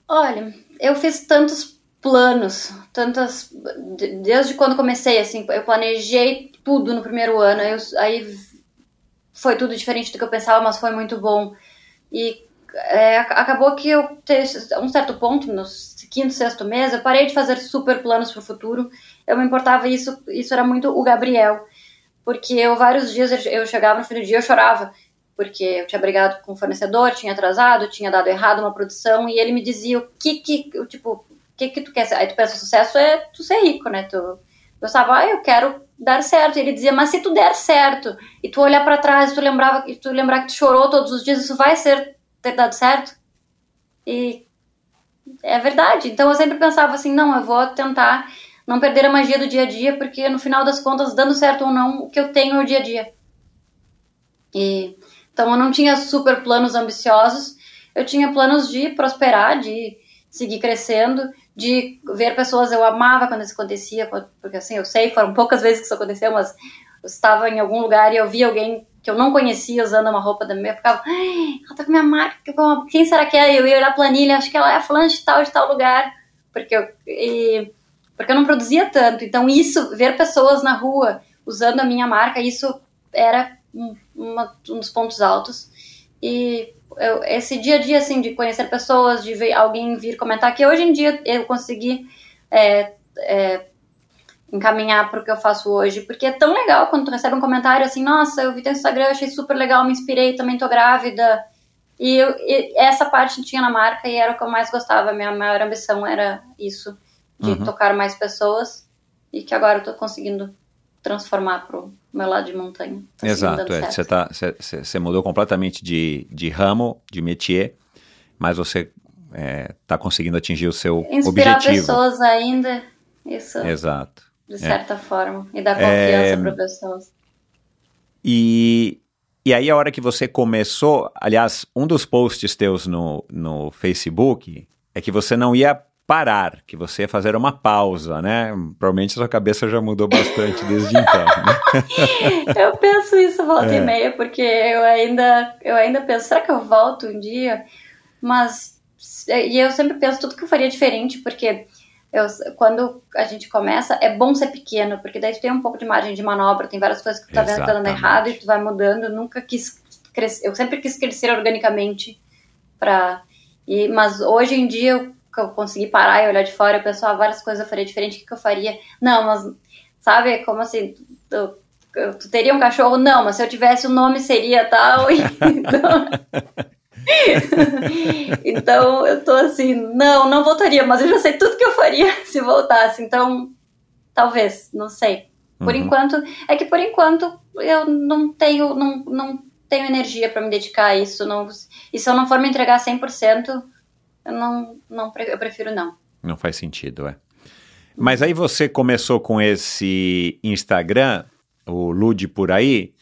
Olha, eu fiz tantos planos, tantas. de- Desde quando comecei, assim, eu planejei tudo no primeiro ano, aí, eu- aí foi tudo diferente do que eu pensava, mas foi muito bom. E é, ac- acabou que eu, a um certo ponto, no quinto, sexto mês, eu parei de fazer super planos para o futuro. Eu me importava, isso, isso era muito o Gabriel. Porque eu, vários dias, eu- chegava no fim do dia, eu chorava porque eu tinha brigado com o fornecedor, tinha atrasado, tinha dado errado uma produção, e ele me dizia o que que, tipo, o que que tu quer ser? Aí tu pensa, sucesso é tu ser rico, né? Tu, eu pensava, ah, eu quero dar certo. E ele dizia, mas se tu der certo, e tu olhar pra trás, tu lembrava, e tu lembrar que tu chorou todos os dias, isso vai ser ter dado certo? E é verdade. Então eu sempre pensava assim, não, eu vou tentar não perder a magia do dia a dia, porque no final das contas, dando certo ou não, o que eu tenho é o dia a dia. E então eu não tinha super planos ambiciosos, eu tinha planos de prosperar, de seguir crescendo, de ver pessoas eu amava quando isso acontecia, porque assim, eu sei, foram poucas vezes que isso aconteceu, mas eu estava em algum lugar e eu vi alguém que eu não conhecia usando uma roupa da minha, eu ficava, "Ai, ela tá com minha marca, quem será que é? Eu ia olhar a planilha, acho que ela é a fulana de tal, de tal lugar, porque eu, e, porque eu não produzia tanto, então isso, ver pessoas na rua usando a minha marca, isso era um, uma, um dos pontos altos. E eu, esse dia a dia, assim, de conhecer pessoas, de ver alguém vir comentar, que hoje em dia eu consegui é, é, encaminhar para o que eu faço hoje, porque é tão legal quando tu recebe um comentário assim, nossa, eu vi teu Instagram, achei super legal, me inspirei, também tô grávida. E, eu, e essa parte tinha na marca e era o que eu mais gostava, minha maior ambição era isso, de Uhum. tocar mais pessoas, e que agora eu tô conseguindo transformar pro meu lado de montanha. Tá Exato, é. Você tá, mudou completamente de, de ramo, de métier, mas você está conseguindo atingir o seu Inspirar objetivo. pessoas ainda, isso, Exato. de certa forma, e dar confiança É, para pessoas. E, e aí, a hora que você começou, aliás, um dos posts teus no, no Facebook, é que você não ia parar, que você ia fazer uma pausa, né? Provavelmente sua cabeça já mudou bastante desde então. Né? eu penso isso volta é. e meia, porque eu ainda, eu ainda penso, será que eu volto um dia? Mas, e eu sempre penso tudo que eu faria diferente, porque eu, quando a gente começa, é bom ser pequeno, porque daí tu tem um pouco de margem de manobra, tem várias coisas que tu tá vendo que tá dando errado e tu vai mudando. Eu nunca quis crescer, eu sempre quis crescer organicamente para e mas hoje em dia eu, eu consegui parar e olhar de fora, eu penso, ah, várias coisas eu faria diferente, o que, que eu faria? Não, mas sabe, como assim, tu, tu, teria um cachorro? Não, mas se eu tivesse o um nome seria tal. então, então eu tô assim, não, não voltaria, mas eu já sei tudo que eu faria se voltasse. Então, talvez, não sei. Por uhum. enquanto, é que por enquanto eu não tenho, não, não tenho energia para me dedicar a isso. Não, e se eu não for me entregar 100%, eu não, não eu prefiro não. Não faz sentido, é. Mas aí você começou com esse Instagram, o Lude por aí,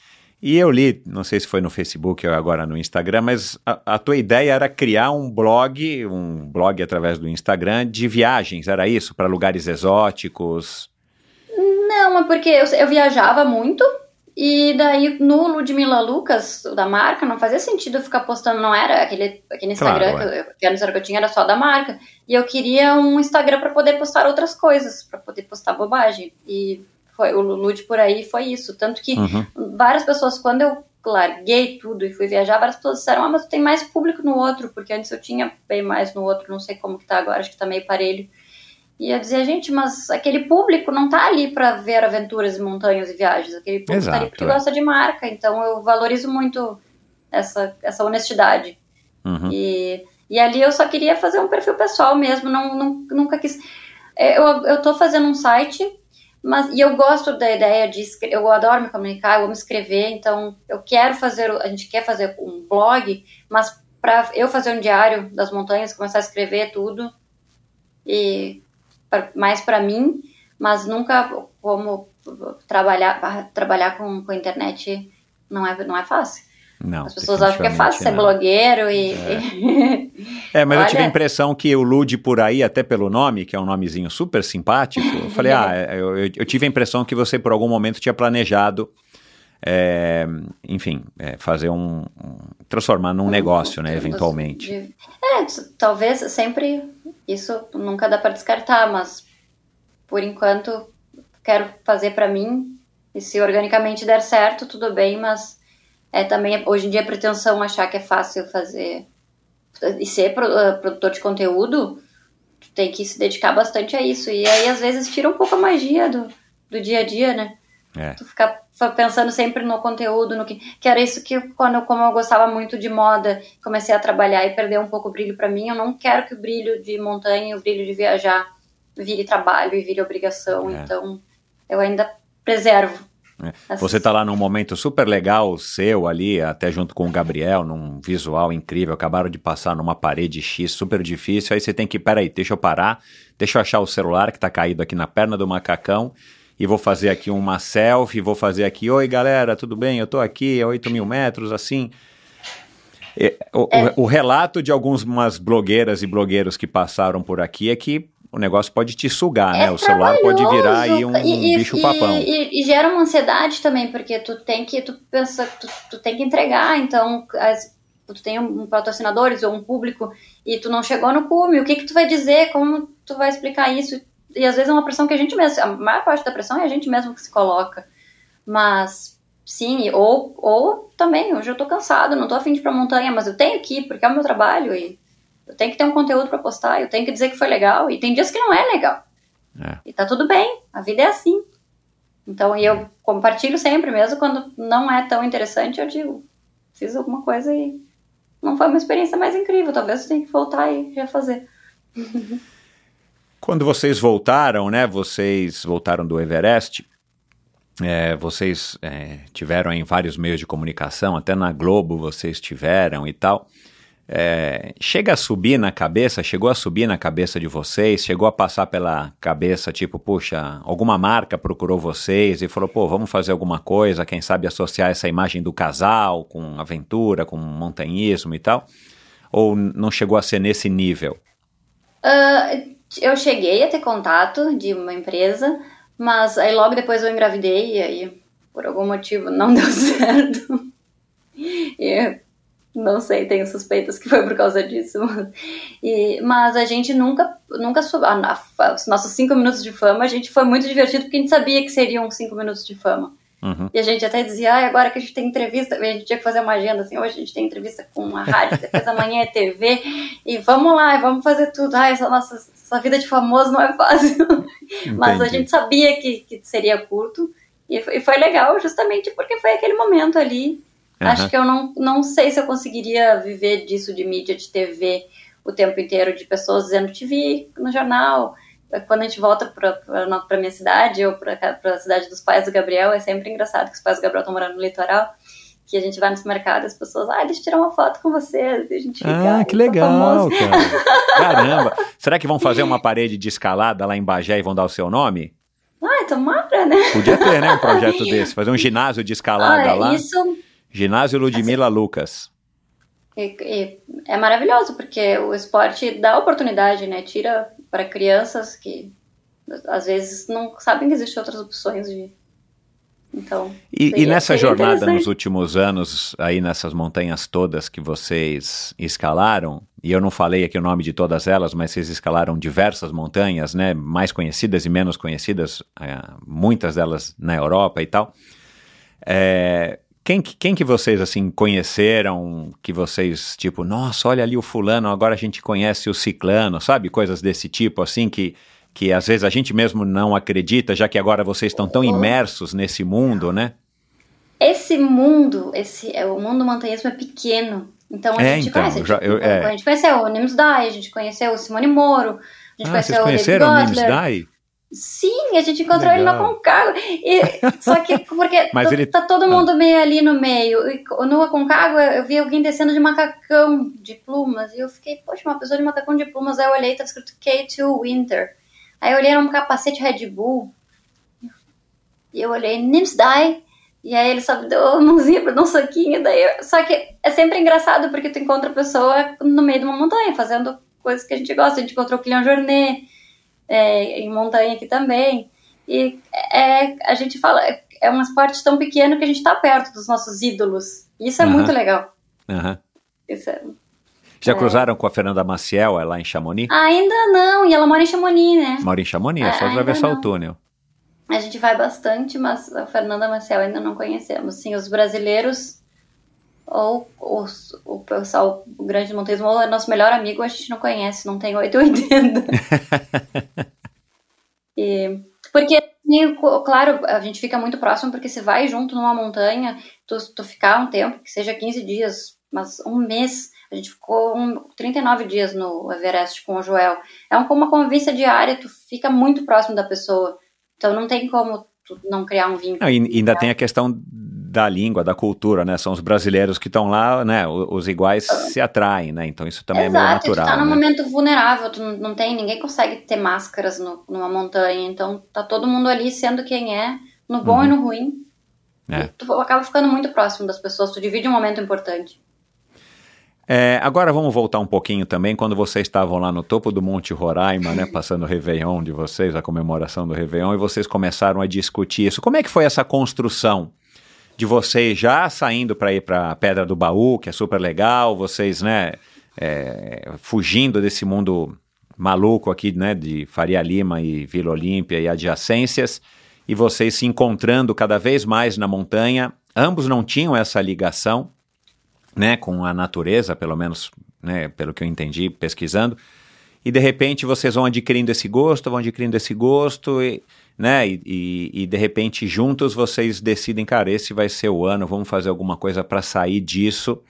e eu li, não sei se foi no Facebook ou agora no Instagram, mas a, a, tua ideia era criar um blog, um blog através do Instagram de viagens, era isso? Para lugares exóticos? Não, é porque eu, eu, viajava muito e daí no Ludmilla Lucas, da marca, não fazia sentido eu ficar postando, não era aquele, aquele Instagram claro, que, eu, que, era que eu tinha, era só da marca. E eu queria um Instagram para poder postar outras coisas, para poder postar bobagem. E foi, o Lulude por aí foi isso. Tanto que uhum. várias pessoas, quando eu larguei tudo e fui viajar, várias pessoas disseram, ah, mas tu tem mais público no outro, porque antes eu tinha bem mais no outro, não sei como que tá agora, acho que tá meio parelho. Eu dizia, gente, mas aquele público não tá ali para ver aventuras e montanhas e viagens, aquele público Exato, tá ali porque é. gosta de marca, então eu valorizo muito essa, essa honestidade. Uhum. E, e ali eu só queria fazer um perfil pessoal mesmo, não, não, nunca quis... É, eu, eu tô fazendo um site mas, e eu gosto da ideia de eu adoro me comunicar, eu amo escrever, então eu quero fazer, a gente quer fazer um blog, mas para eu fazer um diário das montanhas, começar a escrever tudo e pra, mais para mim, mas nunca como trabalhar trabalhar com, com a internet não é não é fácil. Não, As pessoas acham que é fácil ser blogueiro e. É, é mas Olha... eu tive a impressão que o Lude por aí, até pelo nome, que é um nomezinho super simpático, eu falei, ah, é, eu, eu, tive a impressão que você por algum momento tinha planejado. É, enfim, é, fazer um, um, transformar num negócio, né, eventualmente. É, talvez sempre isso nunca dá para descartar, mas por enquanto quero fazer para mim e se organicamente der certo, tudo bem, mas é também hoje em dia a pretensão achar que é fácil fazer e ser ah, produtor de conteúdo, tem que se dedicar bastante a isso. E aí, às vezes, tira um pouco a magia do, do dia a dia, né? É. Tu ficar pensando sempre no conteúdo, no que. Que era isso que, quando como eu gostava muito de moda, comecei a trabalhar e perder um pouco o brilho para mim. Eu não quero que o brilho de montanha, o brilho de viajar, vire trabalho e vire obrigação. É. Então, eu ainda preservo é. Você está lá num momento super legal seu ali, até junto com o Gabriel, num visual incrível, acabaram de passar numa parede X super difícil, aí você tem que, peraí, deixa eu parar, deixa eu achar o celular que está caído aqui na perna do macacão e vou fazer aqui uma selfie, vou fazer aqui, oi galera, tudo bem? Eu estou aqui a 8 mil metros, assim... O, é. o, o, relato de algumas blogueiras e blogueiros que passaram por aqui é que o negócio pode te sugar, é né? O celular pode virar aí um, e, bicho papão. E, e, gera uma ansiedade também, porque tu tem que, tu pensa, tu, tu tem que entregar, então as, tu tem um patrocinadores ou um público e tu não chegou no cume, o que que tu vai dizer, como tu vai explicar isso? E às vezes é uma pressão que a gente mesmo, a maior parte da pressão é a gente mesmo que se coloca. Mas sim, ou, ou também, hoje eu tô cansado, não tô afim de ir pra montanha, mas eu tenho que ir, porque é o meu trabalho e eu tenho que ter um conteúdo para postar, eu tenho que dizer que foi legal. E tem dias que não é legal. É. E tá tudo bem, a vida é assim. Então, e eu compartilho sempre, mesmo quando não é tão interessante, eu digo, fiz alguma coisa e não foi uma experiência mais incrível, talvez eu tenha que voltar e refazer. Quando vocês voltaram, né, vocês voltaram do Everest, é, vocês é, tiveram em vários meios de comunicação, até na Globo vocês tiveram e tal. É, chega a subir na cabeça, chegou a subir na cabeça de vocês, chegou a passar pela cabeça, tipo, puxa, alguma marca procurou vocês e falou, pô, vamos fazer alguma coisa, quem sabe associar essa imagem do casal com aventura, com montanhismo e tal? Ou não chegou a ser nesse nível? Uh, eu cheguei a ter contato de uma empresa, mas aí logo depois eu engravidei e aí por algum motivo não deu certo. e não sei, tenho suspeitas que foi por causa disso. E, mas a gente nunca, nunca soube. Os nossos cinco minutos de fama, a gente foi muito divertido porque a gente sabia que seriam cinco minutos de fama. Uhum. E a gente até dizia, ah, agora que a gente tem entrevista, a gente tinha que fazer uma agenda assim, hoje a gente tem entrevista com a rádio, depois amanhã é TV, e vamos lá, vamos fazer tudo. Ah, essa nossa essa vida de famoso não é fácil. Mas a gente sabia que, que seria curto, e foi, e foi legal justamente porque foi aquele momento ali. Uhum. Acho que eu não, não sei se eu conseguiria viver disso de mídia, de TV, o tempo inteiro, de pessoas dizendo te vi no jornal, quando a gente volta para minha cidade ou para a cidade dos pais do Gabriel, é sempre engraçado que os pais do Gabriel estão morando no litoral, que a gente vai nos mercados as pessoas, ah, deixa eu tirar uma foto com você, a gente fica, Ah, que legal, cara. Caramba. Será que vão fazer uma parede de escalada lá em Bagé e vão dar o seu nome? Ah, tomara, né? Podia ter, né, um projeto desse, fazer um ginásio de escalada ah, lá. Isso... Ginásio Ludmila assim, Lucas. E, e é maravilhoso, porque o esporte dá oportunidade, né? Tira para crianças que às vezes não sabem que existem outras opções de. Então. E, e nessa jornada nos últimos anos, aí nessas montanhas todas que vocês escalaram, e eu não falei aqui o nome de todas elas, mas vocês escalaram diversas montanhas, né? Mais conhecidas e menos conhecidas, é, muitas delas na Europa e tal. É, quem, quem que vocês, assim, conheceram, que vocês, tipo, nossa, olha ali o fulano, agora a gente conhece o ciclano, sabe? Coisas desse tipo, assim, que, que às vezes a gente mesmo não acredita, já que agora vocês estão tão imersos nesse mundo, né? Esse mundo, esse, é, o mundo do montanhismo é pequeno, então a é, gente então, conhece. Já, eu, é. A gente conheceu o Nims Dai, a gente conheceu o Simone Moro, a gente ah, conheceu vocês conheceram o Nims Dai? Sim, a gente encontrou Legal. ele no Aconcagua. E, só que porque Mas ele... tá todo mundo ah. meio ali no meio. E no Aconcagua eu vi alguém descendo de macacão de plumas. E eu fiquei, poxa, uma pessoa de macacão de plumas. Aí eu olhei e tava escrito K2 Winter. Aí eu olhei, era um capacete Red Bull. E eu olhei, Nims Die. E aí ele só me deu uma mãozinha pra dar um soquinho. Daí eu... Só que é sempre engraçado porque tu encontra a pessoa no meio de uma montanha, fazendo coisas que a gente gosta. A gente encontrou o Kylian Jornet é, em montanha aqui também. E é, a gente fala, é um esporte tão pequeno que a gente está perto dos nossos ídolos. Isso é uhum. muito legal. Uhum. Isso é, Já é. cruzaram com a Fernanda Maciel, é lá em Chamonix? Ainda não, e ela mora em Chamonix, né? Mora em Chamonix, é só atravessar o túnel. A gente vai bastante, mas a Fernanda Maciel ainda não conhecemos. Sim, os brasileiros ou os, o pessoal, o grande montanhismo, ou é nosso melhor amigo, a gente não conhece, não tem 880. e, porque, claro, a gente fica muito próximo, porque você vai junto numa montanha, tu, tu ficar um tempo, que seja 15 dias, mas um mês, a gente ficou um, 39 dias no Everest com o Joel. É uma convivência diária, tu fica muito próximo da pessoa. Então não tem como não criar um vínculo. Ainda tem a questão da língua, da cultura, né? São os brasileiros que estão lá, né? Os iguais se atraem, né? Então isso também Exato, é meio natural. Tu tá num né? momento vulnerável, tu não tem, ninguém consegue ter máscaras no, numa montanha, então tá todo mundo ali sendo quem é, no bom uhum. e no ruim. É. Tu acaba ficando muito próximo das pessoas, tu divide um momento importante. É, agora vamos voltar um pouquinho também, quando vocês estavam lá no topo do Monte Roraima, né, passando o Réveillon de vocês, a comemoração do Réveillon, e vocês começaram a discutir isso. Como é que foi essa construção de vocês já saindo para ir para a Pedra do Baú, que é super legal, vocês, né, é, fugindo desse mundo maluco aqui, né, de Faria Lima e Vila Olímpia e adjacências, e vocês se encontrando cada vez mais na montanha. Ambos não tinham essa ligação, né, com a natureza, pelo menos, né, pelo que eu entendi pesquisando. E de repente vocês vão adquirindo esse gosto, vão adquirindo esse gosto e né? E, e, e, de repente juntos vocês decidem, cara, esse vai ser o ano, vamos fazer alguma coisa para sair disso.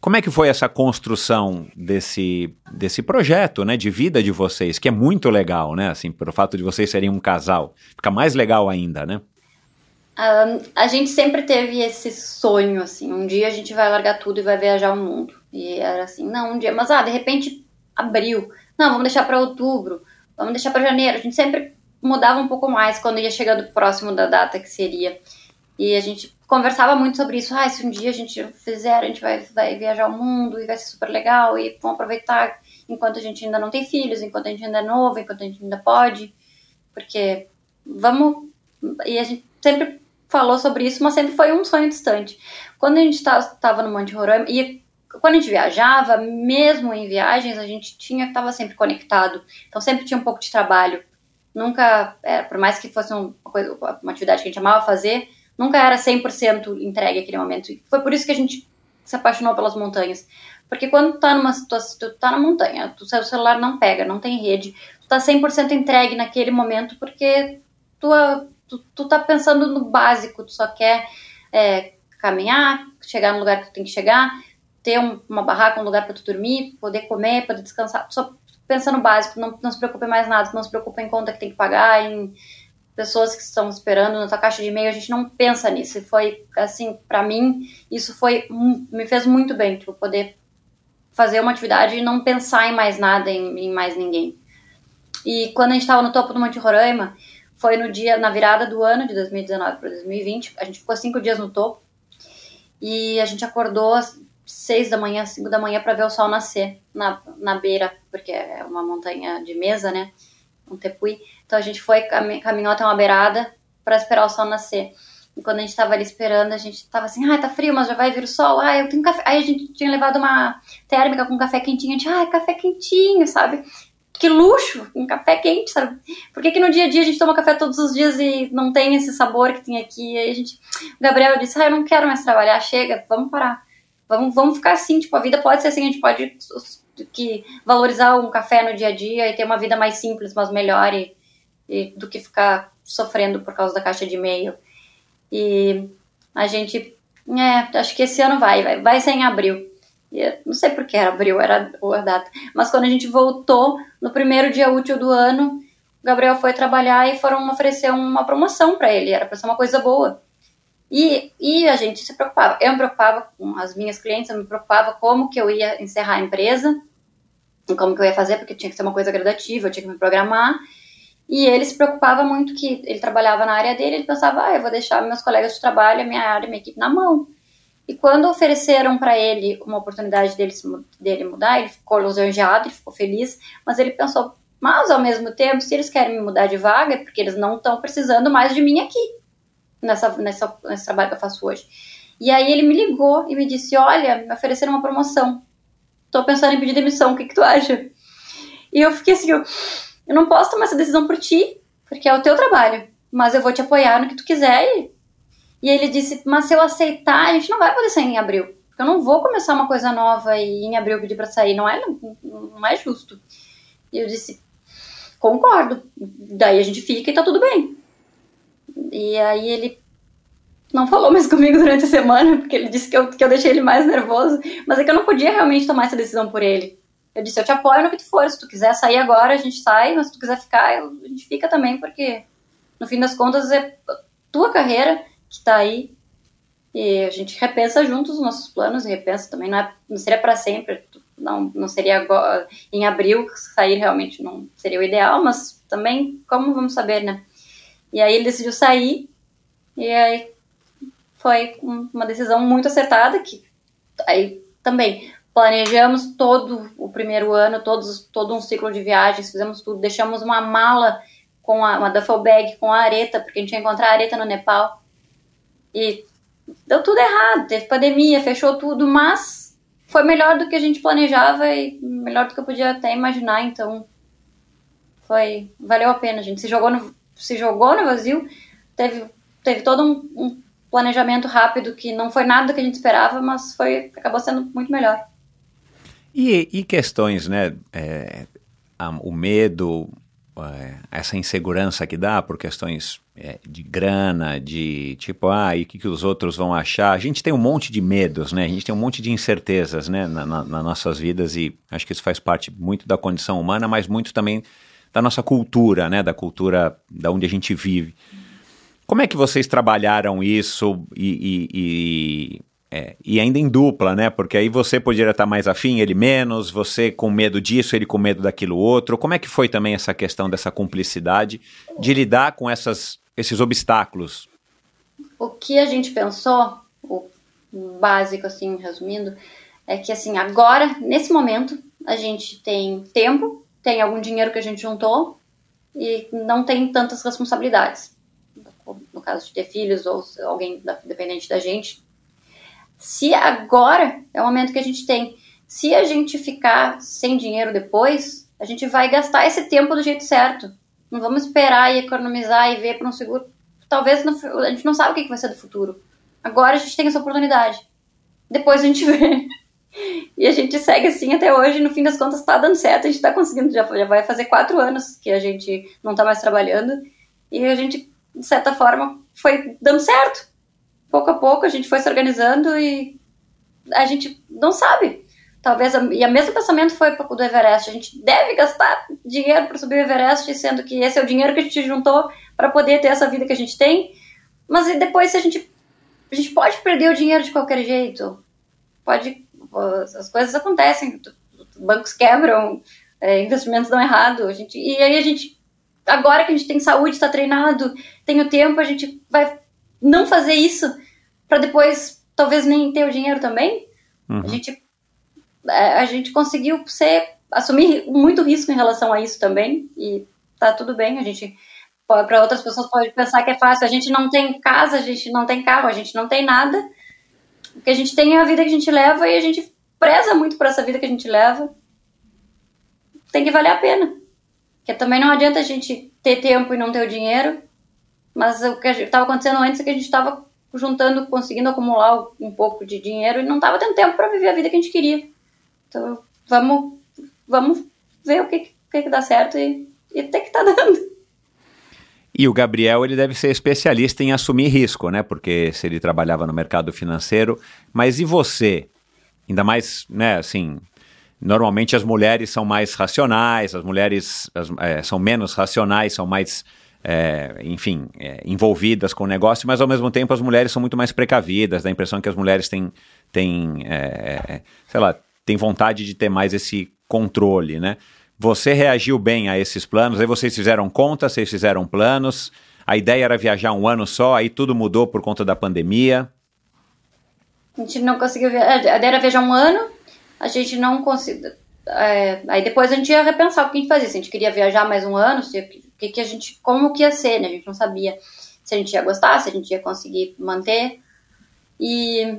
Como é que foi essa construção desse, desse projeto, né, de vida de vocês, que é muito legal, né, assim, pelo fato de vocês serem um casal, fica mais legal ainda, né? Um, a gente sempre teve esse sonho, assim, um dia a gente vai largar tudo e vai viajar o mundo. E era assim, não, um dia, mas ah, de repente abril, não, vamos deixar para outubro, vamos deixar para janeiro. A gente sempre mudava um pouco mais quando ia chegando próximo da data que seria. E a gente conversava muito sobre isso. Ah, se um dia a gente fizer, a gente vai, vai viajar o mundo e vai ser super legal e vamos aproveitar. enquanto a gente ainda não tem filhos, enquanto a gente ainda é novo, enquanto a gente ainda pode, porque vamos. E a gente sempre falou sobre isso, mas sempre foi um sonho distante. Quando a gente estava no Monte Roraima, e quando a gente viajava, mesmo em viagens, a gente tinha estava sempre conectado. Então sempre tinha um pouco de trabalho. Nunca, é, por mais que fosse uma, coisa, uma atividade que a gente amava fazer, nunca era 100% entregue aquele momento. E foi por isso que a gente se apaixonou pelas montanhas. Porque quando tu tá numa situação, tu tá na montanha, o seu celular não pega, não tem rede, tu tá 100% entregue naquele momento porque tu, tu, tu tá pensando no básico, tu só quer é, caminhar, chegar no lugar que tu tem que chegar, ter um, uma barraca, um lugar para tu dormir, poder comer, poder descansar, só pensa no básico, não, não se preocupe mais nada, não se preocupe em conta que tem que pagar, em pessoas que estão esperando na tua caixa de e-mail, a gente não pensa nisso. E foi, assim, para mim, isso foi, me fez muito bem, tipo, poder fazer uma atividade e não pensar em mais nada, em, em mais ninguém. E quando a gente estava no topo do Monte Roraima, foi no dia, na virada do ano de 2019 para 2020, a gente ficou cinco dias no topo e a gente acordou seis da manhã, cinco da manhã para ver o sol nascer na, na beira, porque é uma montanha de mesa, né? Um tepuí. Então a gente foi, caminhou até uma beirada para esperar o sol nascer. E quando a gente tava ali esperando, a gente tava assim, ai, tá frio, mas já vai vir o sol. Ai, eu tenho café. Aí a gente tinha levado uma térmica com café quentinho. A gente, ai, café quentinho, sabe? Que luxo, um café quente, sabe? Por que, que no dia a dia a gente toma café todos os dias e não tem esse sabor que tem aqui? Aí a gente, o Gabriel disse, ai, eu não quero mais trabalhar, chega, vamos parar. Vamos, vamos ficar assim, tipo, a vida pode ser assim, a gente pode que valorizar um café no dia a dia e ter uma vida mais simples, mas melhor e, e do que ficar sofrendo por causa da caixa de e-mail. E a gente, é, acho que esse ano vai, vai, vai ser em abril. E não sei por que era abril, era a data. Mas quando a gente voltou, no primeiro dia útil do ano, o Gabriel foi trabalhar e foram oferecer uma promoção para ele. Era para ser uma coisa boa. E, e a gente se preocupava. Eu me preocupava com as minhas clientes, eu me preocupava como que eu ia encerrar a empresa, como que eu ia fazer, porque tinha que ser uma coisa gradativa, eu tinha que me programar. E ele se preocupava muito que ele trabalhava na área dele, ele pensava, ah, eu vou deixar meus colegas de trabalho, minha área, minha equipe na mão. E quando ofereceram para ele uma oportunidade dele, dele mudar, ele ficou lisonjeado, ele ficou feliz, mas ele pensou, mas ao mesmo tempo, se eles querem me mudar de vaga, é porque eles não estão precisando mais de mim aqui, nessa, nessa, nesse trabalho que eu faço hoje. E aí ele me ligou e me disse, olha, me ofereceram uma promoção, tô pensando em pedir demissão, o que, que tu acha? E eu fiquei assim, eu eu não posso tomar essa decisão por ti, porque é o teu trabalho, mas eu vou te apoiar no que tu quiser. E, e ele disse, mas se eu aceitar, a gente não vai poder sair em abril. Eu não vou começar uma coisa nova e em abril pedir para sair, não é, não é justo. E eu disse, concordo. Daí a gente fica e tá tudo bem. E aí ele não falou mais comigo durante a semana, porque ele disse que eu, que eu deixei ele mais nervoso, mas é que eu não podia realmente tomar essa decisão por ele. Eu disse, eu te apoio no que tu for. Se tu quiser sair agora, a gente sai, mas se tu quiser ficar, a gente fica também, porque no fim das contas é tua carreira que tá aí. E a gente repensa juntos os nossos planos e repensa também. Não, é, não seria para sempre, não, não seria agora, em abril sair realmente não seria o ideal, mas também, como vamos saber, né? E aí ele decidiu sair, e aí foi uma decisão muito acertada, que aí também planejamos todo o primeiro ano, todos, todo um ciclo de viagens, fizemos tudo, deixamos uma mala com a, uma duffel bag com a areta, porque a gente ia encontrar areta no Nepal. E deu tudo errado, teve pandemia, fechou tudo, mas foi melhor do que a gente planejava e melhor do que eu podia até imaginar, então foi valeu a pena, a gente se jogou no, se jogou no vazio, teve, teve todo um, um planejamento rápido que não foi nada do que a gente esperava, mas foi acabou sendo muito melhor. E, e questões, né? É, o medo, é, essa insegurança que dá por questões é, de grana, de tipo, ah, e o que, que os outros vão achar? A gente tem um monte de medos, né? A gente tem um monte de incertezas, né, na, na, nas nossas vidas e acho que isso faz parte muito da condição humana, mas muito também da nossa cultura, né? Da cultura da onde a gente vive. Como é que vocês trabalharam isso e, e, é, e ainda em dupla, né? Porque aí você poderia estar mais afim, ele menos, você com medo disso, ele com medo daquilo outro. Como é que foi também essa questão dessa cumplicidade de lidar com essas, esses obstáculos? O que a gente pensou, o básico, assim, resumindo, é que, assim, agora, nesse momento, a gente tem tempo, tem algum dinheiro que a gente juntou e não tem tantas responsabilidades. No caso de ter filhos ou alguém dependente da gente. Se agora é o momento que a gente tem, se a gente ficar sem dinheiro depois, a gente vai gastar esse tempo do jeito certo. Não vamos esperar e economizar e ver para um seguro. Talvez a gente não sabe o que vai ser do futuro. Agora a gente tem essa oportunidade. Depois a gente vê. E a gente segue assim até hoje, no fim das contas está dando certo, a gente está conseguindo, já, já vai fazer quatro anos que a gente não está mais trabalhando, e a gente, de certa forma, foi dando certo. Pouco a pouco a gente foi se organizando e a gente não sabe. Talvez, e o mesmo pensamento foi do Everest, a gente deve gastar dinheiro para subir o Everest, sendo que esse é o dinheiro que a gente juntou para poder ter essa vida que a gente tem, mas depois se a gente, a gente pode perder o dinheiro de qualquer jeito, pode as coisas acontecem, bancos quebram, é, investimentos dão errado, a gente, e aí a gente, agora que a gente tem saúde, está treinado, tem o tempo, a gente vai não fazer isso para depois talvez nem ter o dinheiro também. Uhum. A gente é, a gente conseguiu ser assumir muito risco em relação a isso também e tá tudo bem, a gente para outras pessoas pode pensar que é fácil. A gente não tem casa, a gente não tem carro, a gente não tem nada. O que a gente tem é a vida que a gente leva e a gente preza muito por essa vida que a gente leva. Tem que valer a pena. Porque também não adianta a gente ter tempo e não ter o dinheiro. Mas o que estava acontecendo antes é que a gente estava juntando, conseguindo acumular um pouco de dinheiro e não estava tendo tempo para viver a vida que a gente queria. Então, vamos, vamos ver o que, que, que dá certo e, e tem que estar tá dando. E o Gabriel, ele deve ser especialista em assumir risco, né? Porque se ele trabalhava no mercado financeiro. Mas e você? Ainda mais, né, assim, normalmente as mulheres são mais racionais, as mulheres as, é, são menos racionais, são mais, é, enfim, é, envolvidas com o negócio, mas ao mesmo tempo as mulheres são muito mais precavidas, dá a impressão que as mulheres têm, têm é, sei lá, têm vontade de ter mais esse controle, né? Você reagiu bem a esses planos, aí vocês fizeram conta, vocês fizeram planos. A ideia era viajar um ano só, aí tudo mudou por conta da pandemia. A gente não conseguiu viajar. A ideia era viajar um ano, a gente não conseguiu. É, aí depois a gente ia repensar o que a gente fazia. Se a gente queria viajar mais um ano, se, que, que a gente, como que ia ser, né? A gente não sabia se a gente ia gostar, se a gente ia conseguir manter. E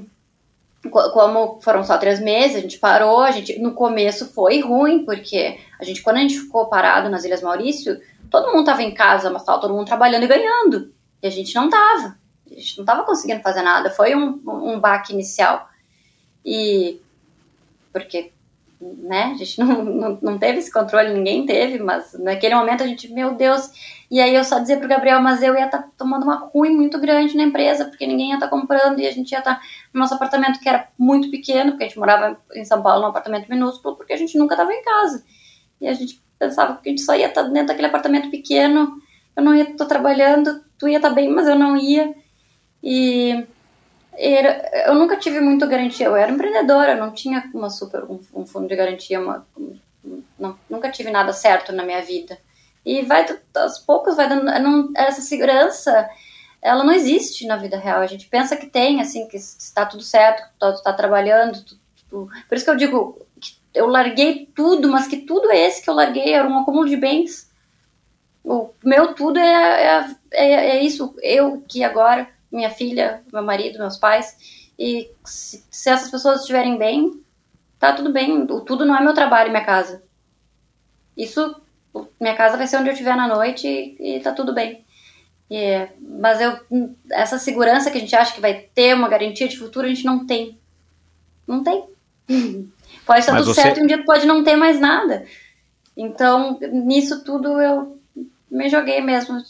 como foram só três meses, a gente parou, a gente no começo foi ruim, porque a gente, quando a gente ficou parado nas Ilhas Maurício, todo mundo estava em casa, mas estava todo mundo trabalhando e ganhando. E a gente não estava. A gente não estava conseguindo fazer nada. Foi um, um baque inicial. E porque né? A gente não, não, não teve esse controle, ninguém teve, mas naquele momento a gente, meu Deus. E aí eu só dizia pro Gabriel, mas eu ia estar tá tomando uma ruim muito grande na empresa, porque ninguém ia estar tá comprando e a gente ia estar tá no nosso apartamento que era muito pequeno, porque a gente morava em São Paulo num apartamento minúsculo, porque a gente nunca estava em casa. E a gente pensava que a gente só ia estar tá dentro daquele apartamento pequeno, eu não ia estar trabalhando, tu ia estar tá bem, mas eu não ia. E era, eu nunca tive muito garantia. Eu era empreendedora, não tinha uma super um, um fundo de garantia, uma, não, nunca tive nada certo na minha vida. E vai aos poucos vai dando não, essa segurança, ela não existe na vida real. A gente pensa que tem, assim, que está tudo certo, que tu está trabalhando. Tu, tu, por isso que eu digo que eu larguei tudo, mas que tudo esse que eu larguei era um acúmulo de bens. O meu tudo é, é, é, é isso. Eu que agora minha filha, meu marido, meus pais. E se, se essas pessoas estiverem bem, tá tudo bem. O tudo não é meu trabalho, minha casa. Isso, minha casa vai ser onde eu estiver na noite e, e tá tudo bem. E, mas eu, essa segurança que a gente acha que vai ter uma garantia de futuro, a gente não tem. Não tem. Pode estar mas tudo você... certo e um dia pode não ter mais nada. Então, nisso tudo eu me joguei mesmo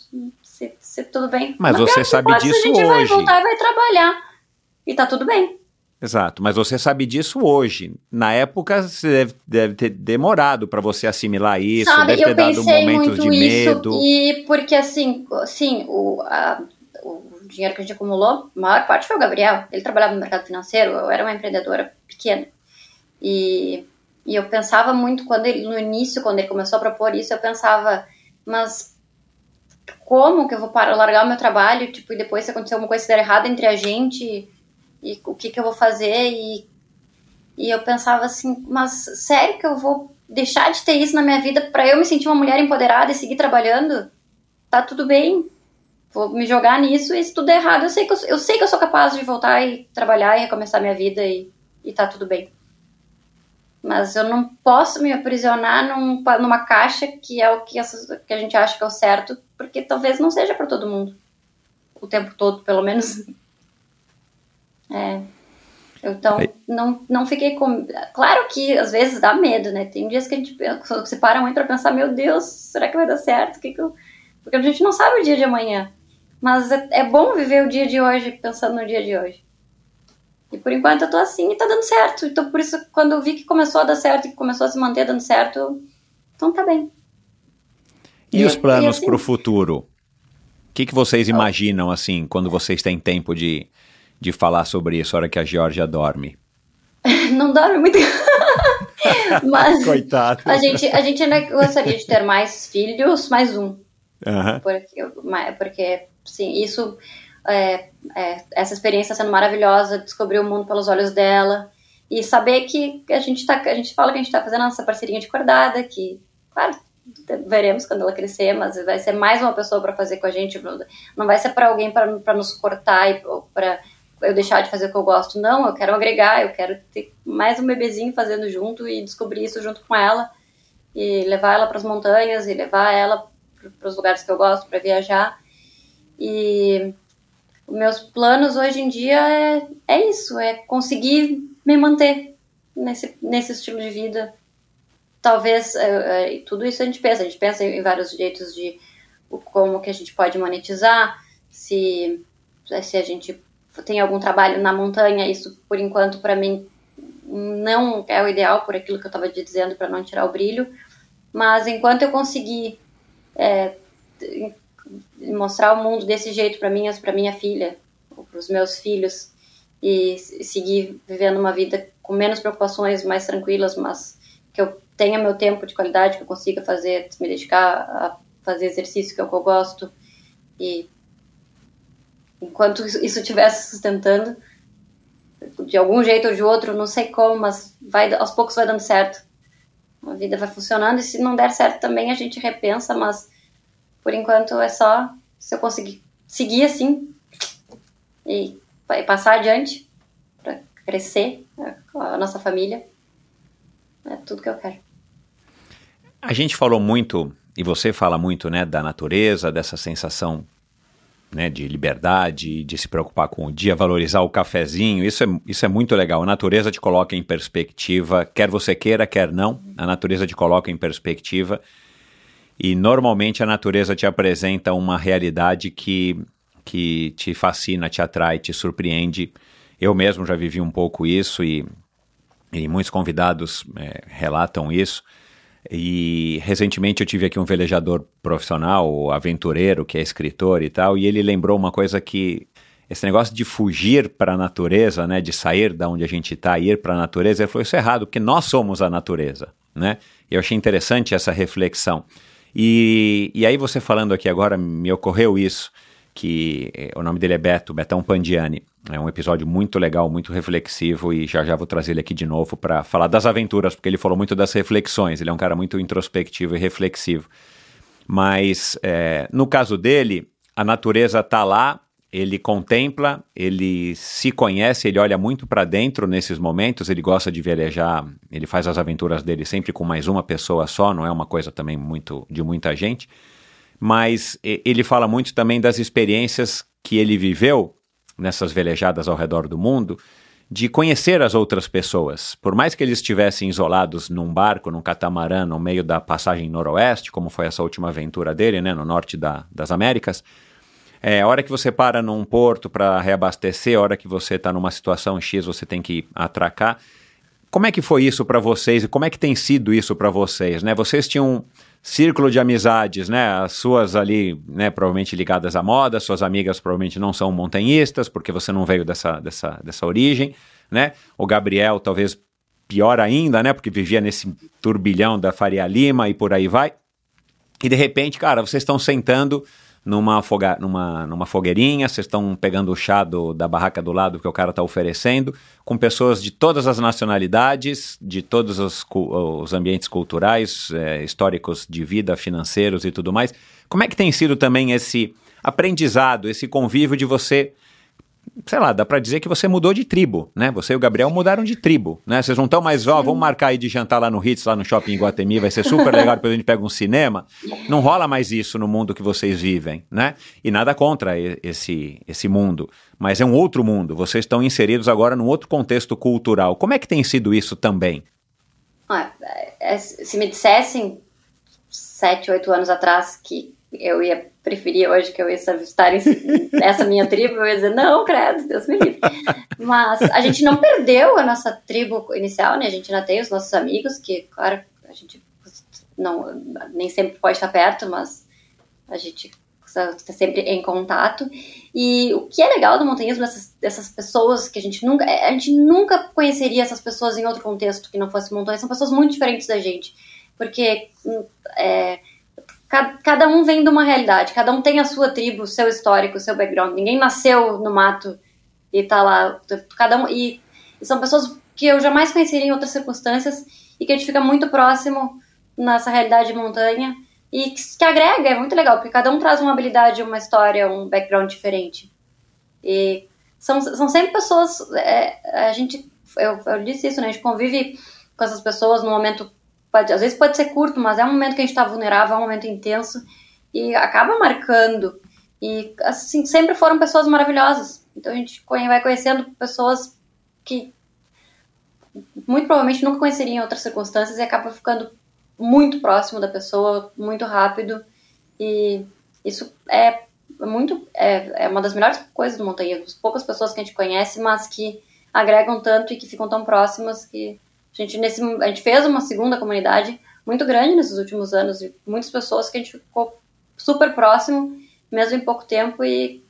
se, tudo bem. Mas você sabe disso hoje. A gente hoje. vai voltar e vai trabalhar. E tá tudo bem. Exato, mas você sabe disso hoje. Na época, você deve, deve ter demorado para você assimilar isso, sabe, deve ter dado momentos de medo. E porque assim, sim, o, a, o dinheiro que a gente acumulou, a maior parte foi o Gabriel. Ele trabalhava no mercado financeiro, eu era uma empreendedora pequena. E, e eu pensava muito quando ele, no início, quando ele começou a propor isso, eu pensava, mas como que eu vou parar, largar o meu trabalho, tipo, e depois se acontecer alguma coisa que der errado entre a gente, e, o que que eu vou fazer, e, E eu pensava assim, mas sério que eu vou deixar de ter isso na minha vida para eu me sentir uma mulher empoderada e seguir trabalhando? Tá tudo bem. Vou me jogar nisso e se tudo é errado, eu sei que eu, eu sei que eu sou capaz de voltar e trabalhar e recomeçar minha vida e, e tá tudo bem. Mas eu não posso me aprisionar num, numa caixa que é o que, que a gente acha que é o certo, porque talvez não seja para todo mundo. O tempo todo, pelo menos. É. Então, não, não fiquei com. Claro que às vezes dá medo, né? Tem dias que a gente se para muito pra pensar: meu Deus, será que vai dar certo? Que que eu... Porque a gente não sabe o dia de amanhã. Mas é, é bom viver o dia de hoje pensando no dia de hoje. E por enquanto eu tô assim e tá dando certo. Então por isso, quando eu vi que começou a dar certo e começou a se manter dando certo, então tá bem. E, e os planos assim, para o futuro? O que, que vocês imaginam, assim, quando vocês têm tempo de, de falar sobre isso, a hora que a Georgia dorme? Não dorme muito. Mas Coitado. A gente, a gente ainda gostaria de ter mais filhos, mais um. Uhum. Porque, porque, sim, isso é, é, essa experiência sendo maravilhosa, descobrir o mundo pelos olhos dela e saber que a gente tá, a gente fala que a gente está fazendo essa parceria de cordada, que, claro, veremos quando ela crescer, mas vai ser mais uma pessoa para fazer com a gente, não vai ser para alguém para nos cortar e para eu deixar de fazer o que eu gosto, não, eu quero agregar, eu quero ter mais um bebezinho fazendo junto e descobrir isso junto com ela e levar ela para as montanhas e levar ela para os lugares que eu gosto para viajar e meus planos hoje em dia é, é isso, é conseguir me manter nesse, nesse estilo de vida. Talvez, é, é, tudo isso a gente pensa, a gente pensa em vários jeitos de como que a gente pode monetizar, se, se a gente tem algum trabalho na montanha, isso por enquanto para mim não é o ideal por aquilo que eu estava dizendo para não tirar o brilho, mas enquanto eu conseguir é, mostrar o mundo desse jeito para mim, para minha filha, para os meus filhos e seguir vivendo uma vida com menos preocupações, mais tranquilas, mas que eu tenha meu tempo de qualidade, que eu consiga fazer, me dedicar a fazer exercício que é o que eu gosto e enquanto isso estivesse sustentando de algum jeito ou de outro, não sei como, mas vai aos poucos vai dando certo. A vida vai funcionando e se não der certo também a gente repensa, mas por enquanto é só se eu conseguir seguir assim e, passar adiante para crescer a nossa família. É tudo que eu quero. A gente falou muito, e você fala muito, né, da natureza, dessa sensação né, de liberdade, de se preocupar com o dia, valorizar o cafezinho. Isso é, isso é muito legal. A natureza te coloca em perspectiva, quer você queira, quer não, a natureza te coloca em perspectiva. E normalmente a natureza te apresenta uma realidade que, que te fascina, te atrai, te surpreende. Eu mesmo já vivi um pouco isso e, e muitos convidados é, relatam isso. E recentemente eu tive aqui um velejador profissional, aventureiro, que é escritor e tal, e ele lembrou uma coisa que esse negócio de fugir para a natureza, né, de sair da onde a gente está e ir para a natureza, ele falou isso é errado, porque nós somos a natureza, né? Eu achei interessante essa reflexão. E, e aí você falando aqui agora, me ocorreu isso, que eh, o nome dele é Beto, Betão Pandiani. É um episódio muito legal, muito reflexivo e já já vou trazer ele aqui de novo para falar das aventuras, porque ele falou muito das reflexões. Ele é um cara muito introspectivo e reflexivo. Mas é, no caso dele, a natureza está lá ele contempla, ele se conhece, ele olha muito para dentro nesses momentos, ele gosta de velejar, ele faz as aventuras dele sempre com mais uma pessoa só, não é uma coisa também muito de muita gente, mas ele fala muito também das experiências que ele viveu nessas velejadas ao redor do mundo, de conhecer as outras pessoas. Por mais que eles estivessem isolados num barco, num catamarã, no meio da passagem noroeste, como foi essa última aventura dele, né, no norte da, das Américas, é, a hora que você para num porto para reabastecer, a hora que você está numa situação X, você tem que atracar. Como é que foi isso para vocês e como é que tem sido isso para vocês? Né? Vocês tinham um círculo de amizades, né? As suas ali, né, provavelmente ligadas à moda, suas amigas provavelmente não são montanhistas, porque você não veio dessa, dessa, dessa origem, né? O Gabriel talvez pior ainda, né? Porque vivia nesse turbilhão da Faria Lima e por aí vai. E de repente, cara, vocês estão sentando numa, foga, numa, numa fogueirinha, vocês estão pegando o chá do, da barraca do lado que o cara está oferecendo, com pessoas de todas as nacionalidades, de todos os, os ambientes culturais, é, históricos de vida, financeiros e tudo mais. Como é que tem sido também esse aprendizado, esse convívio de você sei lá, dá para dizer que você mudou de tribo, né? Você e o Gabriel mudaram de tribo, né? Vocês não estão mais, ó, vamos marcar aí de jantar lá no Hits, lá no shopping em Guatemi, vai ser super legal, depois a gente pega um cinema. Não rola mais isso no mundo que vocês vivem, né? E nada contra esse, esse mundo, mas é um outro mundo. Vocês estão inseridos agora num outro contexto cultural. Como é que tem sido isso também? Ah, é, se me dissessem sete, oito anos atrás que eu ia preferir hoje que eu ia nessa minha tribo, eu ia dizer, não, credo, Deus me livre. Mas a gente não perdeu a nossa tribo inicial, né? A gente ainda tem os nossos amigos, que, claro, a gente não, nem sempre pode estar perto, mas a gente está sempre em contato. E o que é legal do montanhismo, essas, essas pessoas que a gente nunca. A gente nunca conheceria essas pessoas em outro contexto que não fosse montanha, são pessoas muito diferentes da gente. Porque. É, cada um vem de uma realidade, cada um tem a sua tribo, o seu histórico, o seu background. Ninguém nasceu no mato e tá lá. Cada um. E, e são pessoas que eu jamais conheceria em outras circunstâncias e que a gente fica muito próximo nessa realidade de montanha e que, que agrega, é muito legal, porque cada um traz uma habilidade, uma história, um background diferente. E são, são sempre pessoas. É, a gente. Eu, eu disse isso, né? A gente convive com essas pessoas no momento Pode, às vezes pode ser curto, mas é um momento que a gente está vulnerável, é um momento intenso e acaba marcando. E assim, sempre foram pessoas maravilhosas. Então a gente vai conhecendo pessoas que muito provavelmente nunca conheceria em outras circunstâncias e acaba ficando muito próximo da pessoa, muito rápido. E isso é muito é, é uma das melhores coisas do montanhismo. Poucas pessoas que a gente conhece, mas que agregam tanto e que ficam tão próximas que a gente, nesse, a gente fez uma segunda comunidade muito grande nesses últimos anos e muitas pessoas que a gente ficou super próximo, mesmo em pouco tempo, e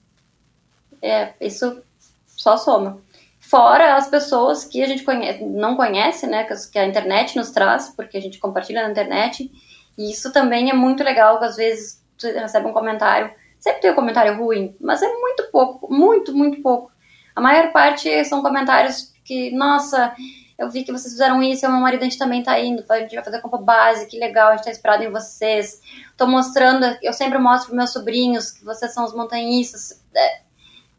é, isso só soma. Fora as pessoas que a gente conhece, não conhece, né, que a internet nos traz, porque a gente compartilha na internet, e isso também é muito legal, que às vezes você recebe um comentário, sempre tem um comentário ruim, mas é muito pouco, muito, muito pouco. A maior parte são comentários que, nossa, eu vi que vocês fizeram isso, e o meu marido a gente também tá indo, a gente vai fazer compra base, que legal, a gente tá inspirado em vocês. Tô mostrando, eu sempre mostro pros meus sobrinhos que vocês são os montanhistas. É,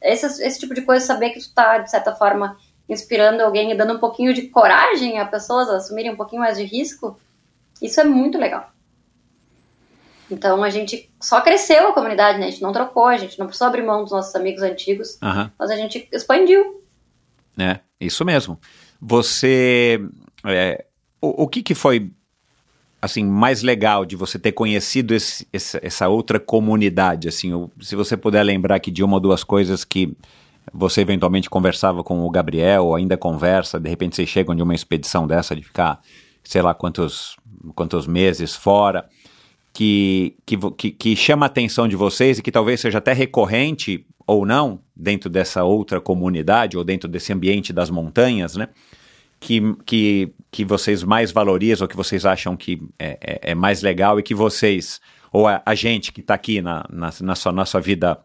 esse, esse tipo de coisa, saber que tu tá, de certa forma, inspirando alguém e dando um pouquinho de coragem a pessoas a assumirem um pouquinho mais de risco, isso é muito legal. Então a gente só cresceu a comunidade, né? A gente não trocou, a gente não precisou abrir mão dos nossos amigos antigos, uhum. mas a gente expandiu. É, isso mesmo. Você. É, o, o que, que foi assim mais legal de você ter conhecido esse, essa, essa, outra comunidade? Assim, se você puder lembrar aqui de uma ou duas coisas que você eventualmente conversava com o Gabriel, ou ainda conversa, de repente vocês chegam de uma expedição dessa, de ficar, sei lá, quantos, quantos meses fora, que, que, que, que chama a atenção de vocês e que talvez seja até recorrente ou não, dentro dessa outra comunidade ou dentro desse ambiente das montanhas, né? Que, que, que vocês mais valorizam, que vocês acham que é, é, é mais legal e que vocês, ou a, a gente que está aqui na, na, na sua, nossa vida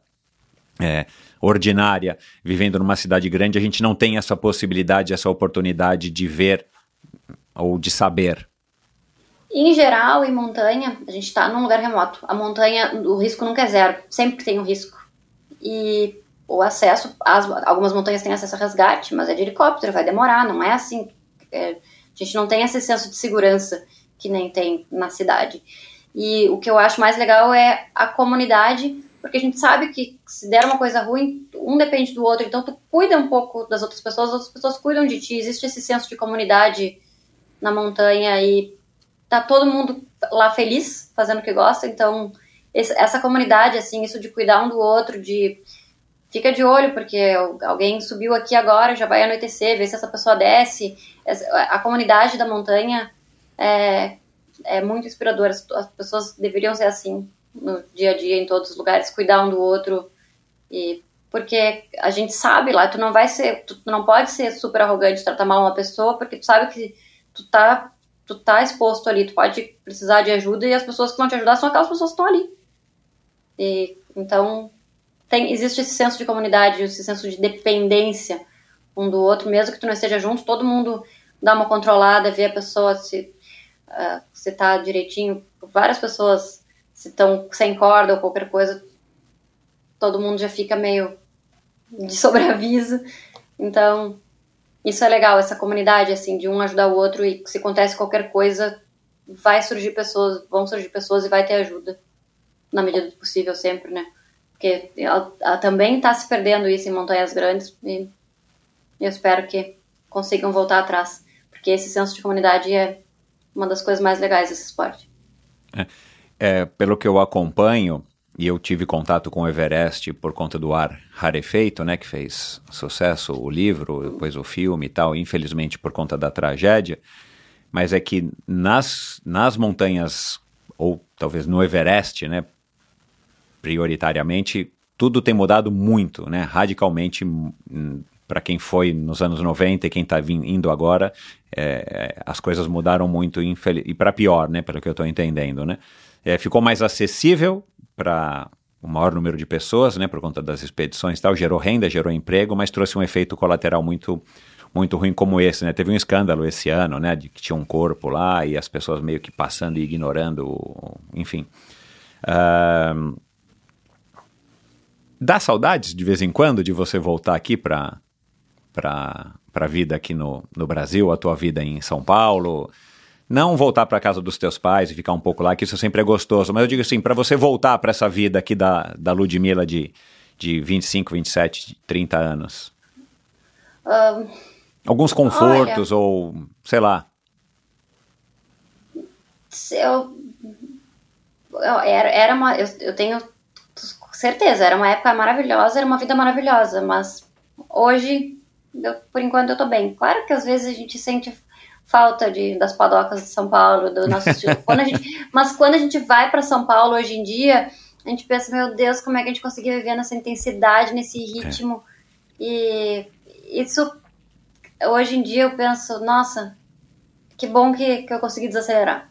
é, ordinária, vivendo numa cidade grande, a gente não tem essa possibilidade, essa oportunidade de ver ou de saber. Em geral, em montanha, a gente está num lugar remoto. A montanha, o risco nunca é zero, sempre tem um risco. E o acesso, as, algumas montanhas têm acesso a resgate, mas é de helicóptero, vai demorar, não é assim. É, a gente não tem esse senso de segurança que nem tem na cidade. E o que eu acho mais legal é a comunidade, porque a gente sabe que se der uma coisa ruim, um depende do outro, então tu cuida um pouco das outras pessoas, as outras pessoas cuidam de ti, existe esse senso de comunidade na montanha e tá todo mundo lá feliz, fazendo o que gosta, então essa comunidade, assim, isso de cuidar um do outro, de fica de olho, porque alguém subiu aqui agora, já vai anoitecer, ver se essa pessoa desce. A comunidade da montanha é, é muito inspiradora. As pessoas deveriam ser assim no dia a dia, em todos os lugares, cuidar um do outro. E porque a gente sabe lá, tu não vai ser, tu não pode ser super arrogante, tratar mal uma pessoa, porque tu sabe que tu tá, tu tá exposto ali, tu pode precisar de ajuda e as pessoas que vão te ajudar são aquelas pessoas que estão ali. E Então, tem, existe esse senso de comunidade, esse senso de dependência um do outro, mesmo que tu não esteja junto, todo mundo dá uma controlada, vê a pessoa se uh, se tá direitinho. Várias pessoas se estão sem corda ou qualquer coisa, todo mundo já fica meio de sobreaviso. Então, isso é legal, essa comunidade, assim, de um ajudar o outro e se acontece qualquer coisa, vai surgir pessoas, vão surgir pessoas e vai ter ajuda, na medida do possível sempre, né? Porque ela, ela também está se perdendo isso em montanhas grandes e eu espero que consigam voltar atrás, porque esse senso de comunidade é uma das coisas mais legais desse esporte. É, é, pelo que eu acompanho, e eu tive contato com o Everest por conta do ar rarefeito, né, que fez sucesso o livro, depois o filme e tal, infelizmente por conta da tragédia, mas é que nas, nas montanhas, ou talvez no Everest, né, prioritariamente, tudo tem mudado muito, né, radicalmente hum, para quem foi nos anos 90 e quem está indo agora, é, as coisas mudaram muito e para pior, né, pelo que eu estou entendendo, né. É, ficou mais acessível para o maior número de pessoas, né, por conta das expedições e tal, gerou renda, gerou emprego, mas trouxe um efeito colateral muito muito ruim como esse, né? Teve um escândalo esse ano, né, de que tinha um corpo lá e as pessoas meio que passando e ignorando, enfim. Uh, dá saudades de vez em quando de você voltar aqui para para a vida aqui no, no Brasil, a tua vida em São Paulo, não voltar para casa dos teus pais e ficar um pouco lá, que isso sempre é gostoso. Mas eu digo assim, para você voltar para essa vida aqui da, da Ludmilla de, de 25, 27, 30 anos. Um, Alguns confortos olha, ou, sei lá. Eu, eu era, era uma, eu, eu tenho certeza, era uma época maravilhosa, era uma vida maravilhosa, mas hoje, eu, por enquanto, eu tô bem. Claro que às vezes a gente sente falta de, das padocas de São Paulo, do nosso estilo. Quando gente, mas quando a gente vai para São Paulo hoje em dia, a gente pensa, meu Deus, como é que a gente conseguia viver nessa intensidade, nesse ritmo? É. E isso, hoje em dia eu penso, nossa, que bom que, que eu consegui desacelerar.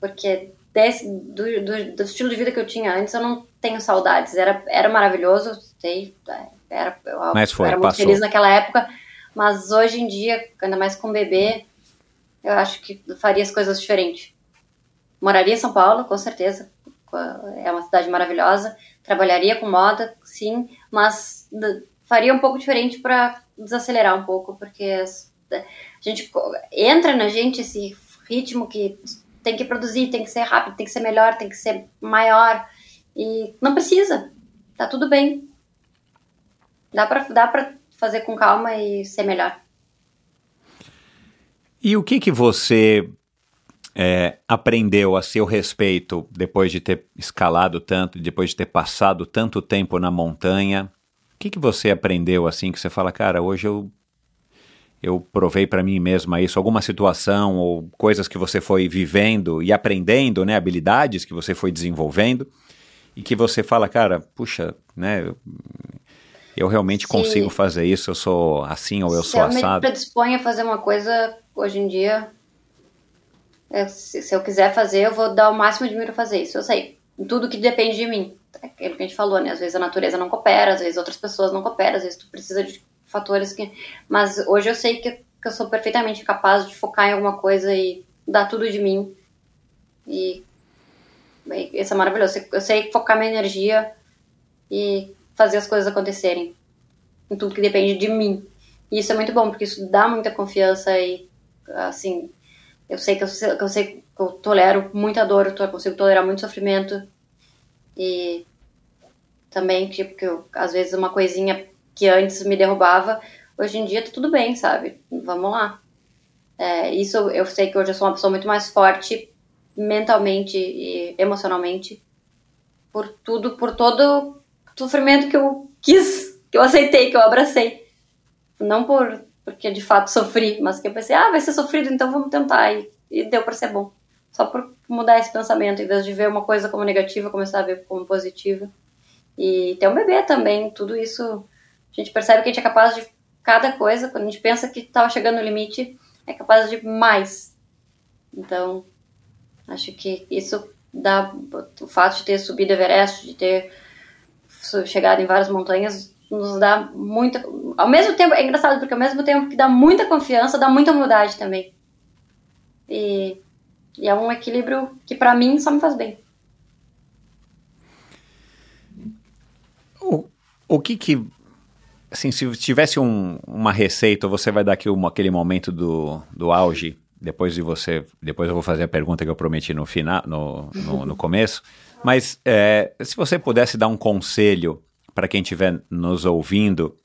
Porque desse, do, do, do, estilo de vida que eu tinha antes, eu não tenho saudades. Era, era maravilhoso, sei, era, eu, Mas foi, era muito passou. feliz naquela época, mas hoje em dia, ainda mais com bebê, eu acho que faria as coisas diferentes. Moraria em São Paulo, com certeza. É uma cidade maravilhosa. Trabalharia com moda, sim, mas faria um pouco diferente para desacelerar um pouco, porque a gente entra na gente esse ritmo que tem que produzir, tem que ser rápido, tem que ser melhor, tem que ser maior. E não precisa. Tá tudo bem. Dá pra, dá fazer com calma e ser melhor. E o que que você é, aprendeu a seu respeito depois de ter escalado tanto, depois de ter passado tanto tempo na montanha? O que que você aprendeu assim que você fala, cara, hoje eu eu provei para mim mesma isso, alguma situação ou coisas que você foi vivendo e aprendendo, né, habilidades que você foi desenvolvendo e que você fala, cara, puxa, né, eu realmente se, consigo fazer isso, eu sou assim ou eu sou assado. Se eu me predisponho a fazer uma coisa hoje em dia, é, se, se, eu quiser fazer, eu vou dar o máximo de mim para fazer isso, eu sei. Tudo que depende de mim. É aquilo que a gente falou, né? Às vezes a natureza não coopera, às vezes outras pessoas não cooperam, às vezes tu precisa de fatores que... Mas hoje eu sei que, que eu sou perfeitamente capaz de focar em alguma coisa e dar tudo de mim. E isso é maravilhoso. Eu sei focar minha energia e fazer as coisas acontecerem. Em tudo que depende de mim. E isso é muito bom, porque isso dá muita confiança e, assim, eu sei que eu, que eu sei que eu tolero muita dor, eu consigo tolerar muito sofrimento. E também, tipo, que eu, às vezes uma coisinha que antes me derrubava, hoje em dia tá tudo bem, sabe? Vamos lá. É, isso eu sei que hoje eu sou uma pessoa muito mais forte mentalmente e emocionalmente por tudo, por todo sofrimento que eu quis, que eu aceitei, que eu abracei. Não por porque de fato sofri, mas que eu pensei, ah, vai ser sofrido, então vamos tentar. E, e deu para ser bom. Só por mudar esse pensamento, em vez de ver uma coisa como negativa, começar a ver como positiva. E ter um bebê também, tudo isso, a gente percebe que a gente é capaz de cada coisa, quando a gente pensa que estava chegando no limite, é capaz de mais. Então, acho que isso dá o fato de ter subido Everest, de ter chegado em várias montanhas nos dá muita. Ao mesmo tempo, é engraçado, porque ao mesmo tempo que dá muita confiança, dá muita humildade também. E, e é um equilíbrio que para mim só me faz bem. O, o que que. Assim, se tivesse um, uma receita, você vai dar aqui um, aquele momento do, do auge, depois de você. Depois eu vou fazer a pergunta que eu prometi no final, no, no, no começo. Mas é, se você pudesse dar um conselho para quem estiver nos ouvindo,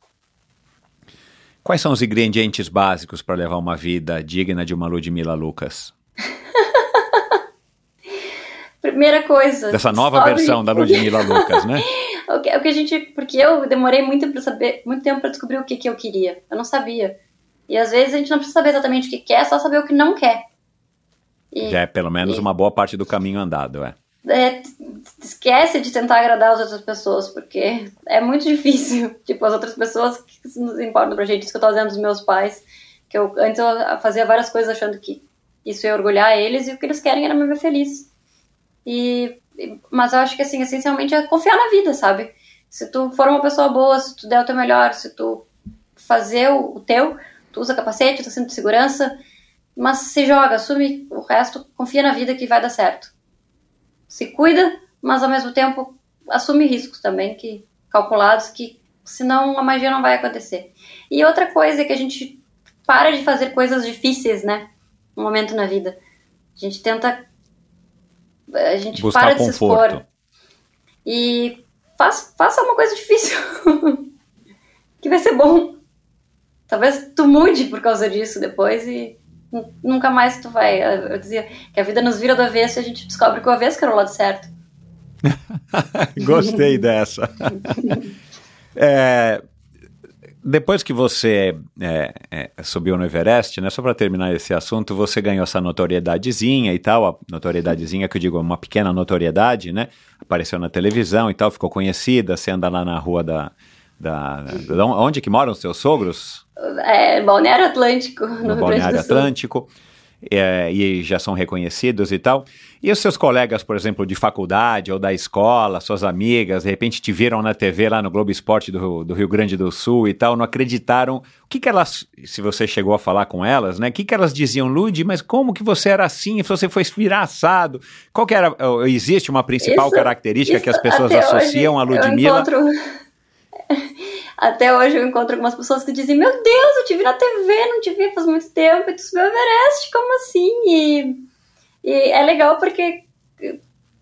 quais são os ingredientes básicos para levar uma vida digna de uma Ludmilla Lucas? Primeira coisa. Dessa nova descobre- versão da Ludmilla Lucas, né? O que, o que a gente. Porque eu demorei muito para saber, muito tempo para descobrir o que, que eu queria. Eu não sabia. E às vezes a gente não precisa saber exatamente o que quer, é só saber o que não quer. E, Já é pelo menos e- uma boa parte do caminho andado, é. é, esquece de tentar agradar as outras pessoas, porque é muito difícil. Tipo, as outras pessoas que se nos importam pra gente. Isso que eu tô dizendo dos meus pais. Que eu, antes eu fazia várias coisas achando que isso ia orgulhar eles e o que eles querem era me ver feliz. E, e- mas eu acho que, assim, essencialmente é confiar na vida, sabe? Se tu for uma pessoa boa, se tu der o teu melhor, se tu fazer o, o teu, tu usa capacete, tu cinto de segurança, mas se joga, assume o resto, confia na vida que vai dar certo se cuida, mas ao mesmo tempo assume riscos também que calculados que senão a magia não vai acontecer. E outra coisa é que a gente para de fazer coisas difíceis, né? Um momento na vida. A gente tenta a gente Buscar para de se conforto. expor e faz, faça uma coisa difícil que vai ser bom. Talvez tu mude por causa disso depois e nu- nunca mais tu vai. Eu dizia que a vida nos vira do avesso e a gente descobre que o avesso era o lado certo. Gostei dessa. É, depois que você é, é, subiu no Everest, né? Só para terminar esse assunto, você ganhou essa notoriedadezinha e tal, a notoriedadezinha que eu digo, uma pequena notoriedade, né? Apareceu na televisão e tal, ficou conhecida. Você anda lá na rua da, da, da onde que moram os seus sogros? É, Balneário Atlântico, no, no Rio Balneário. Atlântico, é, e já são reconhecidos e tal. E os seus colegas, por exemplo, de faculdade ou da escola, suas amigas, de repente te viram na TV lá no Globo Esporte do, do Rio Grande do Sul e tal, não acreditaram. O que que elas, se você chegou a falar com elas, né? O que que elas diziam, Lud, mas como que você era assim? Se você foi esviraçado? Qual que era, ou existe uma principal Isso- característica que as isso pessoas associam a hoje eu Ludmilla? encontro- Até hoje eu encontro algumas pessoas que dizem: Meu Deus, eu te vi na TV, não te vi faz muito tempo, e tu subiu o Everest, como assim? E, e é legal porque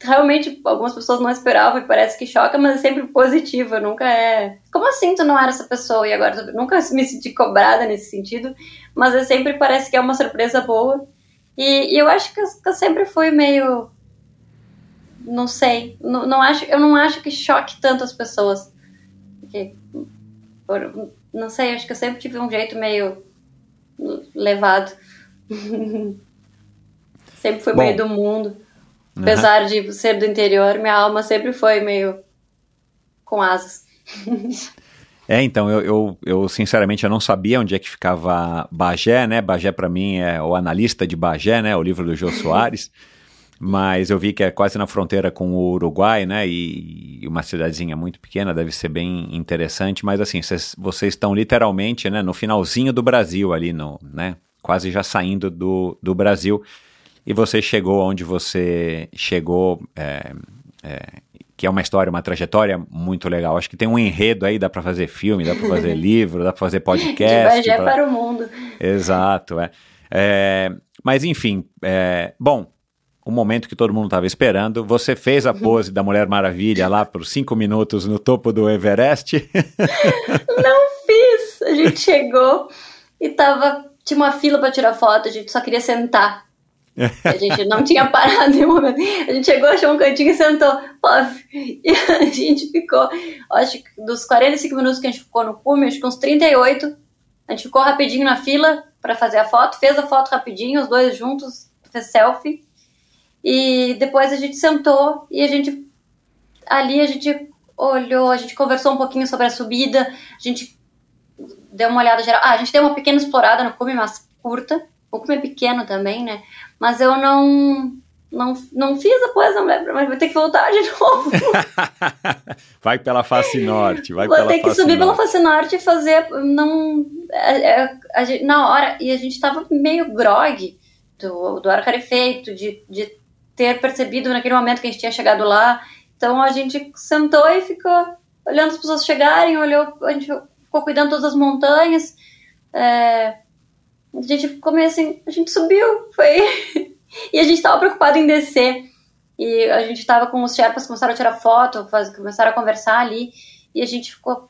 realmente algumas pessoas não esperavam e parece que choca, mas é sempre positivo, nunca é. Como assim tu não era essa pessoa e agora tu... nunca me senti cobrada nesse sentido, mas é sempre parece que é uma surpresa boa. E, e eu acho que eu, que eu sempre fui meio não sei, não, não acho, eu não acho que choque tanto as pessoas. Porque, por- não sei, acho que eu sempre tive um jeito meio levado. sempre Bom. meio do mundo. Apesar de ser do interior, minha alma sempre foi meio com asas. É, então, eu, eu, eu, sinceramente eu não sabia onde é que ficava Bagé, né? Bagé para mim é o analista de Bagé, né? O livro do Jô Soares. Mas eu vi que é quase na fronteira com o Uruguai, né? E, e uma cidadezinha muito pequena, deve ser bem interessante. Mas assim, cês- vocês estão literalmente, né? No finalzinho do Brasil ali, no, né? Quase já saindo do, do Brasil. E você chegou onde você chegou, é, é, que é uma história, uma trajetória muito legal. Acho que tem um enredo aí, dá para fazer filme, dá para fazer livro, dá para fazer De podcast. Bagé pra- para o mundo. Exato, é. É, mas enfim, é, bom, o momento que todo mundo estava esperando, você fez a pose da Mulher Maravilha lá por cinco minutos no topo do Everest. Não fiz! A gente chegou e tava. Tinha uma fila pra tirar foto, a gente só queria sentar. A gente não tinha parado em nenhum momento. A gente chegou, achou um cantinho e sentou. Puff. E a gente ficou, acho que dos 45 minutos que a gente ficou no cume, acho que uns 38. A gente ficou rapidinho na fila pra fazer a foto, fez a foto rapidinho, os dois juntos, fez selfie. E depois a gente sentou e a gente. Ali a gente olhou, a gente conversou um pouquinho sobre a subida, a gente deu uma olhada geral. Ah, a gente deu uma pequena explorada no cume, mas curta. O cume é pequeno também, né? Mas eu não. não, não fiz a pós, não lembro, mas vou ter que voltar de novo. vai pela face norte, vai vou pela ter que face subir pela norte. face norte e fazer, não, é, é, a na hora, e a gente tava meio grog do, do ar rarefeito, de, de ter percebido naquele momento que a gente tinha chegado lá, então a gente sentou e ficou olhando as pessoas chegarem, olhou, a gente ficou cuidando todas as montanhas, é, a gente ficou meio assim, a gente subiu, foi... e a gente tava preocupado em descer. E a gente tava com os Sherpas, começaram a tirar foto, faz- começaram a conversar ali. E a gente ficou,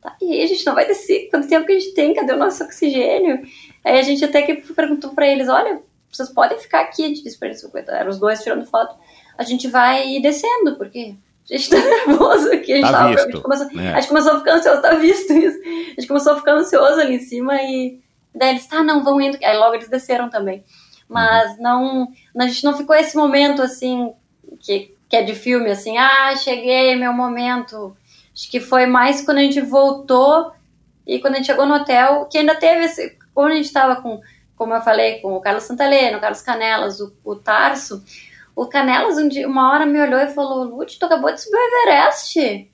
tá, e aí, a gente não vai descer? Quanto tempo que a gente tem? Cadê o nosso oxigênio? Aí a gente até que perguntou pra eles, olha, vocês podem ficar aqui, a gente disse pra eles, eram os dois tirando foto. A gente vai descendo, porque a gente tá nervoso aqui. A gente, Tá tava- a visto. gente começou, É. a gente começou a ficar ansioso, tá visto isso? A gente começou a ficar ansioso ali em cima e daí eles, tá, não, vão indo. Aí logo eles desceram também. Mas não, a gente não ficou esse momento assim, que, que é de filme, assim, ah, cheguei, meu momento. Acho que foi mais quando a gente voltou e quando a gente chegou no hotel, que ainda teve esse. Quando a gente estava com, como eu falei, com o Carlos Santalena, o Carlos Canelas, o, o Tarso, o Canelas um dia, uma hora me olhou e falou: Lute, tu acabou de subir o Everest.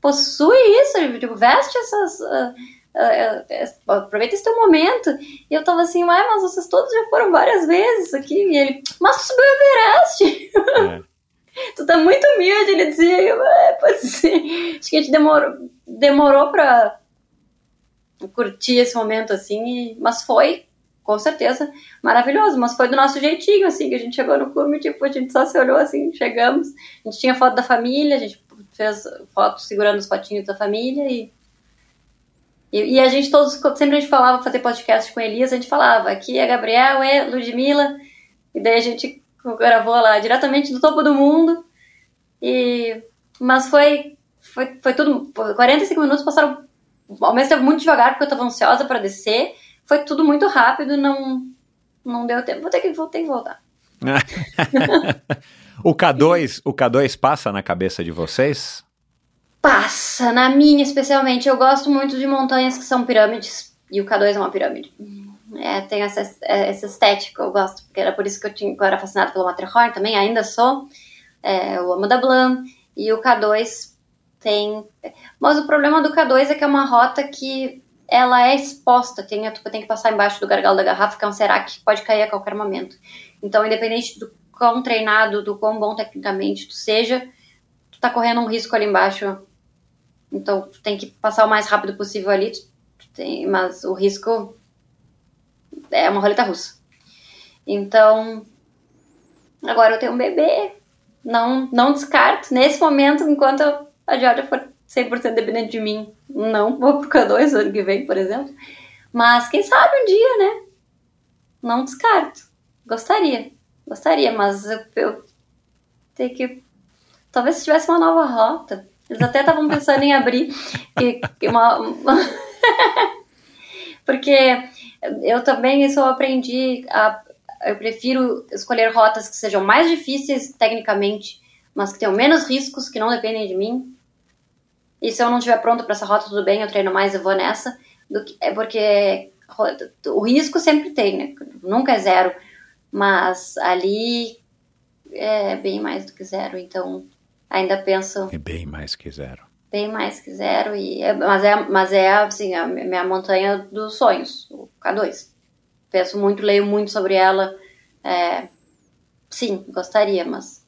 Possui isso, tipo, veste essas. ah, ah, ah, aproveita esse teu momento. E eu tava assim, ué, mas vocês todos já foram várias vezes aqui. E ele, mas tu subiu o Everest. É. tu tá muito humilde, ele dizia. Eu, é, pode ser. Acho que a gente demorou, demorou pra curtir esse momento, assim, e- mas foi, com certeza, maravilhoso. Mas foi do nosso jeitinho, assim, que a gente chegou no cume, tipo, a gente só se olhou assim, chegamos. A gente tinha foto da família, a gente fez foto segurando os fotinhos da família e. E, e a gente todos, sempre a gente falava fazer podcast com Elias, a gente falava, aqui é Gabriel, é Ludmilla, e daí a gente gravou lá diretamente do topo do mundo. E mas foi foi, foi tudo 45 minutos passaram ao mesmo tempo muito devagar porque eu tava ansiosa para descer. Foi tudo muito rápido, não não deu tempo. Vou ter que vou ter que voltar. o K2, o K2 passa na cabeça de vocês? Passa, na minha especialmente. Eu gosto muito de montanhas que são pirâmides. E o K2 é uma pirâmide. É, tem essa, essa estética, eu gosto. Porque era por isso que eu, tinha, que eu era fascinada pelo Matterhorn também, ainda sou. É, eu amo da Blanc. E o K2 tem... Mas o problema do K2 é que é uma rota que ela é exposta. Tem, tu tem que passar embaixo do gargalo da garrafa, que é um serac que pode cair a qualquer momento. Então, independente do quão treinado, do quão bom tecnicamente tu seja, tu tá correndo um risco ali embaixo então, tu tem que passar o mais rápido possível ali, tu, tu tem, mas o risco é uma roleta russa. Então, agora eu tenho um bebê, não, não descarto. Nesse momento, enquanto a Georgia for 100% dependente de mim, não vou pro K2 ano que vem, por exemplo. Mas quem sabe um dia, né? Não descarto. Gostaria, gostaria, mas eu, eu tenho que. Talvez se tivesse uma nova rota. Eles até estavam pensando em abrir que, que uma... porque eu também isso eu aprendi a eu prefiro escolher rotas que sejam mais difíceis tecnicamente, mas que tenham menos riscos, que não dependem de mim. E se eu não estiver pronto para essa rota, tudo bem, eu treino mais, eu vou nessa. Do que, é porque o risco sempre tem, né? Nunca é zero. Mas ali é bem mais do que zero, então ainda penso É bem mais que zero. bem mais que zero e é- mas é mas é assim a minha montanha dos sonhos o K2 penso muito leio muito sobre ela é, sim gostaria mas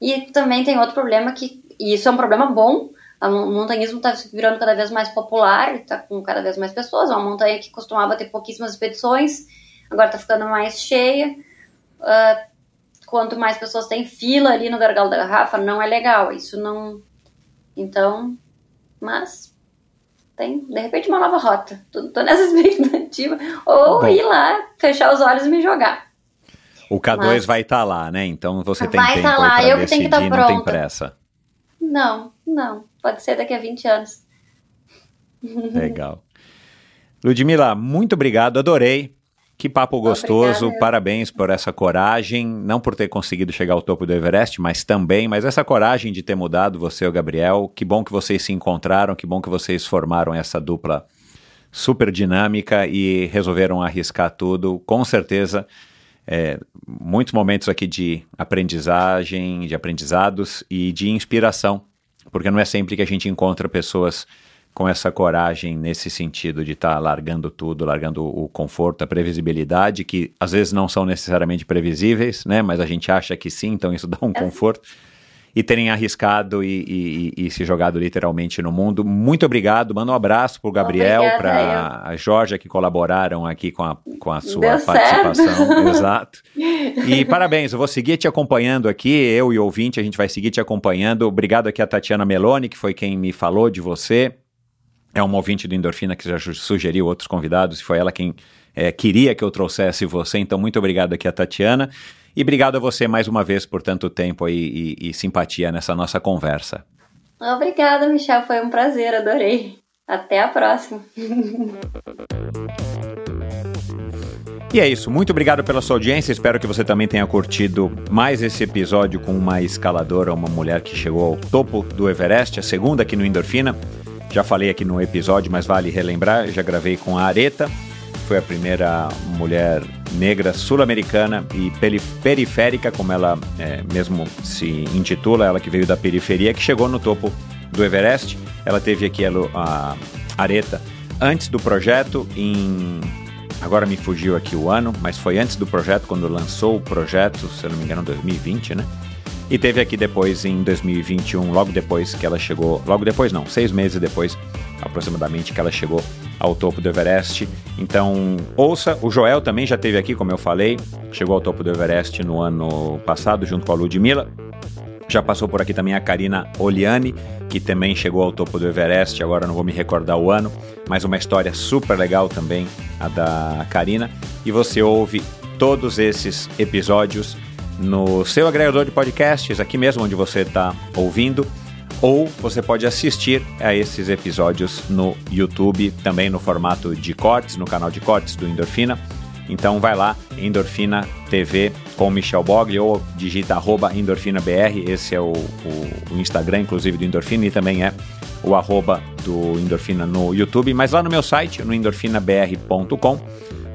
e também tem outro problema que e isso é um problema bom o montanhismo está se virando cada vez mais popular está com cada vez mais pessoas é uma montanha que costumava ter pouquíssimas expedições agora está ficando mais cheia Ah, quanto mais pessoas têm fila ali no gargalo da garrafa, não é legal. Isso não. Então, mas tem, de repente, uma nova rota. Tô, tô nessa expectativa. Ou Bom. ir lá, fechar os olhos e me jogar. O K2 Mas- vai estar lá, né? Então você tem Vai tempo tá lá, eu que tenho que decidir, tá não tem pressa. Não, não. Pode ser daqui a 20 anos. Legal. Ludmila, muito obrigado, adorei. Que papo gostoso, Obrigada. parabéns por essa coragem, não por ter conseguido chegar ao topo do Everest, mas também, mas essa coragem de ter mudado você e o Gabriel. Que bom que vocês se encontraram, que bom que vocês formaram essa dupla super dinâmica e resolveram arriscar tudo. Com certeza é, muitos momentos aqui de aprendizagem, de aprendizados e de inspiração, porque não é sempre que a gente encontra pessoas com essa coragem nesse sentido de estar tá largando tudo, largando o conforto, a previsibilidade, que às vezes não são necessariamente previsíveis, né? Mas a gente acha que sim, então isso dá um conforto e terem arriscado e, e, e, se jogado literalmente no mundo. Muito obrigado. Manda um abraço para o Gabriel, para a Jorge, que colaboraram aqui com a, com a sua Deu participação. Certo. Exato. E parabéns, eu vou seguir te acompanhando aqui, eu e o ouvinte, a gente vai seguir te acompanhando. Obrigado aqui a Tatiana Meloni, que foi quem me falou de você. É uma ouvinte do Endorfina que já sugeriu outros convidados, e foi ela quem é, queria que eu trouxesse você. Então, muito obrigado aqui a Tatiana. E obrigado a você mais uma vez por tanto tempo e, e, e simpatia nessa nossa conversa. Obrigada, Michel. Foi um prazer, adorei. Até a próxima. E é isso, muito obrigado pela sua audiência. Espero que você também tenha curtido mais esse episódio com uma escaladora, uma mulher que chegou ao topo do Everest, a segunda aqui no Endorfina. Já falei aqui no episódio, mas vale relembrar, já gravei com a Areta, foi a primeira mulher negra sul-americana e periférica, como ela é, mesmo se intitula, ela que veio da periferia, que chegou no topo do Everest. Ela teve aqui a, a Areta antes do projeto, em. Agora me fugiu aqui o ano, mas foi antes do projeto, quando lançou o projeto, se eu não me engano, 2020, né? E teve aqui depois em 2021, logo depois que ela chegou, logo depois não, seis meses depois aproximadamente que ela chegou ao topo do Everest. Então, ouça, o Joel também já teve aqui, como eu falei, chegou ao topo do Everest no ano passado junto com a Ludmilla. Já passou por aqui também a Karina Oliani, que também chegou ao topo do Everest, agora não vou me recordar o ano, mas uma história super legal também, a da Karina. E você ouve todos esses episódios no seu agregador de podcasts, aqui mesmo onde você está ouvindo, ou você pode assistir a esses episódios no YouTube, também no formato de cortes, no canal de cortes do Endorfina. Então vai lá, Endorfina TV com Michel Bogli ou digita arroba EndorfinaBR, esse é o, o, o, Instagram, inclusive, do Endorfina e também é o arroba do Endorfina no YouTube, mas lá no meu site, no endorfinabr.com,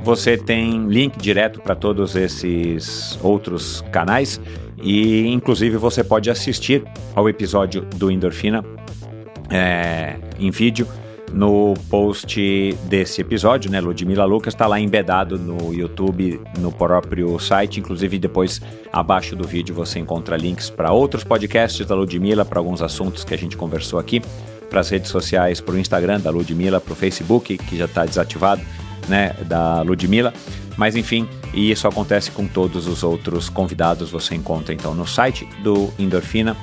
você tem link direto para todos esses outros canais e, inclusive, você pode assistir ao episódio do Endorfina é, em vídeo no post desse episódio, né? Ludmila Lucas está lá embedado no YouTube, no próprio site. Inclusive, depois abaixo do vídeo você encontra links para outros podcasts da Ludmila, para alguns assuntos que a gente conversou aqui, para as redes sociais, para o Instagram da Ludmila, para o Facebook, que já está desativado né, da Ludmilla. Mas enfim, e isso acontece com todos os outros convidados. Você encontra então no site do Endorfina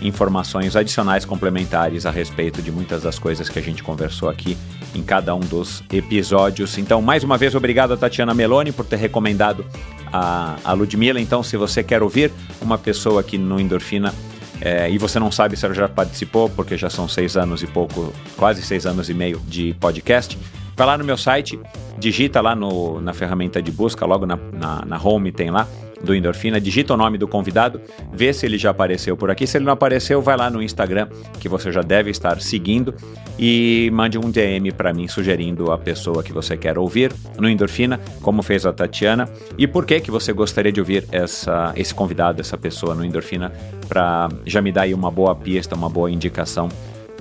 informações adicionais complementares a respeito de muitas das coisas que a gente conversou aqui em cada um dos episódios. Então, mais uma vez, obrigado a Tatiana Meloni por ter recomendado a, a Ludmilla. Então, se você quer ouvir uma pessoa aqui no Endorfina é, e você não sabe se ela já participou, porque já são seis anos e pouco, quase seis anos e meio de podcast, Vai lá no meu site, digita lá no, na ferramenta de busca, logo na, na, na home tem lá, do Endorfina, digita o nome do convidado, vê se ele já apareceu por aqui. Se ele não apareceu, vai lá no Instagram, que você já deve estar seguindo, e mande um DM para mim sugerindo a pessoa que você quer ouvir no Endorfina, como fez a Tatiana, e por que que você gostaria de ouvir essa, esse convidado, essa pessoa no Endorfina, para já me dar aí uma boa pista, uma boa indicação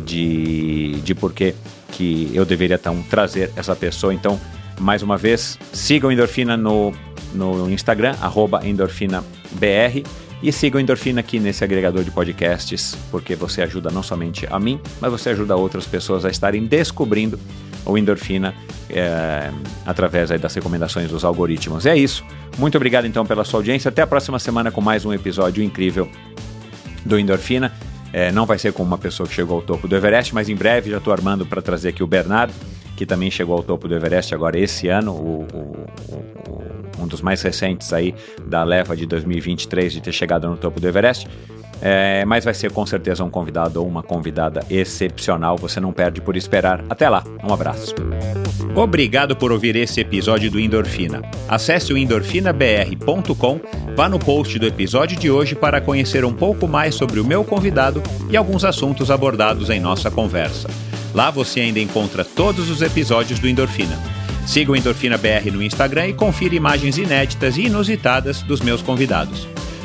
de, de por que eu deveria então trazer essa pessoa. Então, mais uma vez, sigam Endorfina no, no Instagram, EndorfinaBR, e sigam Endorfina aqui nesse agregador de podcasts, porque você ajuda não somente a mim, mas você ajuda outras pessoas a estarem descobrindo o Endorfina é, através das recomendações dos algoritmos. É isso. Muito obrigado então pela sua audiência. Até a próxima semana com mais um episódio incrível do Endorfina. É, não vai ser com uma pessoa que chegou ao topo do Everest, mas em breve já estou armando para trazer aqui o Bernardo, que também chegou ao topo do Everest agora esse ano, o, o, o, um dos mais recentes aí da leva de 2023 de ter chegado no topo do Everest. É, mas vai ser com certeza um convidado ou uma convidada excepcional. Você não perde por esperar. Até lá, um abraço. Obrigado por ouvir esse episódio do Endorfina. Acesse o endorfinabr.com, vá no post do episódio de hoje para conhecer um pouco mais sobre o meu convidado e alguns assuntos abordados em nossa conversa. Lá você ainda encontra todos os episódios do Endorfina. Siga o Endorfina BR no Instagram e confira imagens inéditas e inusitadas dos meus convidados.